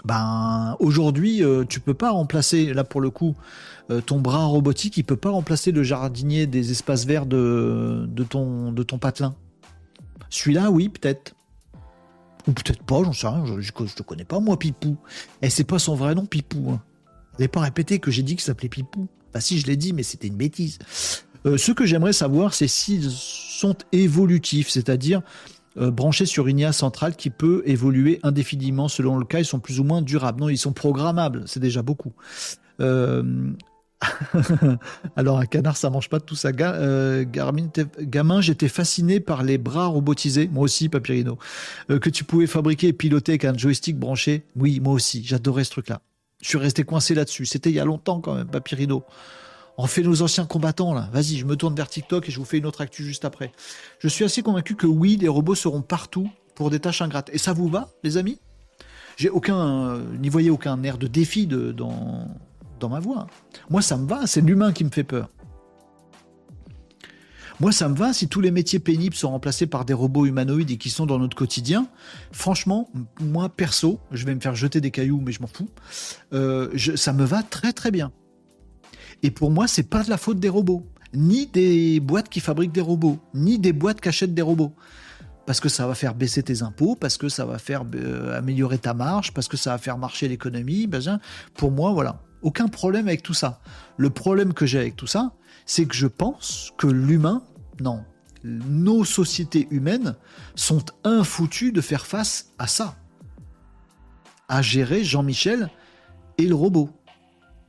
ben aujourd'hui euh, tu peux pas remplacer là pour le coup euh, ton bras robotique il peut pas remplacer le jardinier des espaces verts de, ton de ton patelin. Celui-là oui peut-être. Ou peut-être pas j'en sais rien je, je, te connais pas moi Pipou. Et c'est pas son vrai nom Pipou hein. vous pas répété que j'ai dit qu'il s'appelait Pipou. Bah si je l'ai dit mais c'était une bêtise. Euh, ce que j'aimerais savoir c'est s'ils sont évolutifs c'est-à-dire euh, branchés sur une IA centrale qui peut évoluer indéfiniment selon le cas. Ils sont plus ou moins durables. Non, ils sont programmables. C'est déjà beaucoup. Euh, alors un canard, ça mange pas tout ça. Euh, gamin, j'étais fasciné par les bras robotisés. Moi aussi, Papyrino. que tu pouvais fabriquer et piloter avec un joystick branché. Oui, moi aussi. J'adorais ce truc-là. Je suis resté coincé là-dessus. C'était il y a longtemps quand même, Papyrino. On fait nos anciens combattants là. Vas-y, je me tourne vers TikTok et je vous fais une autre actu juste après. Je suis assez convaincu que oui, les robots seront partout pour des tâches ingrates. Et ça vous va, les amis? J'ai aucun, n'y voyez aucun air de défi dans, dans ma voix. Moi, ça me va. C'est l'humain qui me fait peur. Moi, ça me va si tous les métiers pénibles sont remplacés par des robots humanoïdes et qui sont dans notre quotidien. Franchement, moi, perso, je vais me faire jeter des cailloux, mais je m'en fous. Euh, ça me va très très bien. Et pour moi, c'est pas de la faute des robots, ni des boîtes qui fabriquent des robots, ni des boîtes qui achètent des robots. Parce que ça va faire baisser tes impôts, parce que ça va faire euh, améliorer ta marge, parce que ça va faire marcher l'économie. Pour moi, voilà, aucun problème avec tout ça. Le problème que j'ai avec tout ça, c'est que je pense que l'humain, non, nos sociétés humaines sont infoutues de faire face à ça. À gérer Jean-Michel et le robot.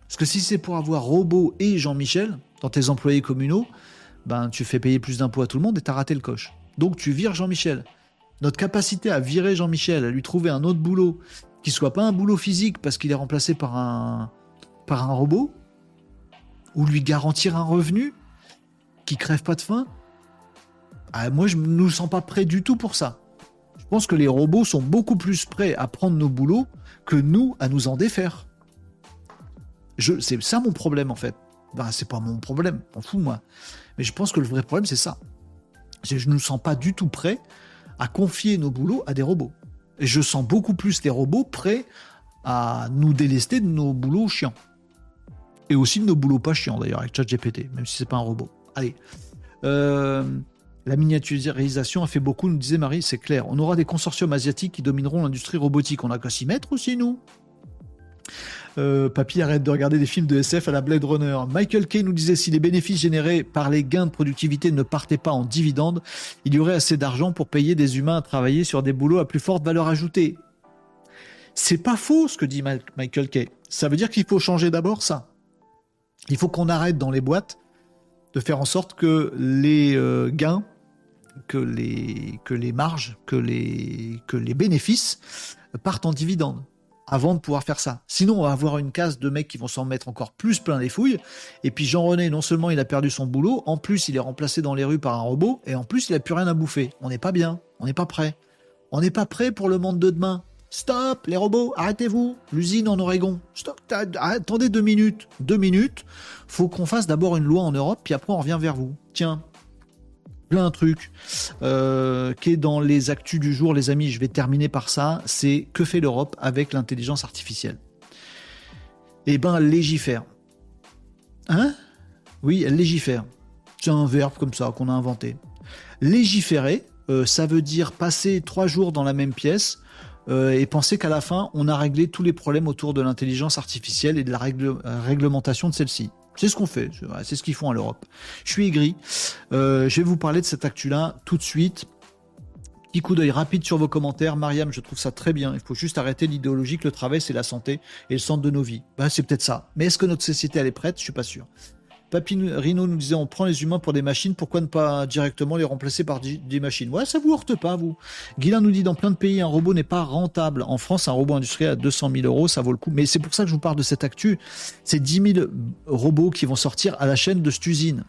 Parce que si c'est pour avoir Robot et Jean-Michel dans tes employés communaux, ben tu fais payer plus d'impôts à tout le monde et t'as raté le coche. Donc tu vires Jean-Michel. Notre capacité à virer Jean-Michel, à lui trouver un autre boulot qui soit pas un boulot physique parce qu'il est remplacé par un, par un robot, ou lui garantir un revenu qui crève pas de faim, ah, moi je ne nous sens pas prêt du tout pour ça. Je pense que les robots sont beaucoup plus prêts à prendre nos boulots que nous à nous en défaire c'est ça mon problème en fait. Ben, c'est pas mon problème, m'en fous moi. Mais je pense que le vrai problème c'est ça. C'est je ne nous sens pas du tout prêt à confier nos boulots à des robots. Et je sens beaucoup plus des robots prêts à nous délester de nos boulots chiants. Et aussi de nos boulots pas chiants d'ailleurs avec ChatGPT, même si c'est pas un robot. Allez. Euh, La miniaturisation a fait beaucoup, nous disait Marie, c'est clair. On aura des consortiums asiatiques qui domineront l'industrie robotique. On n'a qu'à s'y mettre aussi, nous. Euh, papy arrête de regarder des films de SF à la Blade Runner. Michael Kay nous disait si les bénéfices générés par les gains de productivité ne partaient pas en dividendes, il y aurait assez d'argent pour payer des humains à travailler sur des boulots à plus forte valeur ajoutée. C'est pas faux ce que dit Michael Kay. Ça veut dire qu'il faut changer d'abord ça. Il faut qu'on arrête dans les boîtes de faire en sorte que les euh, gains, que les, marges, que les, que les bénéfices partent en dividendes avant de pouvoir faire ça. Sinon, on va avoir une case de mecs qui vont s'en mettre encore plus plein les fouilles. Et puis Jean-René, non seulement il a perdu son boulot, en plus il est remplacé dans les rues par un robot, et en plus il a plus rien à bouffer. On n'est pas bien, on n'est pas prêt. On n'est pas prêt pour le monde de demain. Stop, les robots, arrêtez-vous. L'usine en Oregon. Stop, attendez deux minutes. Deux minutes. Faut qu'on fasse d'abord une loi en Europe, puis après on revient vers vous. Tiens, plein de trucs euh, qui est dans les actus du jour, les amis. Je vais terminer par ça. C'est que fait l'Europe avec l'intelligence artificielle? Eh ben, légifère. Hein? Oui, légifère. C'est un verbe comme ça qu'on a inventé. Légiférer, euh, ça veut dire passer trois jours dans la même pièce euh, et penser qu'à la fin, on a réglé tous les problèmes autour de l'intelligence artificielle et de la réglementation de celle-ci. C'est ce qu'on fait, c'est ce qu'ils font à l'Europe. Je suis aigri. Euh, je vais vous parler de cette actu-là tout de suite. Petit coup d'œil rapide sur vos commentaires. Mariam, je trouve ça très bien. Il faut juste arrêter l'idéologie que le travail, c'est la santé et le centre de nos vies. Ben, c'est peut-être ça. Mais est-ce que notre société, elle est prête? Je suis pas sûr. Papy Rino nous disait on prend les humains pour des machines, pourquoi ne pas directement les remplacer par des machines? Ouais, ça vous heurte pas, vous. Guilain nous dit dans plein de pays, un robot n'est pas rentable. En France, un robot industriel à 200 000 euros, ça vaut le coup. Mais c'est pour ça que je vous parle de cette actu. C'est 10 000 robots qui vont sortir à la chaîne de cette usine.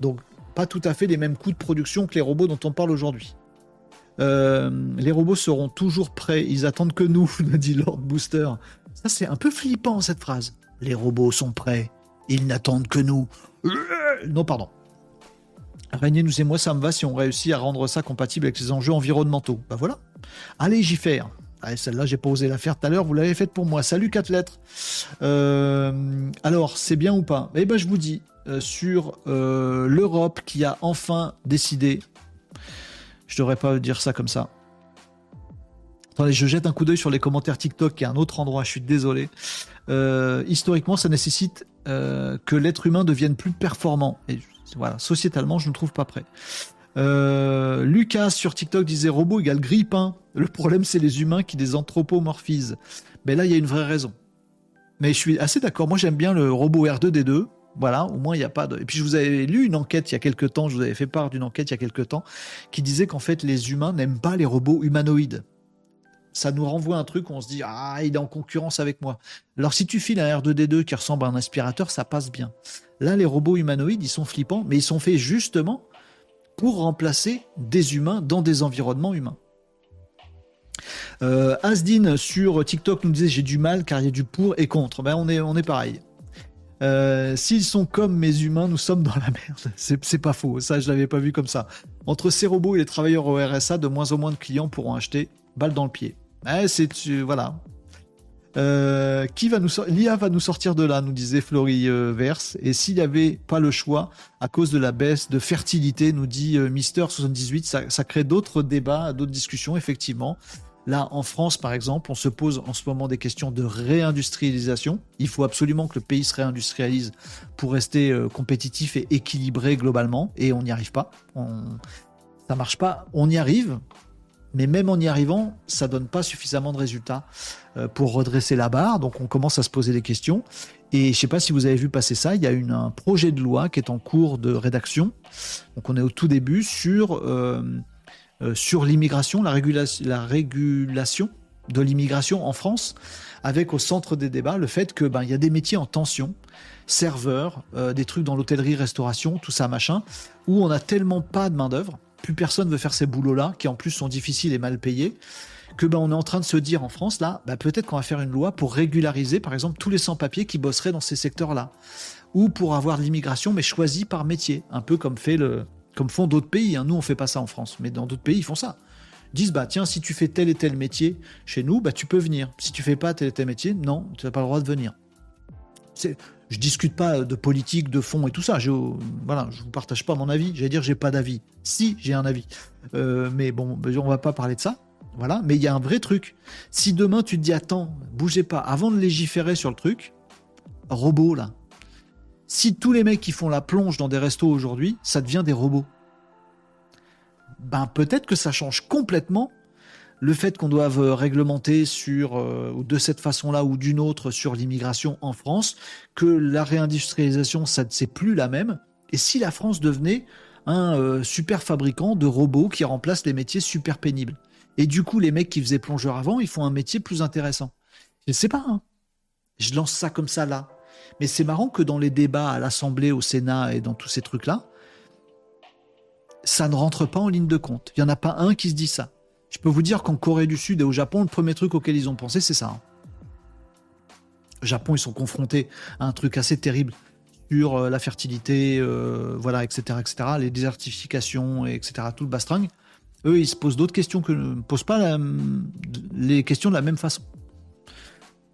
Donc, pas tout à fait les mêmes coûts de production que les robots dont on parle aujourd'hui. Euh, les robots seront toujours prêts, ils attendent que nous, nous dit Lord Booster. Ça, c'est un peu flippant, cette phrase. Les robots sont prêts. Ils n'attendent que nous. Non, pardon. Régnier nous et moi, ça me va si on réussit à rendre ça compatible avec les enjeux environnementaux. Bah voilà. Allez, j'y fais. Allez, celle-là, j'ai pas osé la faire tout à l'heure, vous l'avez faite pour moi. Salut, quatre lettres. Euh, alors, c'est bien ou pas? Eh ben, je vous dis, euh, sur euh, l'Europe qui a enfin décidé, je devrais pas dire ça comme ça, Je jette un coup d'œil sur les commentaires TikTok, qui un autre endroit, je suis désolé. Euh, historiquement, ça nécessite euh, que l'être humain devienne plus performant. Et voilà, sociétalement, je ne trouve pas prêt. Euh, Lucas sur TikTok disait robot égale grippin. Le problème, c'est les humains qui les anthropomorphisent. Mais là, il y a une vraie raison. Mais je suis assez d'accord. Moi, j'aime bien le robot R2D2. Voilà, au moins il n'y a pas de. Et puis je vous avais lu une enquête il y a quelques temps, je vous avais fait part d'une enquête il y a quelques temps, qui disait qu'en fait les humains n'aiment pas les robots humanoïdes ça nous renvoie un truc où on se dit ah il est en concurrence avec moi. Alors si tu files un R2D2 qui ressemble à un aspirateur, ça passe bien. Là les robots humanoïdes ils sont flippants, mais ils sont faits justement pour remplacer des humains dans des environnements humains. Euh, Asdin sur TikTok nous disait j'ai du mal car il y a du pour et contre. Ben on est on est pareil. Euh, s'ils sont comme mes humains, nous sommes dans la merde. C'est pas faux, ça je l'avais pas vu comme ça. Entre ces robots et les travailleurs au RSA, de moins en moins de clients pourront acheter balle dans le pied. Eh, c'est voilà. Euh, qui va nous L'IA va nous sortir de là, nous disait Florie euh, Verse. Et s'il n'y avait pas le choix, à cause de la baisse de fertilité, nous dit euh, Mister 78, ça, ça crée d'autres débats, d'autres discussions, effectivement. Là, en France, par exemple, on se pose en ce moment des questions de réindustrialisation. Il faut absolument que le pays se réindustrialise pour rester compétitif et équilibré globalement, et on n'y arrive pas. On... Ça marche pas. On y arrive, mais même en y arrivant, ça donne pas suffisamment de résultats euh, pour redresser la barre. Donc on commence à se poser des questions. Et je sais pas si vous avez vu passer ça, il y a une, un projet de loi qui est en cours de rédaction. Donc on est au tout début sur, euh, euh, sur l'immigration, la, la régulation de l'immigration en France, avec au centre des débats le fait que ben il y a des métiers en tension, serveurs, des trucs dans l'hôtellerie, restauration, tout ça machin, où on a tellement pas de main d'œuvre plus personne veut faire ces boulots-là, qui en plus sont difficiles et mal payés, que ben, on est en train de se dire en France, là, ben, peut-être qu'on va faire une loi pour régulariser, par exemple, tous les sans-papiers qui bosseraient dans ces secteurs-là. Ou pour avoir de l'immigration, mais choisie par métier. Un peu comme, fait le, comme font d'autres pays. Hein. Nous, on fait pas ça en France, mais dans d'autres pays, ils font ça. Ils disent, bah, tiens, si tu fais tel et tel métier chez nous, bah, tu peux venir. Si tu fais pas tel et tel métier, non, tu n'as pas le droit de venir. Je discute pas de politique, de fond et tout ça. Je, voilà, je vous partage pas mon avis. J'allais dire j'ai pas d'avis. Si j'ai un avis, euh, mais bon, on va pas parler de ça. Voilà, mais il y a un vrai truc. Si demain tu te dis attends, bougez pas, avant de légiférer sur le truc, robot là. Si tous les mecs qui font la plonge dans des restos aujourd'hui, ça devient des robots. Ben peut-être que ça change complètement le fait qu'on doive réglementer sur euh, de cette façon-là ou d'une autre sur l'immigration en France, que la réindustrialisation ça c'est plus la même. Et si la France devenait un euh, super fabricant de robots qui remplacent les métiers super pénibles. Et du coup, les mecs qui faisaient plongeur avant, ils font un métier plus intéressant. Je ne sais pas. Hein. Je lance ça comme ça là. Mais c'est marrant que dans les débats à l'Assemblée, au Sénat et dans tous ces trucs-là, ça ne rentre pas en ligne de compte. Il n'y en a pas un qui se dit ça. Je peux vous dire qu'en Corée du Sud et au Japon, le premier truc auquel ils ont pensé, c'est ça. Hein. Au Japon, ils sont confrontés à un truc assez terrible sur euh, la fertilité, euh, voilà, etc., etc., les désertifications, etc., tout le bastring eux, ils se posent d'autres questions que ne posent pas les questions de la même façon.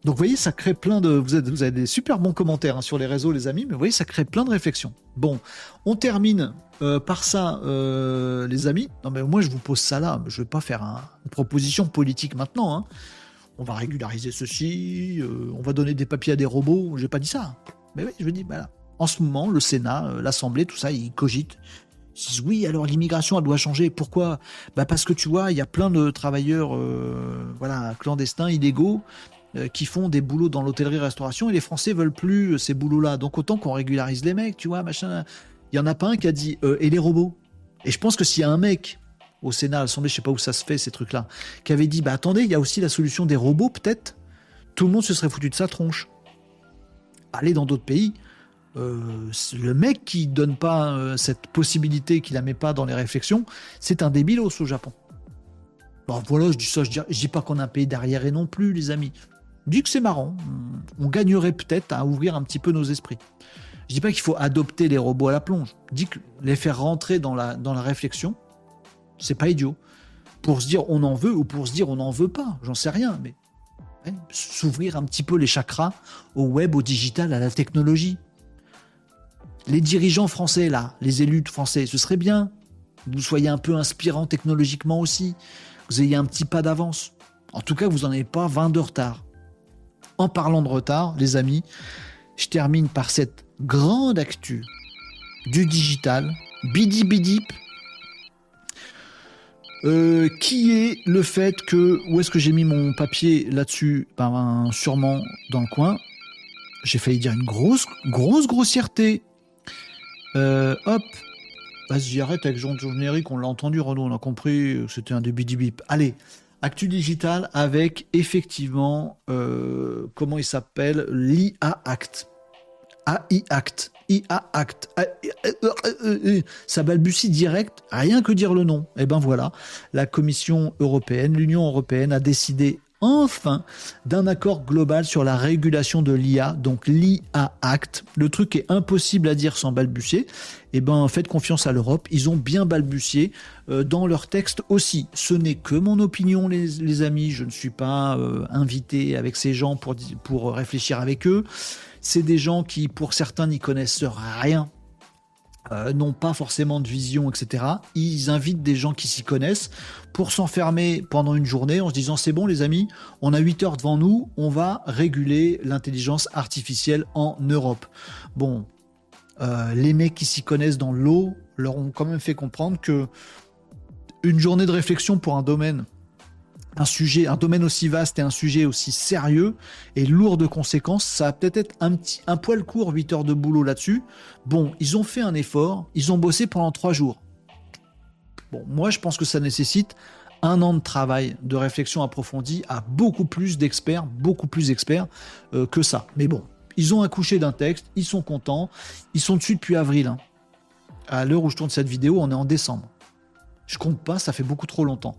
Donc vous voyez, ça crée plein de... Vous, vous avez des super bons commentaires hein, sur les réseaux, les amis, mais vous voyez, ça crée plein de réflexions. Bon, on termine euh, par ça, euh, les amis. Non mais moi, je vous pose ça là. Je ne vais pas faire une proposition politique maintenant. Hein. On va régulariser ceci, euh, on va donner des papiers à des robots. Je n'ai pas dit ça. Mais oui, je veux dire, voilà. En ce moment, le Sénat, l'Assemblée, tout ça, ils cogitent disent oui, alors l'immigration, elle doit changer. Pourquoi? Bah Parce que tu vois, il y a plein de travailleurs voilà, clandestins, illégaux, qui font des boulots dans l'hôtellerie-restauration et les Français veulent plus euh, ces boulots-là. Donc autant qu'on régularise les mecs, tu vois, machin. Il y en a pas un qui a dit et les robots Et je pense que s'il y a un mec au Sénat, à l'Assemblée, je sais pas où ça se fait, ces trucs-là, qui avait dit bah attendez, il y a aussi la solution des robots, peut-être, tout le monde se serait foutu de sa tronche. Allez dans d'autres pays, euh, le mec qui donne pas euh, cette possibilité, qui la met pas dans les réflexions, c'est un débilos au Japon. Bon, voilà, je dis ça, je dis, dis pas qu'on a un pays derrière et non plus, les amis. Dis que c'est marrant. On gagnerait peut-être à ouvrir un petit peu nos esprits. Je dis pas qu'il faut adopter les robots à la plonge. Je que les faire rentrer dans la, dans la réflexion, c'est pas idiot. Pour se dire on en veut ou pour se dire on n'en veut pas, j'en sais rien, mais s'ouvrir un petit peu les chakras au web, au digital, à la technologie les dirigeants français, là, les élus français, ce serait bien vous soyez un peu inspirants technologiquement aussi, vous ayez un petit pas d'avance. En tout cas, vous n'en avez pas 20 de retard. En parlant de retard, les amis, je termine par cette grande actu du digital, bidi bidip, euh, qui est le fait que, où est-ce que j'ai mis mon papier là-dessus? Ben, Sûrement dans le coin. J'ai failli dire une grosse, grosse grossièreté. Euh, hop. Vas-y, arrête avec Jean générique, on l'a entendu, Renaud, on a compris, c'était un début bip. Allez, Actu Digital avec effectivement, euh, comment il s'appelle? L'IA Act. AI Act. IA Act. Euh, ça balbutie direct, rien que dire le nom. Et eh ben voilà, la Commission européenne, l'Union européenne a décidé enfin d'un accord global sur la régulation de l'IA, donc l'IA Act. Le truc est impossible à dire sans balbutier. Eh ben, faites confiance à l'Europe. Ils ont bien balbutié euh, dans leur texte aussi. Ce n'est que mon opinion, les, amis. Je ne suis pas euh, invité avec ces gens pour, pour réfléchir avec eux. C'est des gens qui, pour certains, n'y connaissent rien euh, n'ont pas forcément de vision, etc. Ils invitent des gens qui s'y connaissent pour s'enfermer pendant une journée en se disant c'est bon les amis, on a 8 heures devant nous, on va réguler l'intelligence artificielle en Europe. Bon, euh, les mecs qui s'y connaissent dans l'eau leur ont quand même fait comprendre que une journée de réflexion pour un domaine un sujet, un domaine aussi vaste et un sujet aussi sérieux et lourd de conséquences, ça va peut-être être un petit, un poil court, 8 heures de boulot là-dessus. Bon, ils ont fait un effort, ils ont bossé pendant 3 jours. Bon, moi je pense que ça nécessite un an de travail, de réflexion approfondie à beaucoup plus d'experts, beaucoup plus experts euh, que ça. Mais bon, ils ont accouché d'un texte, ils sont contents, ils sont dessus depuis avril. Hein. À l'heure où je tourne cette vidéo, on est en décembre. Je compte pas, ça fait beaucoup trop longtemps.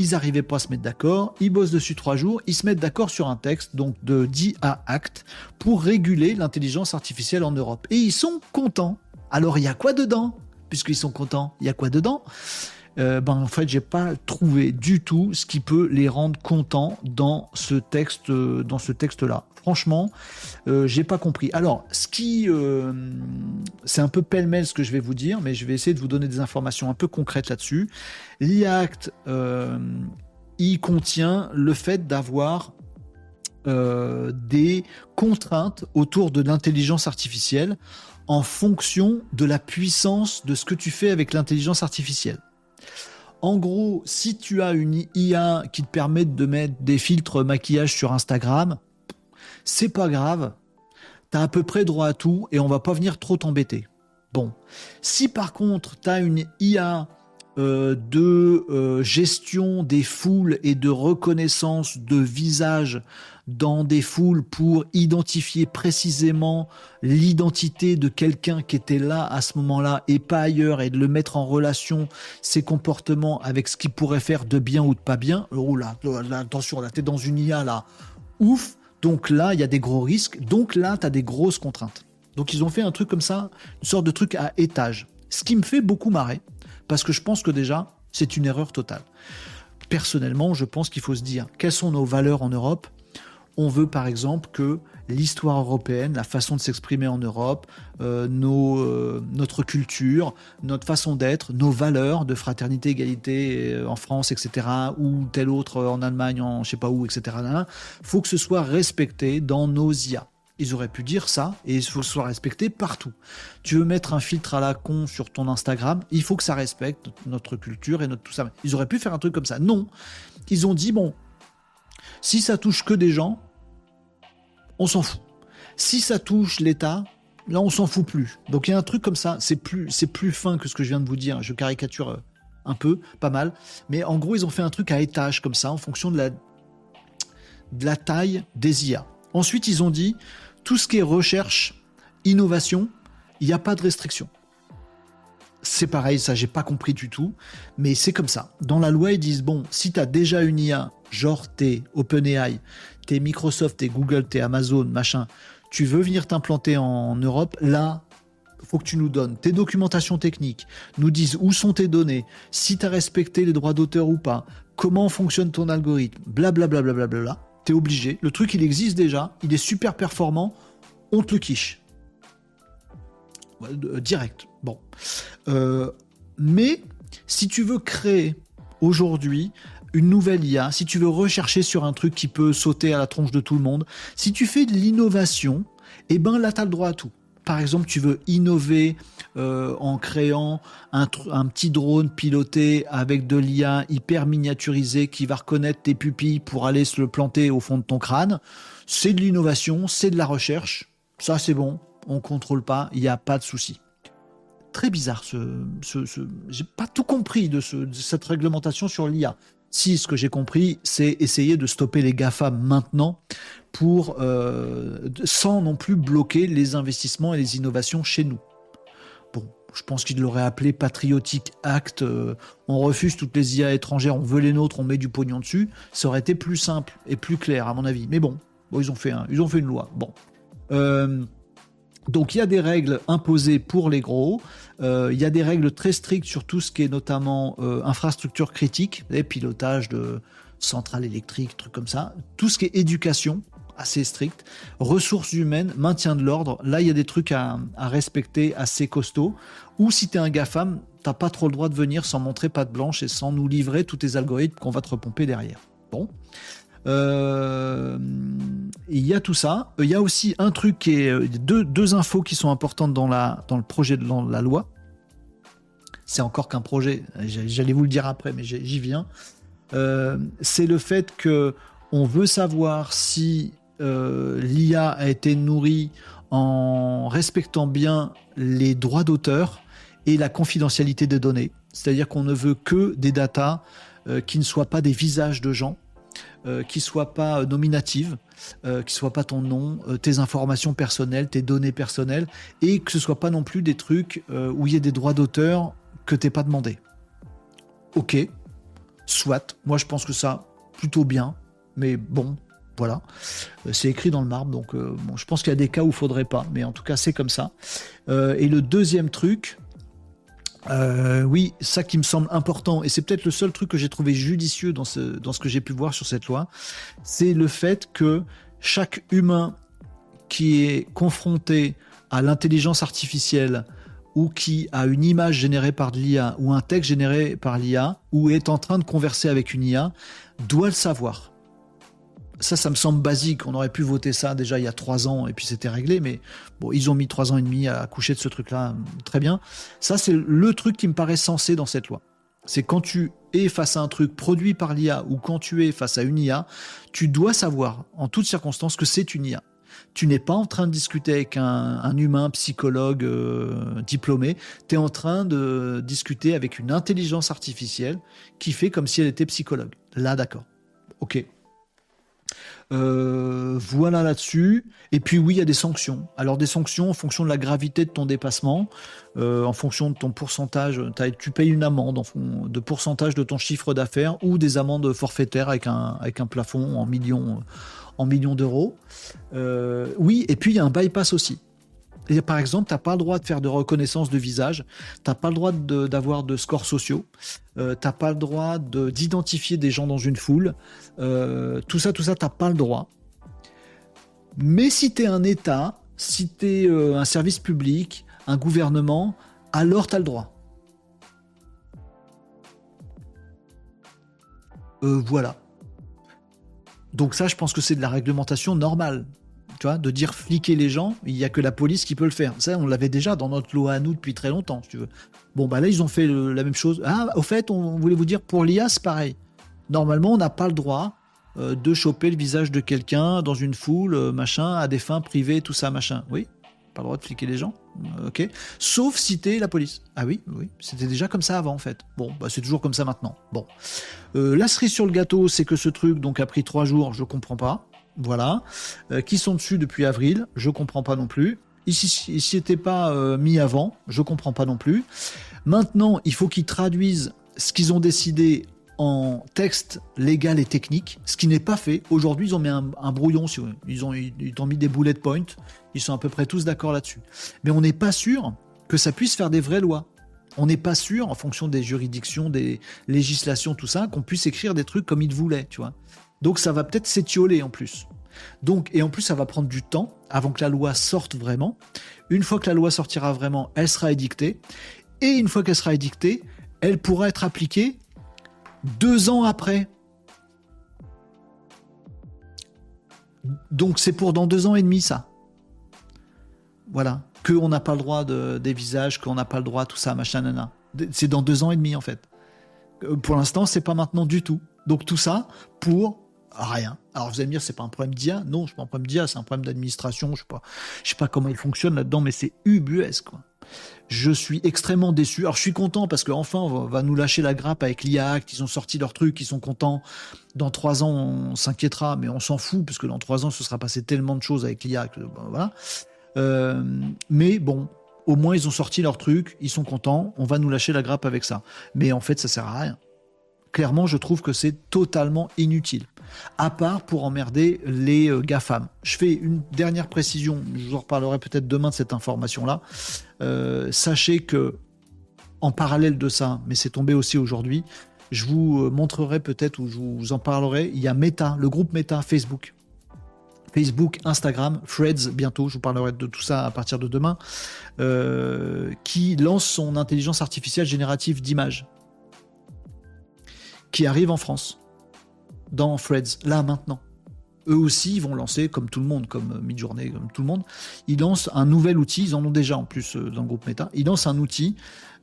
Ils n'arrivaient pas à se mettre d'accord, ils bossent dessus trois jours, ils se mettent d'accord sur un texte, donc de DIA Act, pour réguler l'intelligence artificielle en Europe. Et ils sont contents. Alors il y a quoi dedans? Puisqu'ils sont contents, il y a quoi dedans? Euh, ben en fait j'ai pas trouvé du tout ce qui peut les rendre contents dans ce texte, dans ce texte Franchement, j'ai pas compris. Alors, ce qui, c'est un peu pêle-mêle ce que je vais vous dire, mais je vais essayer de vous donner des informations un peu concrètes là-dessus. L'IACT, il contient le fait d'avoir euh, des contraintes autour de l'intelligence artificielle en fonction de la puissance de ce que tu fais avec l'intelligence artificielle. En gros, si tu as une IA qui te permet de mettre des filtres maquillage sur Instagram, c'est pas grave. Tu as à peu près droit à tout et on va pas venir trop t'embêter. Bon. Si par contre, tu as une IA euh, de euh, gestion des foules et de reconnaissance de visage dans des foules pour identifier précisément l'identité de quelqu'un qui était là à ce moment-là et pas ailleurs et de le mettre en relation ses comportements avec ce qu'il pourrait faire de bien ou de pas bien. Oh là, attention, là t'es dans une IA là, ouf. Donc là, il y a des gros risques. Donc là, tu as des grosses contraintes. Donc ils ont fait un truc comme ça, une sorte de truc à étage. Ce qui me fait beaucoup marrer, parce que je pense que déjà, c'est une erreur totale. Personnellement, je pense qu'il faut se dire quelles sont nos valeurs en Europe. On veut par exemple que l'histoire européenne, la façon de s'exprimer en Europe, euh, euh, notre culture, notre façon d'être, nos valeurs de fraternité, égalité euh, en France, etc., ou tel autre en Allemagne, en je sais pas où, etc., faut que ce soit respecté dans nos IA. Ils auraient pu dire ça et il faut que ce soit respecté partout. Tu veux mettre un filtre à la con sur ton Instagram, il faut que ça respecte notre culture et notre tout ça. Ils auraient pu faire un truc comme ça. Non. Ils ont dit bon, si ça touche que des gens, on s'en fout. Si ça touche l'État, là on s'en fout plus. Donc il y a un truc comme ça, c'est plus c'est plus fin que ce que je viens de vous dire. Je caricature euh, un peu, pas mal, mais en gros ils ont fait un truc à étage comme ça en fonction de la taille des IA. Ensuite ils ont dit tout ce qui est recherche, innovation, il n'y a pas de restriction. C'est pareil, ça j'ai pas compris du tout, mais c'est comme ça. Dans la loi, ils disent bon, si tu as déjà une IA, genre t'es OpenAI, t'es Microsoft, t'es Google, t'es Amazon, machin, tu veux venir t'implanter en Europe, là, faut que tu nous donnes tes documentations techniques, nous dises où sont tes données, si tu as respecté les droits d'auteur ou pas, comment fonctionne ton algorithme, blablabla. Bla bla bla bla obligé. Le truc, il existe déjà, il est super performant, on te le quiche. Euh, direct. Bon. Euh, mais si tu veux créer aujourd'hui une nouvelle IA, si tu veux rechercher sur un truc qui peut sauter à la tronche de tout le monde, si tu fais de l'innovation, eh ben là, tu as le droit à tout par exemple, tu veux innover euh, en créant un, petit drone piloté avec de l'IA hyper miniaturisé qui va reconnaître tes pupilles pour aller se le planter au fond de ton crâne, c'est de l'innovation, c'est de la recherche. Ça, c'est bon, on contrôle pas, il n'y a pas de souci. Très bizarre, ce, ce, j'ai pas tout compris de cette réglementation sur l'IA. Si ce que j'ai compris, c'est essayer de stopper les GAFA maintenant pour euh, sans non plus bloquer les investissements et les innovations chez nous. Bon, je pense qu'il l'aurait appelé Patriotic Act. Euh, on refuse toutes les IA étrangères, on veut les nôtres, on met du pognon dessus. Ça aurait été plus simple et plus clair à mon avis. Mais bon, ils ont fait un, ils ont fait une loi. Bon. Euh, donc il y a des règles imposées pour les gros, euh, il y a des règles très strictes sur tout ce qui est notamment euh, infrastructure critique, les pilotage de centrales électriques, trucs comme ça, tout ce qui est éducation, assez strict, ressources humaines, maintien de l'ordre, là il y a des trucs à, respecter assez costauds, ou si tu es un GAFAM, t'as pas trop le droit de venir sans montrer patte blanche et sans nous livrer tous tes algorithmes qu'on va te repomper derrière. Bon. Euh, il y a tout ça. Il y a aussi un truc qui euh, deux, infos qui sont importantes dans, le projet de la loi. C'est encore qu'un projet. J'allais vous le dire après, mais j'y viens. Euh, c'est le fait que on veut savoir si l'IA a été nourrie en respectant bien les droits d'auteur et la confidentialité des données. C'est-à-dire qu'on ne veut que des datas qui ne soient pas des visages de gens euh, qui soit pas nominative, euh, qui soit pas ton nom, euh, tes informations personnelles, tes données personnelles, et que ce soit pas non plus des trucs euh, où il y a des droits d'auteur que t'es pas demandé. Ok, soit. Moi, je pense que ça plutôt bien, mais bon, voilà. C'est écrit dans le marbre, donc bon, je pense qu'il y a des cas où il faudrait pas, mais en tout cas, c'est comme ça. et le deuxième truc, Euh, oui, ça qui me semble important, et c'est peut-être le seul truc que j'ai trouvé judicieux dans ce, dans ce que j'ai pu voir sur cette loi, c'est le fait que chaque humain qui est confronté à l'intelligence artificielle ou qui a une image générée par l'IA ou un texte généré par l'IA ou est en train de converser avec une IA doit le savoir. Ça, ça me semble basique. On aurait pu voter ça déjà il y a trois ans et puis c'était réglé. Mais bon, ils ont mis trois ans et demi à coucher de ce truc-là. Très bien. Ça, c'est le truc qui me paraît sensé dans cette loi. C'est quand tu es face à un truc produit par l'IA ou quand tu es face à une IA, tu dois savoir en toutes circonstances que c'est une IA. Tu n'es pas en train de discuter avec un, humain psychologue euh, diplômé, tu es en train de discuter avec une intelligence artificielle qui fait comme si elle était psychologue. Là, d'accord. Ok, euh, voilà là-dessus. Et puis oui, il y a des sanctions. Alors des sanctions en fonction de la gravité de ton dépassement, euh, en fonction de ton pourcentage. Tu payes une amende en fond, de pourcentage de ton chiffre d'affaires ou des amendes forfaitaires avec un, avec un plafond en millions, en millions d'euros. Euh, oui, et puis il y a un bypass aussi par exemple, tu n'as pas le droit de faire de reconnaissance de visage, tu n'as pas le droit d'avoir de, scores sociaux, euh, tu n'as pas le droit d'identifier des gens dans une foule. Euh, tout ça, tout ça, tu n'as pas le droit. Mais si tu es un État, si tu es euh, un service public, un gouvernement, alors tu as le droit. voilà. Donc ça, je pense que c'est de la réglementation normale de dire fliquer les gens, il n'y a que la police qui peut le faire. Ça, on l'avait déjà dans notre loi à nous depuis très longtemps, si tu veux. Bon, bah là, ils ont fait la même chose. Ah, au fait, on, voulait vous dire, pour l'IA, c'est pareil. Normalement, on n'a pas le droit euh, de choper le visage de quelqu'un dans une foule, euh, machin, à des fins privées, tout ça, machin. Oui, pas le droit de fliquer les gens. Euh, ok. Sauf citer la police. Ah oui, oui. C'était déjà comme ça avant, en fait. Bon, bah, c'est toujours comme ça maintenant. Bon. la cerise sur le gâteau, c'est que ce truc, donc, a pris trois jours, je comprends pas. Voilà. Euh, qui sont dessus depuis avril, je comprends pas non plus. Ils s'y étaient pas euh, mis avant, je comprends pas non plus. Maintenant, il faut qu'ils traduisent ce qu'ils ont décidé en texte légal et technique, ce qui n'est pas fait. Aujourd'hui, ils ont mis un, brouillon, ils ont, ils ont mis des bullet points, ils sont à peu près tous d'accord là-dessus. Mais on n'est pas sûr que ça puisse faire des vraies lois. On n'est pas sûr, en fonction des juridictions, des législations, tout ça, qu'on puisse écrire des trucs comme ils voulaient, tu vois. Donc ça va peut-être s'étioler en plus. Donc, et en plus, ça va prendre du temps avant que la loi sorte vraiment. Une fois que la loi sortira vraiment, elle sera édictée. Et une fois qu'elle sera édictée, elle pourra être appliquée deux ans après. Donc c'est pour dans deux ans et demi ça. Voilà. Qu'on n'a pas le droit de, des visages, qu'on n'a pas le droit, tout ça, machin, nana. C'est dans deux ans et demi en fait. Euh, pour l'instant, c'est pas maintenant du tout. Donc tout ça pour rien. Alors vous allez me dire, c'est pas un problème d'IA Non, c'est pas un problème d'IA, c'est un problème d'administration. Je sais pas, je sais pas comment il fonctionne là-dedans, mais c'est ubuesque. Je suis extrêmement déçu. Alors je suis content parce qu'enfin on va, nous lâcher la grappe avec l'IA, qu'ils ont sorti leur truc, ils sont contents. Dans trois ans, on s'inquiétera, mais on s'en fout parce que dans trois ans, ce sera passé tellement de choses avec l'IA que voilà. Euh, mais bon, au moins ils ont sorti leur truc, ils sont contents. On va nous lâcher la grappe avec ça. Mais en fait, ça sert à rien clairement, je trouve que c'est totalement inutile. À part pour emmerder les euh, GAFAM. Je fais une dernière précision, je vous reparlerai peut-être demain de cette information-là. Euh, sachez que, en parallèle de ça, mais c'est tombé aussi aujourd'hui, je vous euh, montrerai peut-être ou je vous en parlerai, il y a Meta, le groupe Meta Facebook. Facebook, Instagram, Threads, bientôt, je vous parlerai de tout ça à partir de demain, qui lance son intelligence artificielle générative d'images qui arrive en France, dans Threads, là maintenant. Eux aussi, ils vont lancer, comme tout le monde, comme Midjourney, comme tout le monde, ils lancent un nouvel outil, ils en ont déjà en plus euh, dans le groupe Meta, ils lancent un outil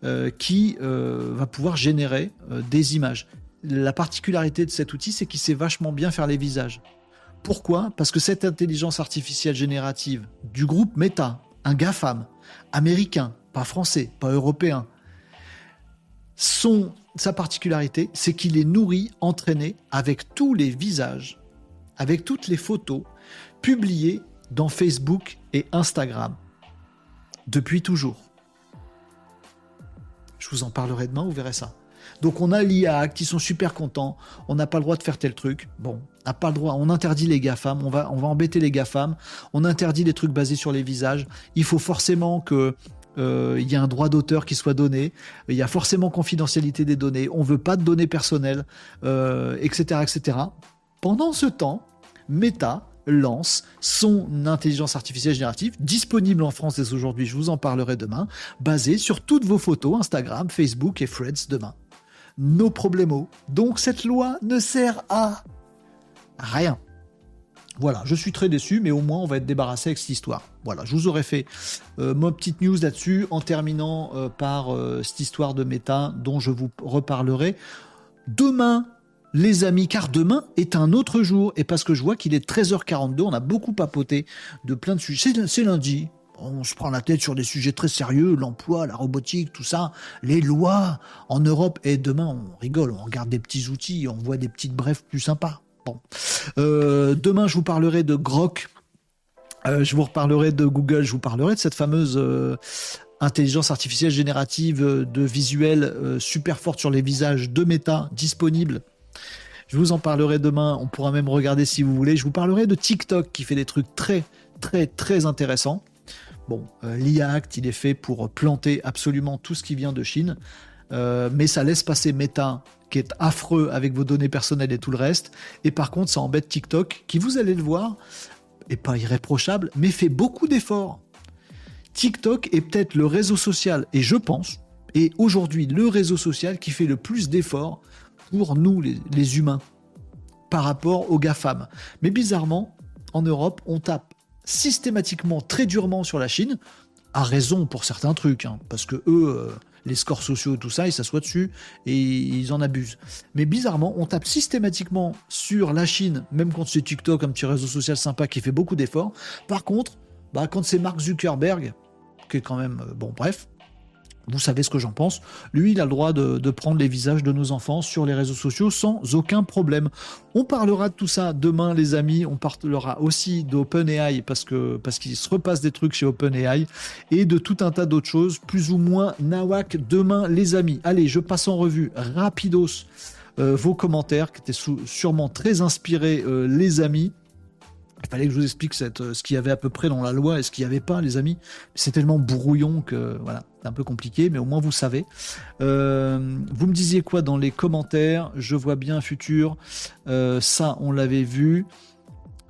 euh, qui euh, va pouvoir générer des images. La particularité de cet outil, c'est qu'il sait vachement bien faire les visages. Pourquoi? Parce que cette intelligence artificielle générative du groupe Meta, un GAFAM, américain, pas français, pas européen, son sa particularité, c'est qu'il est nourri, entraîné avec tous les visages, avec toutes les photos publiées dans Facebook et Instagram depuis toujours. Je vous en parlerai demain, vous verrez ça. Donc on a l'IA qui sont super contents, on n'a pas le droit de faire tel truc. Bon, on n'a pas le droit, on interdit les GAFAM, on va, on va embêter les GAFAM, on interdit les trucs basés sur les visages. Il faut forcément que euh, il y a un droit d'auteur qui soit donné, il y a forcément confidentialité des données, on veut pas de données personnelles, etc., euh, etc. Pendant ce temps, Meta lance son intelligence artificielle générative, disponible en France dès aujourd'hui, je vous en parlerai demain, basée sur toutes vos photos Instagram, Facebook et Threads demain. Nos problèmes. Donc cette loi ne sert à rien. Voilà, je suis très déçu, mais au moins on va être débarrassé avec cette histoire. Voilà, je vous aurais fait euh, ma petite news là-dessus en terminant euh, par euh, cette histoire de méta dont je vous reparlerai demain, les amis, car demain est un autre jour et parce que je vois qu'il est 13h42, on a beaucoup papoté de plein de sujets. C'est lundi. On se prend la tête sur des sujets très sérieux, l'emploi, la robotique, tout ça, les lois en Europe. Et demain, on rigole, on regarde des petits outils, on voit des petites brefs plus sympas. Euh, demain, je vous parlerai de Grok. Euh, je vous reparlerai de Google. Je vous parlerai de cette fameuse euh, intelligence artificielle générative de visuel super forte sur les visages de Meta disponible. Je vous en parlerai demain. On pourra même regarder si vous voulez. Je vous parlerai de TikTok qui fait des trucs très, très, très intéressants. Bon, l'IA Act, il est fait pour planter absolument tout ce qui vient de Chine. mais ça laisse passer Meta qui est affreux avec vos données personnelles et tout le reste. Et par contre, ça embête TikTok, qui vous allez le voir, est pas irréprochable, mais fait beaucoup d'efforts. TikTok est peut-être le réseau social, et je pense, et aujourd'hui le réseau social qui fait le plus d'efforts pour nous, les, humains, par rapport aux GAFAM. Mais bizarrement, en Europe, on tape systématiquement très durement sur la Chine, à raison pour certains trucs, hein, parce que eux, euh, les scores sociaux, tout ça, ils s'assoient dessus et ils en abusent. Mais bizarrement, on tape systématiquement sur la Chine, même quand c'est TikTok, un petit réseau social sympa qui fait beaucoup d'efforts. Par contre, bah, quand c'est Mark Zuckerberg, qui est quand même, euh, bon, bref, vous savez ce que j'en pense. Lui, il a le droit de, prendre les visages de nos enfants sur les réseaux sociaux sans aucun problème. On parlera de tout ça demain, les amis. On parlera aussi d'OpenAI parce que parce qu'il se repasse des trucs chez OpenAI et de tout un tas d'autres choses, plus ou moins nawak demain, les amis. Allez, je passe en revue rapidos euh, vos commentaires qui étaient sûrement très inspirés, euh, les amis. Il fallait que je vous explique euh, ce qu'il y avait à peu près dans la loi et ce qu'il n'y avait pas, les amis. C'est tellement brouillon que voilà, c'est un peu compliqué, mais au moins vous savez. Euh, vous me disiez quoi dans les commentaires? Je vois bien futur. Euh, ça, on l'avait vu.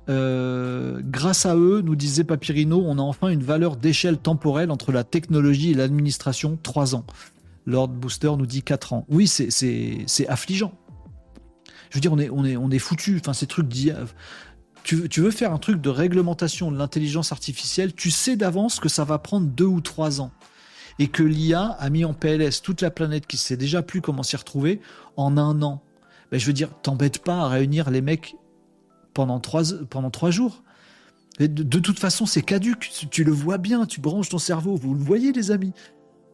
grâce à eux, nous disait Papyrino, on a enfin une valeur d'échelle temporelle entre la technologie et l'administration, 3 ans. Lord Booster nous dit 4 ans. Oui, c'est affligeant. Je veux dire, on est, on est, on est foutu. Enfin, ces trucs d'IA tu, veux faire un truc de réglementation de l'intelligence artificielle, tu sais d'avance que ça va prendre deux ou trois ans. Et que l'IA a mis en PLS toute la planète qui sait déjà plus comment s'y retrouver en un an. Ben, je veux dire, t'embête pas à réunir les mecs pendant trois, pendant trois jours. de, toute façon, c'est caduque. Tu, le vois bien, tu branches ton cerveau. Vous le voyez, les amis.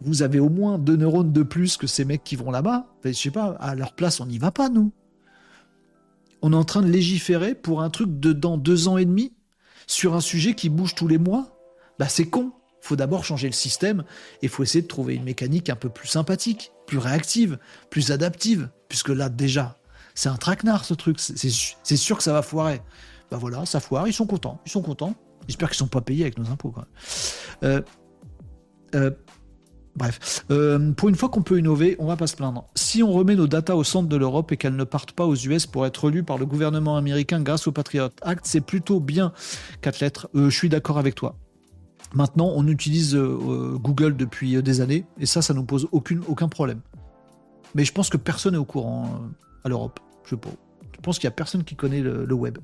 Vous avez au moins deux neurones de plus que ces mecs qui vont là-bas. Ben, je sais pas, à leur place, on n'y va pas, nous on est en train de légiférer pour un truc de dans deux ans et demi sur un sujet qui bouge tous les mois. Bah c'est con. Faut d'abord changer le système et faut essayer de trouver une mécanique un peu plus sympathique, plus réactive, plus adaptive, puisque là déjà c'est un traquenard ce truc. C'est sûr que ça va foirer. Bah voilà, ça foire. Ils sont contents. Ils sont contents. J'espère qu'ils sont pas payés avec nos impôts. Euh, euh, Bref, euh, pour une fois qu'on peut innover, on va pas se plaindre. Si on remet nos datas au centre de l'Europe et qu'elles ne partent pas aux US pour être lues par le gouvernement américain grâce au Patriot Act, c'est plutôt bien. Quatre lettres. Euh, je suis d'accord avec toi. Maintenant, on utilise euh, Google depuis des années et ça, ça nous pose aucun problème. Mais je pense que personne n'est au courant à l'Europe. Je, pense qu'il n'y a personne qui connaît le web.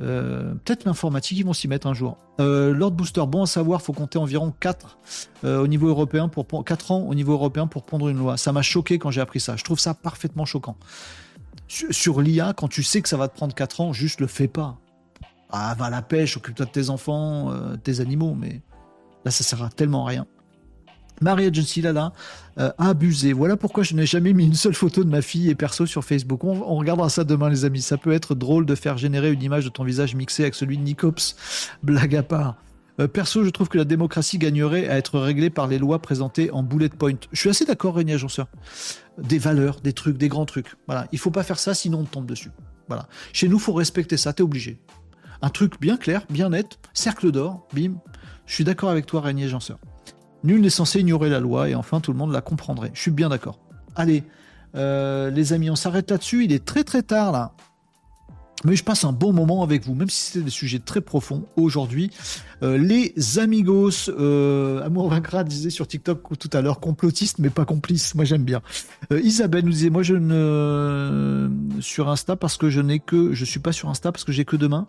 Euh, peut-être l'informatique, ils vont s'y mettre un jour. Euh, Lord Booster, bon à savoir, faut compter environ 4 euh, au niveau européen pour 4 ans au niveau européen pour prendre une loi. Ça m'a choqué quand j'ai appris ça. Je trouve ça parfaitement choquant. Sur, l'IA, quand tu sais que ça va te prendre 4 ans, juste le fais pas. Ah, va la pêche, occupe-toi de tes enfants, tes animaux, mais là, ça sert à tellement rien. Maria Lala euh, abusé. Voilà pourquoi je n'ai jamais mis une seule photo de ma fille et perso sur Facebook. On, regardera ça demain, les amis. Ça peut être drôle de faire générer une image de ton visage mixé avec celui de Nicops. Blague à part. Euh, perso, je trouve que la démocratie gagnerait à être réglée par les lois présentées en bullet point. Je suis assez d'accord, Régnier Agenceur. Des valeurs, des trucs, des grands trucs. Voilà. Il faut pas faire ça, sinon on tombe dessus. Voilà. Chez nous, faut respecter ça, t'es obligé. Un truc bien clair, bien net, cercle d'or, bim. Je suis d'accord avec toi, Régnier Agenceur. Nul n'est censé ignorer la loi et enfin tout le monde la comprendrait. Je suis bien d'accord. Allez, euh, les amis, on s'arrête là-dessus. Il est très très tard là. Mais je passe un bon moment avec vous, même si c'était des sujets très profonds aujourd'hui. Euh, les amigos, euh, Amour vaincra disait sur TikTok tout à l'heure, complotiste mais pas complice. Moi j'aime bien. Isabelle nous disait, moi je ne sur Insta parce que je n'ai que, je suis pas sur Insta parce que j'ai que demain.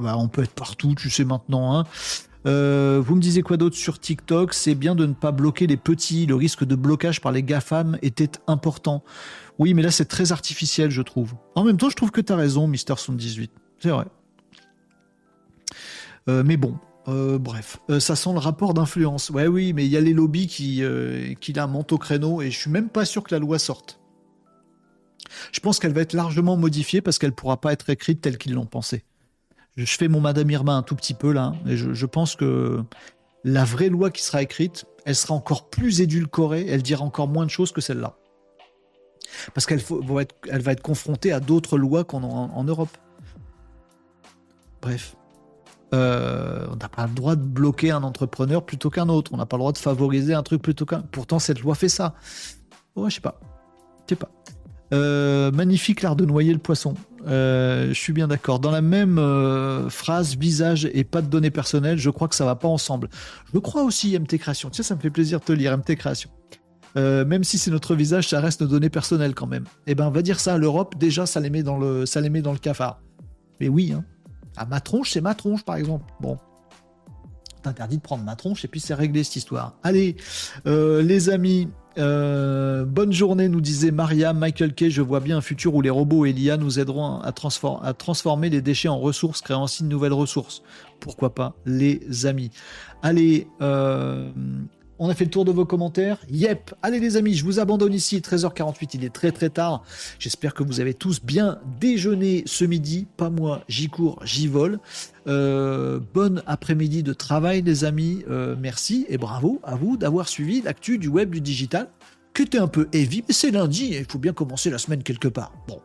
Bah, on peut être partout, tu sais maintenant. Hein. Euh, vous me disiez quoi d'autre sur TikTok? C'est bien de ne pas bloquer les petits. Le risque de blocage par les GAFAM était important. Oui, mais là, c'est très artificiel, je trouve. En même temps, je trouve que tu as raison, Mister78. C'est vrai. Euh, mais bon, euh, bref, ça sent le rapport d'influence. Ouais, oui, mais il y a les lobbies qui, qui un au créneau et je suis même pas sûr que la loi sorte. Je pense qu'elle va être largement modifiée parce qu'elle pourra pas être écrite telle qu'ils l'ont pensé. Je fais mon Madame Irma un tout petit peu là, et je, pense que la vraie loi qui sera écrite, elle sera encore plus édulcorée, elle dira encore moins de choses que celle-là. Parce qu'elle va être, confrontée à d'autres lois qu'en en, Europe. Bref. Euh, on n'a pas le droit de bloquer un entrepreneur plutôt qu'un autre. On n'a pas le droit de favoriser un truc plutôt qu'un. Pourtant, cette loi fait ça. Ouais, je sais pas. Je sais pas. Euh, magnifique l'art de noyer le poisson. Euh, je suis bien d'accord. Dans la même euh, phrase, visage et pas de données personnelles, je crois que ça va pas ensemble. Je crois aussi MT Création. Tiens, ça me fait plaisir de te lire MT Création. même si c'est notre visage, ça reste nos données personnelles quand même. Eh ben, va dire ça à l'Europe. Déjà, ça les met dans le, ça les met dans le cafard. Mais oui, hein. À ma tronche, c'est ma tronche, par exemple. Bon, interdit de prendre ma tronche et puis c'est réglé cette histoire. Allez, les amis, euh, bonne journée, nous disait Maria. Michael Kay, je vois bien un futur où les robots et l'IA nous aideront à, à, transformer les déchets en ressources, créant ainsi de nouvelles ressources. Pourquoi pas, les amis. Allez, euh, on a fait le tour de vos commentaires. Yep. Allez les amis, je vous abandonne ici. 13h48, il est très très tard. J'espère que vous avez tous bien déjeuné ce midi. Pas moi, j'y cours, j'y vole. Euh, bonne après-midi de travail les amis. Euh, merci et bravo à vous d'avoir suivi l'actu du web du digital qui était un peu heavy, mais c'est lundi et il faut bien commencer la semaine quelque part. Bon,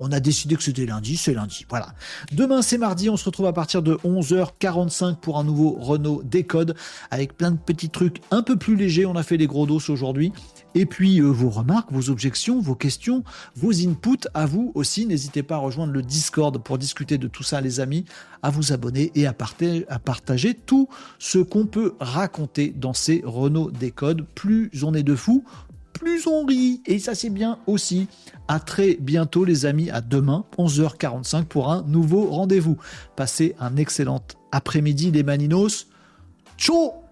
on a décidé que c'était lundi, c'est lundi. Voilà. Demain, c'est mardi. On se retrouve à partir de 11h45 pour un nouveau Renault Décode avec plein de petits trucs un peu plus légers. On a fait des gros dos aujourd'hui. Et puis, euh, vos remarques, vos objections, vos questions, vos inputs à vous aussi. N'hésitez pas à rejoindre le Discord pour discuter de tout ça, les amis, à vous abonner et à, partager, tout ce qu'on peut raconter dans ces Renault Décode. Plus on est de fous, plus on rit. Et ça, c'est bien aussi. À très bientôt, les amis. À demain, 11h45 pour un nouveau rendez-vous. Passez un excellent après-midi, les Maninos. Ciao